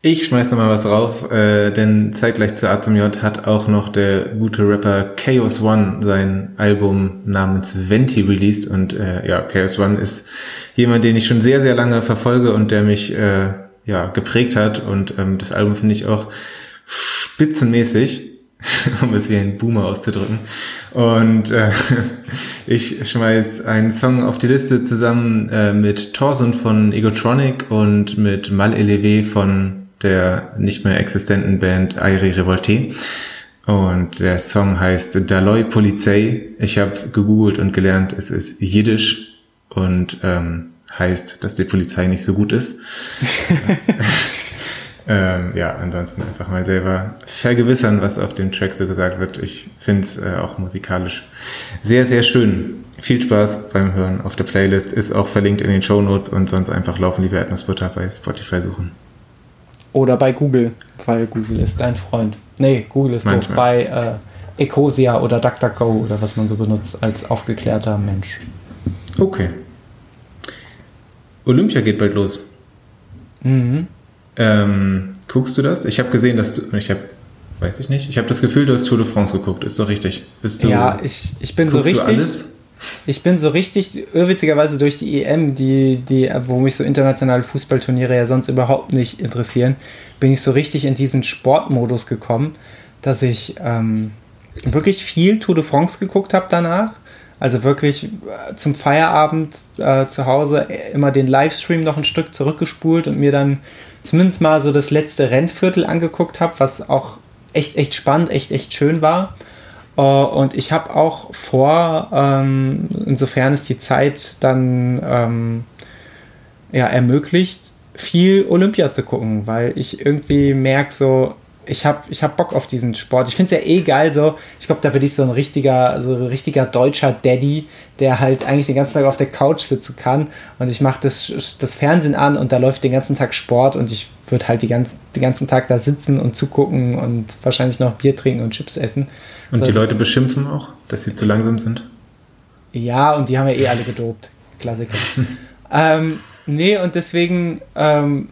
Ich schmeiß noch mal was raus, äh, denn zeitgleich zu A zum J hat auch noch der gute Rapper Chaos One sein Album namens Venti released und äh, ja, Chaos One ist jemand, den ich schon sehr, sehr lange verfolge und der mich äh, ja geprägt hat und ähm, das Album finde ich auch spitzenmäßig, <laughs> um es wie ein Boomer auszudrücken. Und äh, <laughs> ich schmeiß einen Song auf die Liste zusammen äh, mit Torson von Egotronic und mit Mal Elevé von der nicht mehr existenten Band Airi Revolte. Und der Song heißt Daloi Polizei. Ich habe gegoogelt und gelernt, es ist Jiddisch und ähm, heißt, dass die Polizei nicht so gut ist. <laughs> ähm, ja, ansonsten einfach mal selber vergewissern, was auf dem Track so gesagt wird. Ich finde es äh, auch musikalisch sehr, sehr schön. Viel Spaß beim Hören auf der Playlist. Ist auch verlinkt in den Show Notes und sonst einfach laufen liebe Erdnussbutter bei Spotify suchen. Oder bei Google, weil Google ist dein Freund. Nee, Google ist doch bei äh, Ecosia oder DuckDuckGo oder was man so benutzt als aufgeklärter Mensch. Okay. Olympia geht bald los. Mhm. Ähm, guckst du das? Ich habe gesehen, dass du. Ich habe. Weiß ich nicht. Ich habe das Gefühl, du hast Tour de France geguckt. Ist doch richtig. Bist du, ja, ich, ich bin so richtig. Du alles? Ich bin so richtig, irrwitzigerweise durch die EM, die, die, wo mich so internationale Fußballturniere ja sonst überhaupt nicht interessieren, bin ich so richtig in diesen Sportmodus gekommen, dass ich ähm, wirklich viel Tour de France geguckt habe danach. Also wirklich äh, zum Feierabend äh, zu Hause immer den Livestream noch ein Stück zurückgespult und mir dann zumindest mal so das letzte Rennviertel angeguckt habe, was auch echt, echt spannend, echt, echt schön war. Äh, und ich habe auch vor, ähm, insofern es die Zeit dann ähm, ja, ermöglicht, viel Olympia zu gucken, weil ich irgendwie merke, so, ich habe ich hab Bock auf diesen Sport. Ich finde es ja eh geil so. Ich glaube, da bin ich so ein richtiger, so ein richtiger deutscher Daddy, der halt eigentlich den ganzen Tag auf der Couch sitzen kann und ich mache das, das Fernsehen an und da läuft den ganzen Tag Sport und ich würde halt die ganz, den ganzen Tag da sitzen und zugucken und wahrscheinlich noch Bier trinken und Chips essen. Und so, die Leute beschimpfen auch, dass sie zu langsam sind? Ja, und die haben ja eh alle gedopt. Klassiker. <laughs> ähm, nee, und deswegen ähm,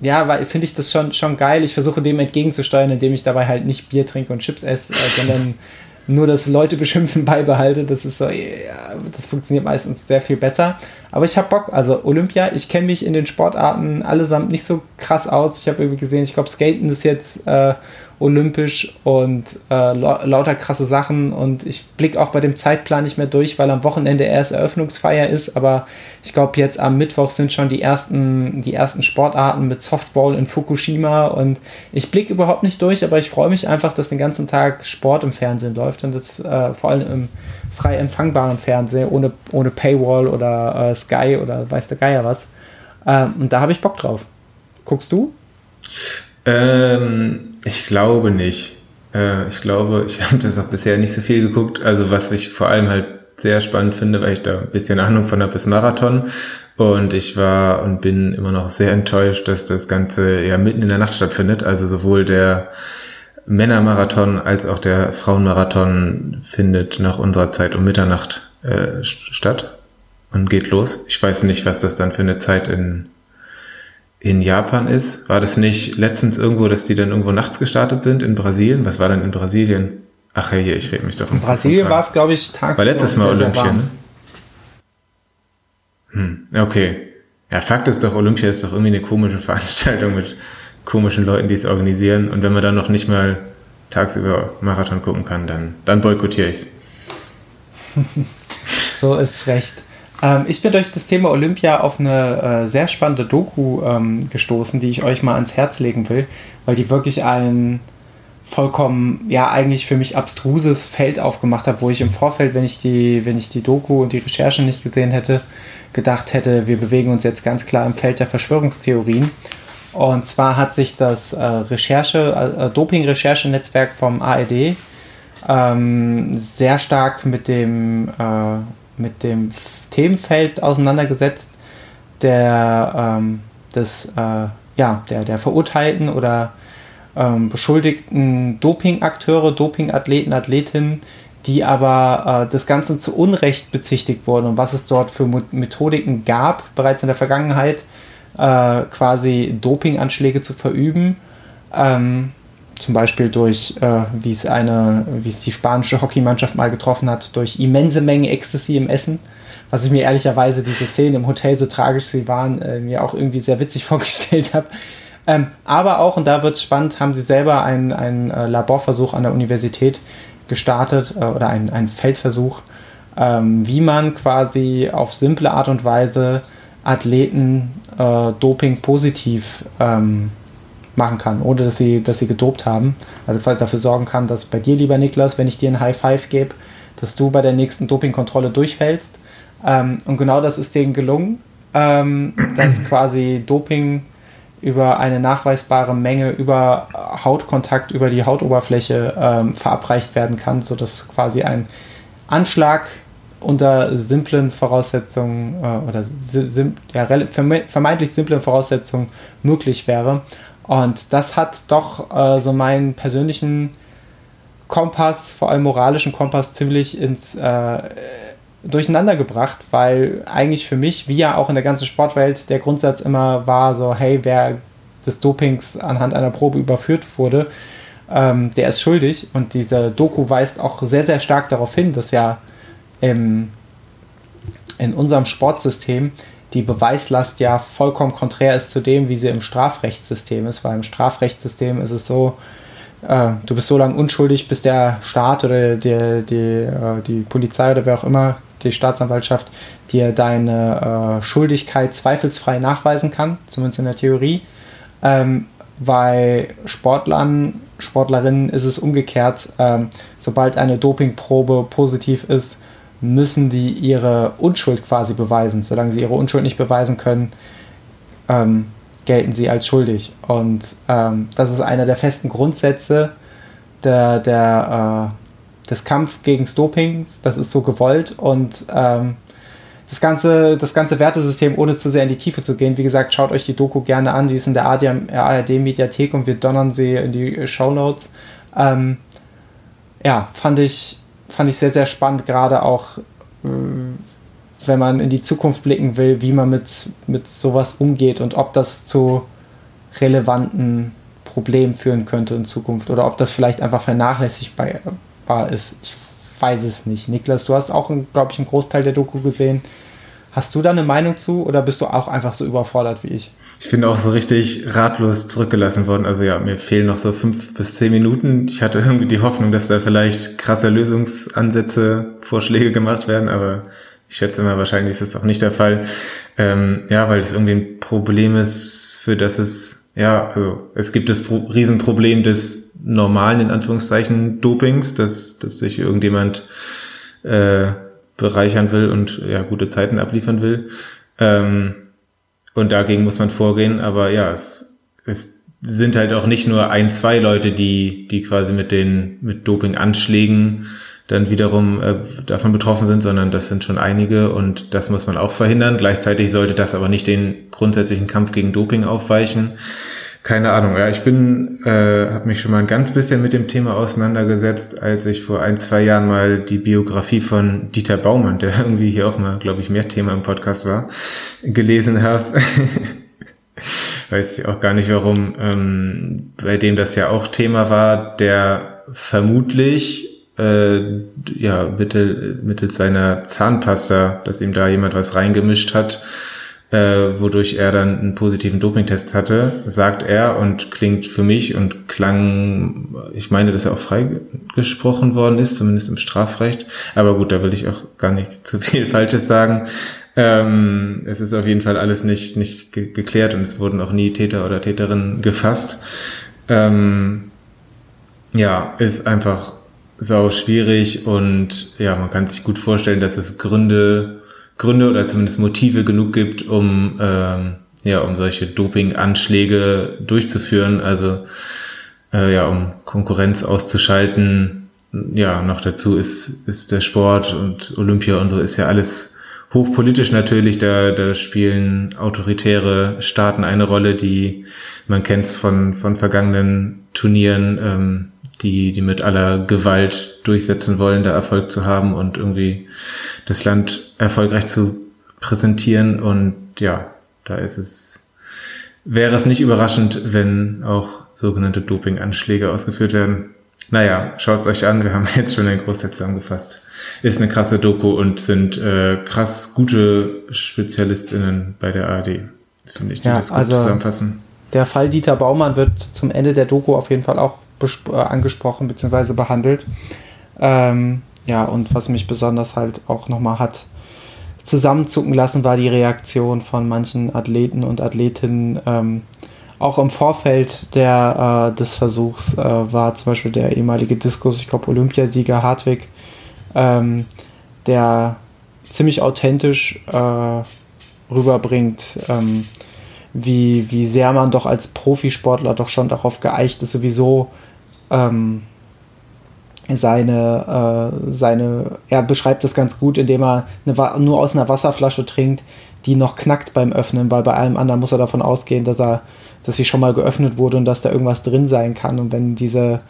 ja, weil finde ich das schon, schon geil. Ich versuche dem entgegenzusteuern, indem ich dabei halt nicht Bier trinke und Chips esse, äh, sondern <laughs> nur das Leute beschimpfen <laughs> beibehalte. Das ist so, ja, das funktioniert meistens sehr viel besser. Aber ich habe Bock. Also Olympia, ich kenne mich in den Sportarten allesamt nicht so krass aus. Ich habe irgendwie gesehen, ich glaube, Skaten ist jetzt äh, olympisch und äh, lauter krasse Sachen und ich blicke auch bei dem Zeitplan nicht mehr durch, weil am Wochenende erst Eröffnungsfeier ist, aber ich glaube jetzt am Mittwoch sind schon die ersten, die ersten Sportarten mit Softball in Fukushima und ich blicke überhaupt nicht durch, aber ich freue mich einfach, dass den ganzen Tag Sport im Fernsehen läuft und das äh, vor allem im frei empfangbaren Fernsehen, ohne, ohne Paywall oder äh, Sky oder weiß der Geier was. Ähm, und da habe ich Bock drauf. Guckst du? Ähm, ich glaube nicht. Äh, ich glaube, ich <laughs> habe das auch bisher nicht so viel geguckt. Also was ich vor allem halt sehr spannend finde, weil ich da ein bisschen Ahnung von habe, ist Marathon. Und ich war und bin immer noch sehr enttäuscht, dass das Ganze ja mitten in der Nacht stattfindet. Also sowohl der Männermarathon als auch der Frauenmarathon findet nach unserer Zeit um Mitternacht äh, statt und geht los. Ich weiß nicht, was das dann für eine Zeit in in Japan ist. War das nicht letztens irgendwo, dass die dann irgendwo nachts gestartet sind in Brasilien? Was war denn in Brasilien? Ach hey, ich rede mich doch. In Brasilien war es, glaube ich, tagsüber. War letztes Mal Olympia, ne? Hm, okay. Ja, Fakt ist doch, Olympia ist doch irgendwie eine komische <laughs> Veranstaltung mit komischen Leuten, die es organisieren. Und wenn man dann noch nicht mal tagsüber Marathon gucken kann, dann, dann boykottiere ich es. <laughs> so ist recht. Ähm, ich bin durch das Thema Olympia auf eine äh, sehr spannende Doku ähm, gestoßen, die ich euch mal ans Herz legen will, weil die wirklich ein vollkommen, ja, eigentlich für mich abstruses Feld aufgemacht hat, wo ich im Vorfeld, wenn ich die, wenn ich die Doku und die Recherche nicht gesehen hätte, gedacht hätte, wir bewegen uns jetzt ganz klar im Feld der Verschwörungstheorien. Und zwar hat sich das äh, Recherche, äh, Doping-Recherchenetzwerk vom ARD ähm, sehr stark mit dem, äh, mit dem Themenfeld auseinandergesetzt, der, ähm, des, äh, ja, der, der verurteilten oder ähm, beschuldigten Dopingakteure, Dopingathleten, Athletinnen, die aber äh, das Ganze zu Unrecht bezichtigt wurden und was es dort für Methodiken gab, bereits in der Vergangenheit, äh, quasi Dopinganschläge zu verüben. Ähm, zum Beispiel durch, äh, wie es eine, wie es die spanische Hockeymannschaft mal getroffen hat, durch immense Mengen Ecstasy im Essen. Was ich mir ehrlicherweise diese Szenen im Hotel, so tragisch sie waren, äh, mir auch irgendwie sehr witzig <laughs> vorgestellt habe. Ähm, aber auch, und da wird es spannend, haben sie selber einen, einen äh, Laborversuch an der Universität gestartet äh, oder einen, einen Feldversuch, ähm, wie man quasi auf simple Art und Weise Athleten äh, Doping positiv ähm, machen kann, ohne dass sie, dass sie gedopt haben. Also falls dafür sorgen kann, dass bei dir, lieber Niklas, wenn ich dir ein High Five gebe, dass du bei der nächsten Dopingkontrolle durchfällst. Ähm, und genau das ist denen gelungen, ähm, dass <clears throat> quasi Doping über eine nachweisbare Menge über Hautkontakt, über die Hautoberfläche ähm, verabreicht werden kann, sodass quasi ein Anschlag unter simplen Voraussetzungen äh, oder sim ja, vermeintlich simplen Voraussetzungen möglich wäre. Und das hat doch äh, so meinen persönlichen Kompass, vor allem moralischen Kompass, ziemlich ins äh, Durcheinander gebracht, weil eigentlich für mich, wie ja auch in der ganzen Sportwelt, der Grundsatz immer war so, hey, wer des Dopings anhand einer Probe überführt wurde, ähm, der ist schuldig. Und diese Doku weist auch sehr, sehr stark darauf hin, dass ja im, in unserem Sportsystem die Beweislast ja vollkommen konträr ist zu dem, wie sie im Strafrechtssystem ist, weil im Strafrechtssystem ist es so, äh, du bist so lange unschuldig, bis der Staat oder die, die, äh, die Polizei oder wer auch immer, die Staatsanwaltschaft, dir deine äh, Schuldigkeit zweifelsfrei nachweisen kann, zumindest in der Theorie. Ähm, bei Sportlern, Sportlerinnen ist es umgekehrt. Ähm, sobald eine Dopingprobe positiv ist, müssen die ihre Unschuld quasi beweisen. Solange sie ihre Unschuld nicht beweisen können, ähm, gelten sie als schuldig. Und ähm, das ist einer der festen Grundsätze der, der, äh, des Kampf gegen Dopings. Das ist so gewollt und ähm, das ganze, das ganze Wertesystem, ohne zu sehr in die Tiefe zu gehen, wie gesagt, schaut euch die Doku gerne an. Die ist in der ARD-Mediathek und wir donnern sie in die Show Notes. Ähm, ja, fand ich, fand ich sehr, sehr spannend, gerade auch, äh, wenn man in die Zukunft blicken will, wie man mit, mit sowas umgeht und ob das zu relevanten Problemen führen könnte in Zukunft oder ob das vielleicht einfach vernachlässigbar ist. Ich weiß es nicht. Niklas, du hast auch, glaube ich, einen Großteil der Doku gesehen. Hast du da eine Meinung zu oder bist du auch einfach so überfordert wie ich? Ich bin auch so richtig ratlos zurückgelassen worden. Also ja, mir fehlen noch so fünf bis zehn Minuten. Ich hatte irgendwie die Hoffnung, dass da vielleicht krasse Lösungsansätze, Vorschläge gemacht werden, aber ich schätze mal, wahrscheinlich ist das auch nicht der Fall. Ähm, ja, weil es irgendwie ein Problem ist, für das es, ja, also es gibt das Pro Riesenproblem des normalen, in Anführungszeichen, Dopings, dass, dass sich irgendjemand äh, bereichern will und ja, gute Zeiten abliefern will. Ähm, und dagegen muss man vorgehen, aber ja, es, es sind halt auch nicht nur ein, zwei Leute, die, die quasi mit den, mit Doping-Anschlägen dann wiederum äh, davon betroffen sind, sondern das sind schon einige und das muss man auch verhindern. Gleichzeitig sollte das aber nicht den grundsätzlichen Kampf gegen Doping aufweichen. Keine Ahnung. Ja, ich bin, äh, habe mich schon mal ein ganz bisschen mit dem Thema auseinandergesetzt, als ich vor ein, zwei Jahren mal die Biografie von Dieter Baumann, der <laughs> irgendwie hier auch mal, glaube ich, mehr Thema im Podcast war, gelesen habe. <laughs> Weiß ich auch gar nicht warum, ähm, bei dem das ja auch Thema war, der vermutlich äh, ja mittel, mittels seiner Zahnpasta, dass ihm da jemand was reingemischt hat, äh, wodurch er dann einen positiven Dopingtest hatte, sagt er und klingt für mich und klang, ich meine, dass er auch freigesprochen worden ist, zumindest im Strafrecht. Aber gut, da will ich auch gar nicht <laughs> zu viel Falsches sagen. Ähm, es ist auf jeden Fall alles nicht, nicht ge geklärt und es wurden auch nie Täter oder Täterinnen gefasst. Ähm, ja, ist einfach sau schwierig und ja, man kann sich gut vorstellen, dass es Gründe Gründe oder zumindest Motive genug gibt, um ähm, ja um solche Doping-Anschläge durchzuführen. Also äh, ja, um Konkurrenz auszuschalten. Ja, noch dazu ist ist der Sport und Olympia und so ist ja alles hochpolitisch natürlich. Da da spielen autoritäre Staaten eine Rolle, die man kennt von von vergangenen Turnieren. Ähm, die, die mit aller Gewalt durchsetzen wollen, da Erfolg zu haben und irgendwie das Land erfolgreich zu präsentieren. Und ja, da ist es wäre es nicht überraschend, wenn auch sogenannte Dopinganschläge ausgeführt werden. Naja, schaut's euch an, wir haben <laughs> jetzt schon einen Großteil zusammengefasst. Ist eine krasse Doku und sind äh, krass gute SpezialistInnen bei der ARD. Finde ich, die Ja, das gut also- zusammenfassen. Der Fall Dieter Baumann wird zum Ende der Doku auf jeden Fall auch äh, angesprochen bzw. behandelt. Ähm, ja, und was mich besonders halt auch nochmal hat zusammenzucken lassen, war die Reaktion von manchen Athleten und Athletinnen. Ähm, auch im Vorfeld der, äh, des Versuchs äh, war zum Beispiel der ehemalige Diskus, ich glaube Olympiasieger Hartwig, ähm, der ziemlich authentisch äh, rüberbringt, ähm, wie, wie sehr man doch als Profisportler doch schon darauf geeicht ist, sowieso ähm, seine, äh, seine, er beschreibt das ganz gut, indem er eine, nur aus einer Wasserflasche trinkt, die noch knackt beim Öffnen, weil bei allem anderen muss er davon ausgehen, dass er, dass sie schon mal geöffnet wurde und dass da irgendwas drin sein kann. Und wenn diese,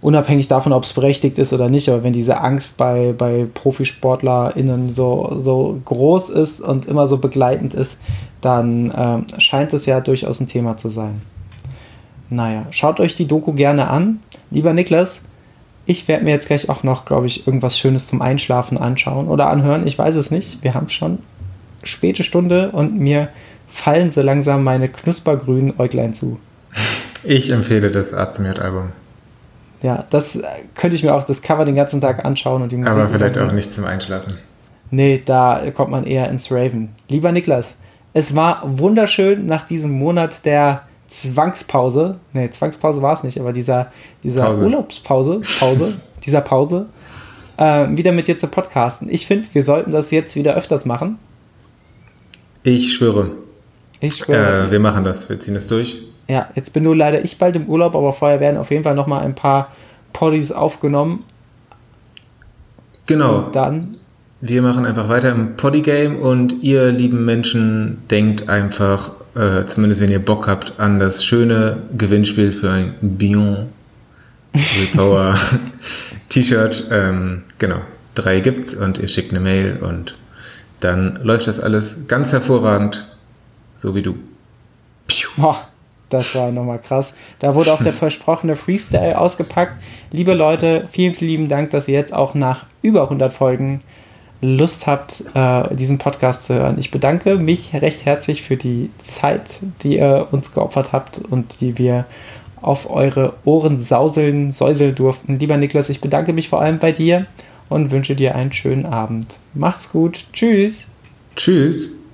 unabhängig davon, ob es berechtigt ist oder nicht, aber wenn diese Angst bei, bei ProfisportlerInnen so, so groß ist und immer so begleitend ist, dann ähm, scheint es ja durchaus ein Thema zu sein. Naja, schaut euch die Doku gerne an. Lieber Niklas, ich werde mir jetzt gleich auch noch, glaube ich, irgendwas Schönes zum Einschlafen anschauen oder anhören. Ich weiß es nicht. Wir haben schon späte Stunde und mir fallen so langsam meine knuspergrünen Äuglein zu. Ich empfehle das A zum J-Album. Ja, das äh, könnte ich mir auch das Cover den ganzen Tag anschauen und die Musik. Aber vielleicht auch nicht zum Einschlafen. Nee, da kommt man eher ins Raven. Lieber Niklas, es war wunderschön nach diesem Monat der Zwangspause. Nee, Zwangspause war es nicht, aber dieser, dieser Pause. Urlaubspause, Pause, <laughs> dieser Pause, äh, wieder mit dir zu podcasten. Ich finde, wir sollten das jetzt wieder öfters machen. Ich schwöre, Ich schwöre. äh, wir machen das. Wir ziehen es durch. Ja, jetzt bin nur leider ich bald im Urlaub, aber vorher werden auf jeden Fall noch mal ein paar Poddies aufgenommen. Genau. Und dann, Wir machen einfach weiter im Poddy-Game und ihr lieben Menschen denkt einfach, äh, zumindest wenn ihr Bock habt, an das schöne Gewinnspiel für ein Bion Repower <laughs> T-Shirt. Ähm, genau, drei gibt's und ihr schickt eine Mail und dann läuft das alles ganz hervorragend, so wie du. Boah, das war nochmal krass. Da wurde auch der <laughs> versprochene Freestyle ausgepackt. Liebe Leute, vielen, vielen lieben Dank, dass ihr jetzt auch nach über 100 Folgen Lust habt, äh, diesen Podcast zu hören. Ich bedanke mich recht herzlich für die Zeit, die ihr uns geopfert habt und die wir auf eure Ohren sauseln, säuseln durften. Lieber Niklas, ich bedanke mich vor allem bei dir und wünsche dir einen schönen Abend. Macht's gut. Tschüss. Tschüss.